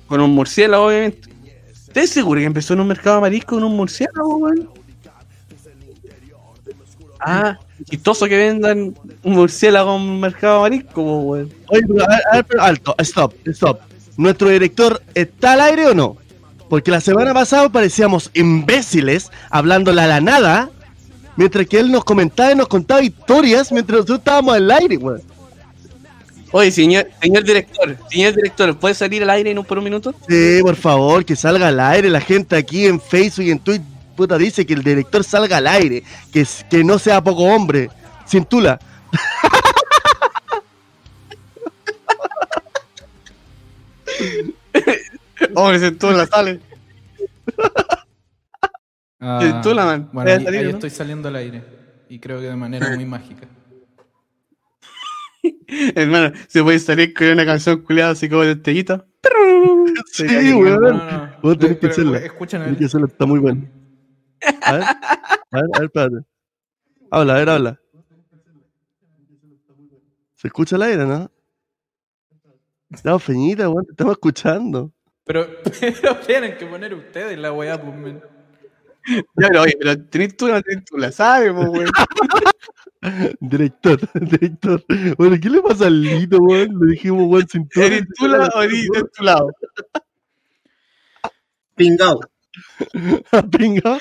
S2: con un murciélago, obviamente. ¿Estás seguro que empezó en un mercado marisco con un murciélago, weón? Ah, chistoso que vendan un murciélago en un mercado marisco, weón.
S1: Oye, pero, alto, stop, stop. ¿Nuestro director está al aire o no? Porque la semana pasada parecíamos imbéciles hablándole a la nada, mientras que él nos comentaba y nos contaba historias mientras nosotros estábamos al aire, weón.
S2: Oye, señor, señor director, señor director, ¿puede salir al aire en un, por un minuto?
S1: Sí, por favor, que salga al aire. La gente aquí en Facebook y en Twitter puta, dice que el director salga al aire, que, que no sea poco hombre. Sin tula. (laughs)
S2: Hombre, la sale. (laughs)
S32: Ah,
S2: Tú la man.
S32: Bueno,
S2: Debe
S32: ahí,
S2: salir,
S32: ahí
S2: ¿no?
S32: estoy saliendo al aire. Y creo que de manera muy mágica. (laughs)
S2: Hermano, se puede salir con una canción culiada así como de estrellita. (laughs)
S1: Sí, weón.
S2: No, no.
S1: Vos tenés que
S32: Pero,
S1: hacerlo.
S32: escuchen, a
S1: Tenés
S32: ver.
S1: que hacerlo, está muy bueno. A ver, a ver, a ver, espérate. Habla, a ver, habla. ¿Se escucha el aire, no? Estamos feñita, weón, te estamos escuchando.
S32: Pero, (laughs) pero tienen que poner ustedes la weá, pues.
S2: Ya, pero oye, pero tenés tú, no tenés tú, la sabes, weón. (laughs)
S1: Director, director. Bueno, ¿qué le pasa al Lito, weón? Le dijimos, weón, sin tula.
S2: ¿Eres tú la o eres de tu lado?
S3: Pingao. (laughs)
S1: Pinga.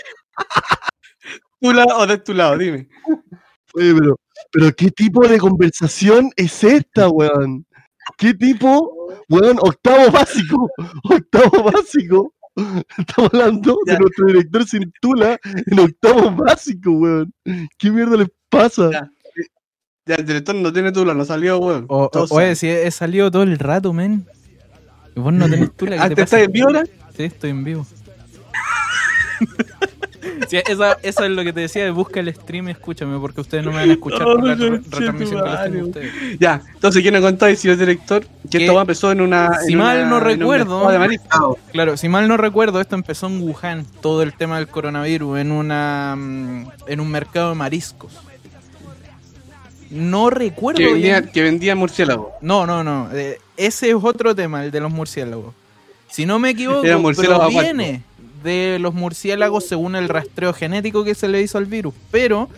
S2: ¿Tu lado o de tu lado? Dime.
S1: Oye, pero, pero ¿qué tipo de conversación es esta, weón? ¿Qué tipo, weón, octavo básico? Octavo básico. Estamos hablando de nuestro director sin tula en octavo básico, weón. ¿Qué mierda les pasa?
S2: Ya, ya, el director no tiene tula, no salió, weón.
S32: O, oye, si he, he salido todo el rato, men. Vos no tenés tula. ¿qué
S2: Ah,
S32: te
S2: ¿te
S32: pasa?
S2: estás en vivo ahora?
S32: Sí, estoy en vivo. Sí, esa- eso es lo que te decía de busca el stream y escúchame, porque ustedes no me van a escuchar por la re- retransmisión que les tengo ustedes.
S2: Ya, entonces, ¿quién nos contáis, señor director? Que
S32: Que-
S2: esto empezó en una.
S32: Si
S2: en
S32: mal
S2: una-
S32: no recuerdo,
S2: de
S32: claro, si mal no recuerdo, esto empezó en Wuhan, todo el tema del coronavirus, en una mm, en un mercado de mariscos. No recuerdo
S2: Que vendía,
S32: bien.
S2: que vendía murciélago.
S32: No, no, no. eh, ese es otro tema, el de los murciélagos. Si no me equivoco,
S2: murciélago
S32: proviene de los murciélagos según el rastreo genético que se le hizo al virus. Pero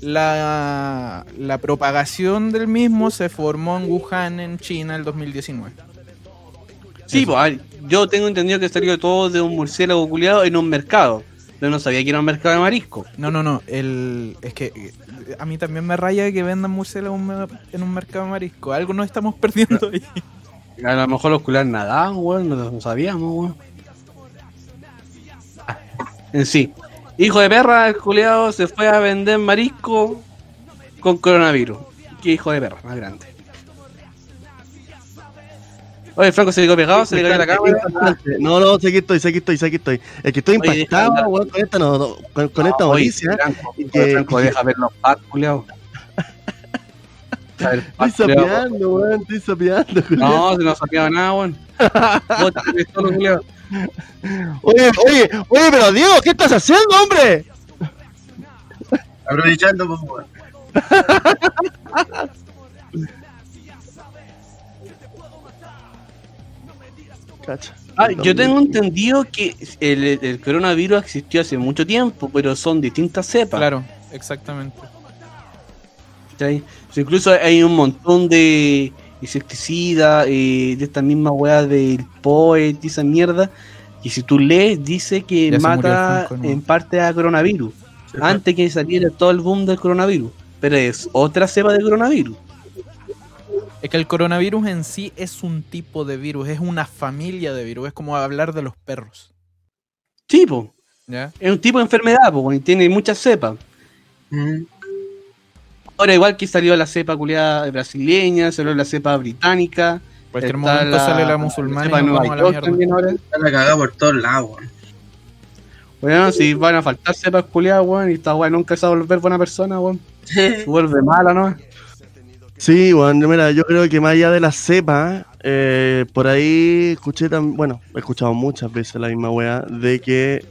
S32: la, la propagación del mismo se formó en Wuhan, en China, el 2019.
S2: Sí, pues, yo tengo entendido que salió todo de un murciélago culiado en un mercado. Pero no sabía que era un mercado de marisco.
S32: No, no, no. El, es que eh, a mí también me raya que vendan murciélagos en un- mercado de marisco. Algo nos estamos (laughs) perdiendo ahí.
S2: A lo mejor los culiados nadaban, weón, no sabíamos, weón. En sí. Hijo de perra, el culiado se fue a vender marisco con coronavirus. Qué hijo de perra, más grande. Oye, Franco se le quedó pegado, se le cayó la cámara.
S1: No, no, sé que estoy, sé que estoy, sé que estoy. Es que estoy
S2: Oye,
S1: impactado, weón, con esta, no, no, con, con esta
S2: Ah, oye,
S1: noticia.
S2: Franco,
S1: que-
S2: Franco, deja ver los. A ver, (laughs)
S1: Estoy
S2: culiao.
S1: sapeando, weón, estoy sapeando. culiao.
S2: No, se no sapeaba nada, weón. (laughs) Vos solo, culiao.
S1: Oye, oye, oye, pero Diego, ¿qué estás haciendo, hombre?
S3: Aprovechando, pues, weón.
S1: Cacha.
S2: Ah, yo tengo entendido que el, el coronavirus existió hace mucho tiempo, pero son distintas cepas.
S32: Claro, exactamente.
S2: incluso hay un montón de insecticidas, eh, de esta misma weá del POET y esa mierda. Y si tú lees, dice que
S32: Ya
S2: mata en parte a coronavirus. Antes que saliera todo el boom del coronavirus. Pero es otra cepa de coronavirus.
S32: Es que el coronavirus en sí es un tipo de virus, es una familia de virus, es como hablar de los perros.
S2: Tipo.
S32: ¿Ya?
S2: Es un tipo de enfermedad, pues, y tiene muchas cepas. Ahora, igual que salió la cepa culiada brasileña, salió la cepa británica.
S32: Cualquier
S2: está
S32: momento sale la musulmana
S2: cepa
S32: y
S2: de
S32: nos
S2: Nueva
S32: vamos a la
S2: York
S32: mierda.
S2: también ahora.
S3: Está la cagada por todos lados, weón.
S2: Bueno, si van a faltar cepas culiadas, weón, y esta weón nunca se va a volver buena persona, weón. (laughs) Se vuelve mala, ¿no?
S1: Sí, bueno, mira, yo creo que más allá de la cepa, eh, por ahí escuché también, bueno, he escuchado muchas veces la misma weá, de que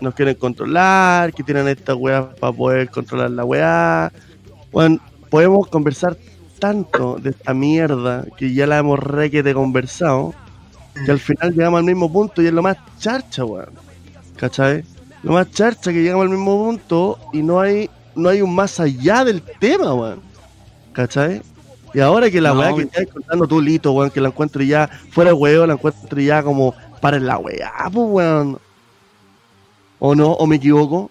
S1: nos quieren controlar, que tienen estas weas para poder controlar la weá. Bueno, podemos conversar tanto de esta mierda que ya la hemos requete conversado, que al final llegamos al mismo punto y es lo más charcha, weón. ¿Cachai? Lo más charcha que llegamos al mismo punto y no hay, no hay un más allá del tema, weón. ¿Cachai? Y ahora que la
S2: No,
S1: weá que estás contando tú, Lito, weón, que la encuentro ya fuera de weón, la encuentro ya como para la weá, pues weón. ¿O no? ¿O me equivoco?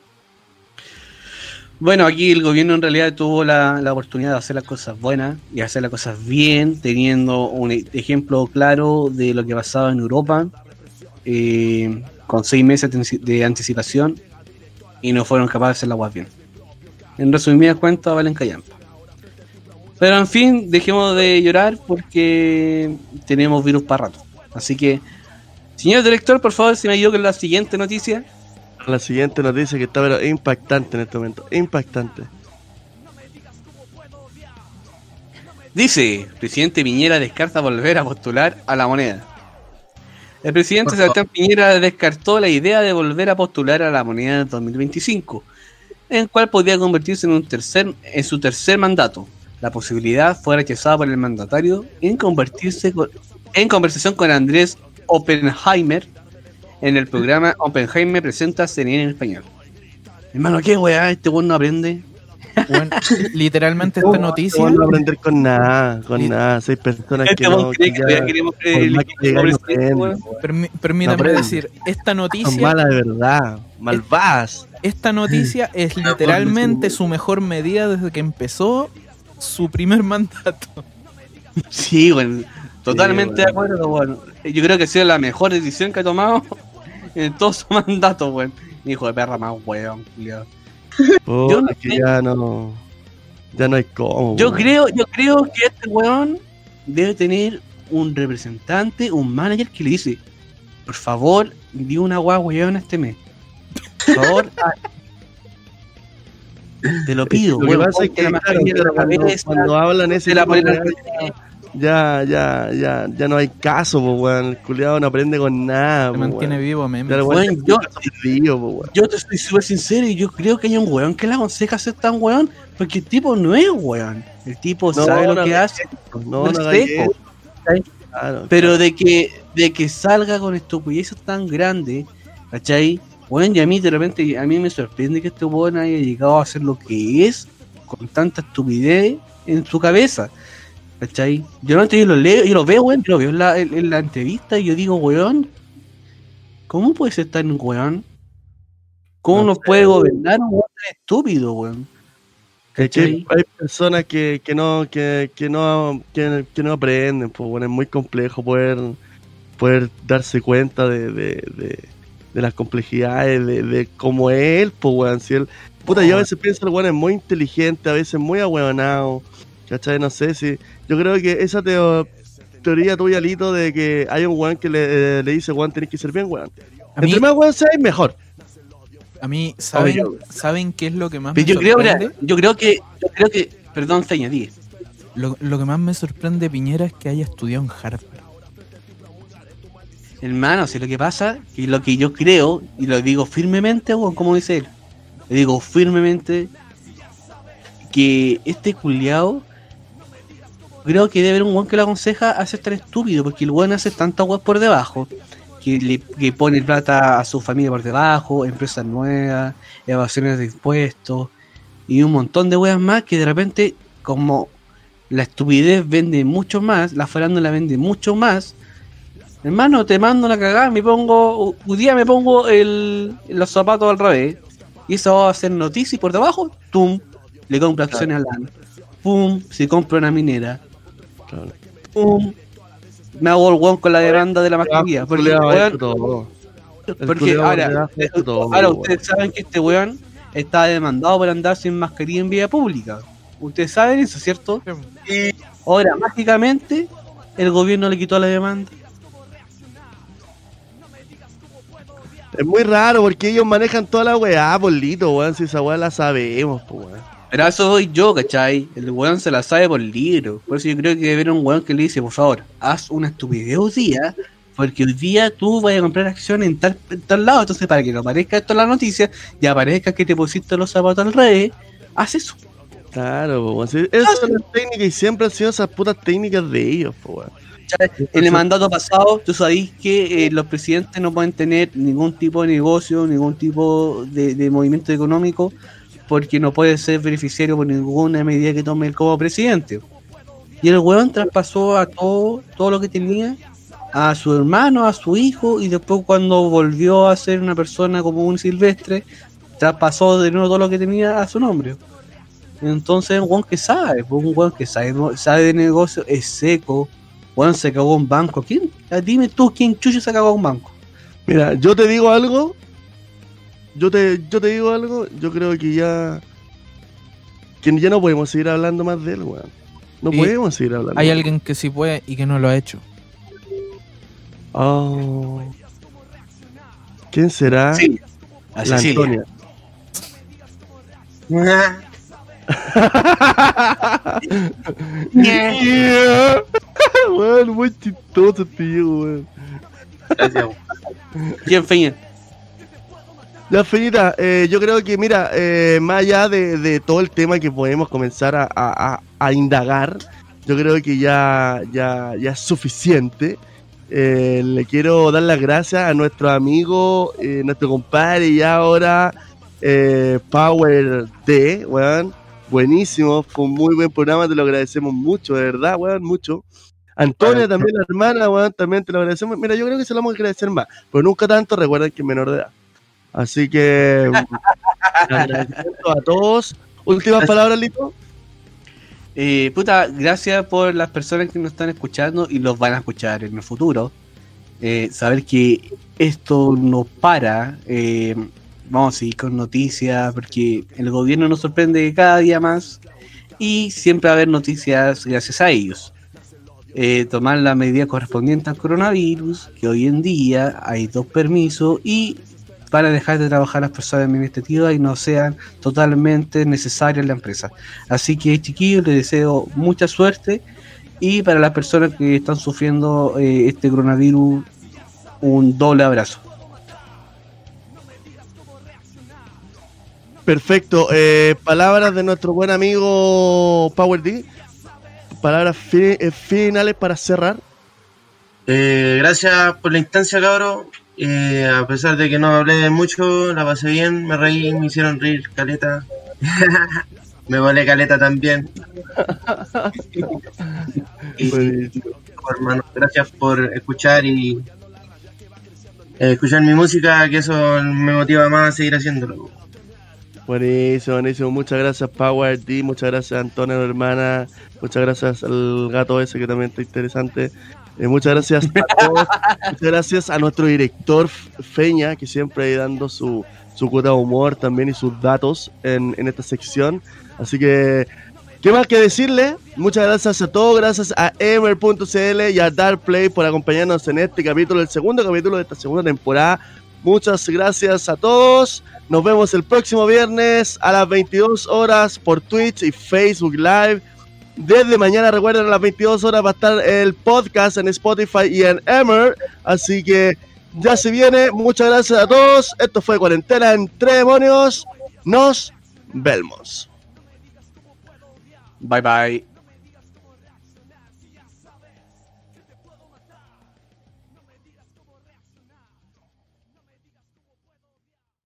S2: Bueno, aquí el gobierno en realidad tuvo la, la oportunidad de hacer las cosas buenas y hacer las cosas bien, teniendo un e- ejemplo claro de lo que pasaba en Europa, eh, con seis meses de antici- de anticipación y no fueron capaces de hacer las cosas bien. En resumidas cuentas, valen callampa. Pero en fin, dejemos de llorar porque tenemos virus para rato. Así que, señor director, por favor, si me ayuda con la siguiente noticia.
S1: La siguiente noticia que está pero impactante en este momento. Impactante.
S2: Dice, presidente Piñera descarta volver a postular a la moneda. El presidente Sebastián Piñera descartó la idea de volver a postular a la moneda en 2025, en el cual podría convertirse en, un tercer, en su tercer mandato. La posibilidad fue rechazada por el mandatario en convertirse con- en conversación con Andrés Oppenheimer en el programa Oppenheimer presenta CNN en español. Hermano, ¿qué weá? Este weón no aprende.
S32: Bueno, literalmente esta (laughs) noticia.
S1: No a aprender con nada, con nada. Seis personas
S2: Este
S1: que no.
S2: que
S1: ya-
S2: queremos creer
S1: que
S32: permítame decir, esta
S1: Son
S32: noticia.
S1: malas de verdad. Malvadas.
S32: Esta noticia (laughs) es literalmente su mejor medida desde que empezó su primer (laughs) mandato.
S2: Sí, bueno, totalmente
S1: Sí,
S2: de acuerdo, bueno. Yo creo que ha sido la mejor decisión que ha tomado en todo su (laughs) mandato, weón. Hijo de perra más weón, culiao.
S1: Puta,
S2: Yo no
S1: es que
S2: sé.
S1: ya no. Ya no hay cómo.
S2: Yo
S1: weón.
S2: creo, yo creo que este weón debe tener un representante, un manager que le dice, por favor, di una guagua weón este mes. Por favor, (laughs) te lo pido,
S1: Lo que pasa es que claro, cuando,
S2: cabeza,
S1: cuando hablan ese
S2: la
S1: ya, ya, ya, ya no hay caso, po, weón. El culiado no aprende con nada,
S32: Se mantiene
S1: weón.
S32: vivo, meme.
S1: Ya
S2: Weón, yo-
S1: perdido, po, weón.
S2: Yo te estoy súper sincero y yo creo que hay un weón que le aconseja ser tan weón Porque el tipo no es weón. El tipo
S1: No,
S2: sabe lo
S1: no
S2: que hace.
S1: No,
S2: no. ¿cachai?
S1: Claro,
S2: Pero de que, de que salga con estupideces tan grandes, ¿cachai? Bueno, y a mí de repente, a mí me sorprende que este weón haya llegado a hacer lo que es con tanta estupidez en su cabeza. ¿Cachai? Yo no yo lo leo, yo lo veo, weón, yo lo veo en la, en, en la entrevista y yo digo, weón, ¿cómo puede ser tan weón? ¿Cómo
S1: No
S2: nos
S1: sé,
S2: puede gobernar un weón estúpido, weón?
S1: Hay personas que, que no que, que no que, que no aprenden, pues bueno, es muy complejo poder poder darse cuenta de, de, de, de las complejidades de, de cómo es él, pues weón, si él puta, yo a veces pienso el weón es muy inteligente, a veces muy ahueonado, ¿cachai? No sé si yo creo que esa teo- teoría tuya, Lito, de que hay un weón que le, le dice, weón, tenés que ser bien, weón.
S32: A mí-
S1: Entre más weón seas, mejor.
S32: A mí, ¿saben,
S2: Obvio.
S32: ¿saben qué es lo que más
S2: Pero
S32: me
S2: yo creo, mira, yo creo que, yo creo que, perdón, Feña, diga.
S32: Lo, lo que más me sorprende, Piñera, es que haya estudiado en Harvard.
S2: Hermano, si lo que pasa, y lo que yo creo, y lo digo firmemente, weón, como dice él, le digo firmemente que este culiao creo que debe haber un weón que lo aconseja a ser tan estúpido, porque el weón hace tanta weón por debajo, que le pone plata a su familia por debajo, empresas nuevas, evasiones de impuestos, y un montón de weas más que de repente, como la estupidez vende mucho más, la farándula vende mucho más, Hermano, te mando la cagada, me pongo, un día me pongo los zapatos al revés, y eso va a hacer noticia y por debajo, tum, le compro acciones a LAN, pum, se compra una minera, pum, me hago el weón con la demanda de la mascarilla, porque, weón-
S1: todo.
S2: Ahora,
S1: todo, weón.
S2: ustedes saben que este weón está demandado por andar sin mascarilla en vía pública. Ustedes saben eso, ¿cierto? Ahora, mágicamente, el gobierno le quitó la demanda.
S1: Es muy raro porque ellos manejan toda la weá, bolito, weón. Si esa weá la sabemos, pues weón.
S2: Pero eso voy yo, ¿cachai? El weón se la sabe por libro. Por eso yo creo que debe haber un weón que le dice, por favor, haz una estupidez hoy día, porque hoy día tú vas a comprar acciones en tal, en tal lado. Entonces, para que no aparezca esto en la noticia y aparezca que te pusiste los zapatos al revés, haz eso.
S1: Claro, weón. Sí, esas son las técnicas y siempre han sido esas putas técnicas de ellos, weón.
S2: En el mandato pasado, tú sabéis que eh, los presidentes no pueden tener ningún tipo de negocio, ningún tipo de, de movimiento económico, porque no puede ser beneficiario por ninguna medida que tome él como presidente. Y el weón traspasó a todo, todo lo que tenía, a su hermano, a su hijo, y después cuando volvió a ser una persona como un silvestre, traspasó de nuevo todo lo que tenía a su nombre. Entonces, un weón que sabe, pues, un weón que sabe, sabe de negocio, es seco. Weón se cagó un banco. ¿Quién? Ah, Dime tú, ¿quién chucho se cagó un banco?
S1: Mira, yo te digo algo. Yo te, yo te digo algo. Yo creo que ya. Que ya no podemos seguir hablando más de él, weón. No
S32: Sí.
S1: podemos seguir hablando.
S32: Hay alguien que sí puede y que no lo ha hecho.
S1: Oh. ¿Quién será?
S2: Sí, a
S1: La. Antonia.
S3: Yeah. (laughs) (laughs)
S1: Weón, muy chistoso este viejo, weón.
S3: Gracias.
S2: ¿Quién feña?
S1: Ya, Feñita, eh, yo creo que, mira, eh, más allá de, de todo el tema que podemos comenzar a, a- a- a indagar, yo creo que ya, ya, ya es suficiente. Eh, le quiero dar las gracias a nuestro amigo, eh, nuestro compadre y ahora Power D, weón. Buenísimo, fue un muy buen programa, te lo agradecemos mucho, de verdad, weón, mucho. Antonia también, la hermana, weón, también te lo agradecemos. Mira, yo creo que se lo vamos a agradecer más, pero nunca tanto, recuerden que es menor de edad. Así que (laughs) agradecimiento a todos. Últimas palabras, Lito.
S2: Eh, puta, gracias por las personas que nos están escuchando y los van a escuchar en el futuro. Eh, saber que esto no para. eh, vamos a seguir con noticias porque el gobierno nos sorprende cada día más y siempre va a haber noticias gracias a ellos. Eh, tomar la medida correspondiente al coronavirus, que hoy en día hay dos permisos y para dejar de trabajar las personas administrativas y no sean totalmente necesarias en la empresa. Así que chiquillos, les deseo mucha suerte y para las personas que están sufriendo eh, este coronavirus, un doble abrazo.
S1: Perfecto. Eh, palabras de nuestro buen amigo Power D. Palabras fi- eh, finales para cerrar.
S3: Eh, gracias por la instancia, cabro. Eh, a pesar de que no hablé mucho, la pasé bien, me reí, me hicieron reír, caleta. (laughs) me volé caleta también. (laughs) y, hermano, gracias por escuchar y eh, escuchar mi música, que eso me motiva más a seguir haciéndolo.
S1: Buenísimo, buenísimo. Muchas gracias, Power D. Muchas gracias, Antonio, hermana. Muchas gracias al gato ese que también está interesante. Eh, muchas gracias a todos. muchas gracias a nuestro director Feña, que siempre ahí dando su, su cuota de humor también y sus datos en, esta sección. Así que, ¿qué más que decirle? Muchas gracias a todos. Gracias a Emer.cl y a Darkplay por acompañarnos en este capítulo, el segundo capítulo de esta segunda temporada. Muchas gracias a todos. Nos vemos el próximo viernes a las 22 horas por Twitch y Facebook Live. Desde mañana, recuerden, a las 22 horas va a estar el podcast en Spotify y en Emer. Así que ya se viene. Muchas gracias a todos. Esto fue Cuarentena entre Demonios. Nos vemos.
S2: Bye bye.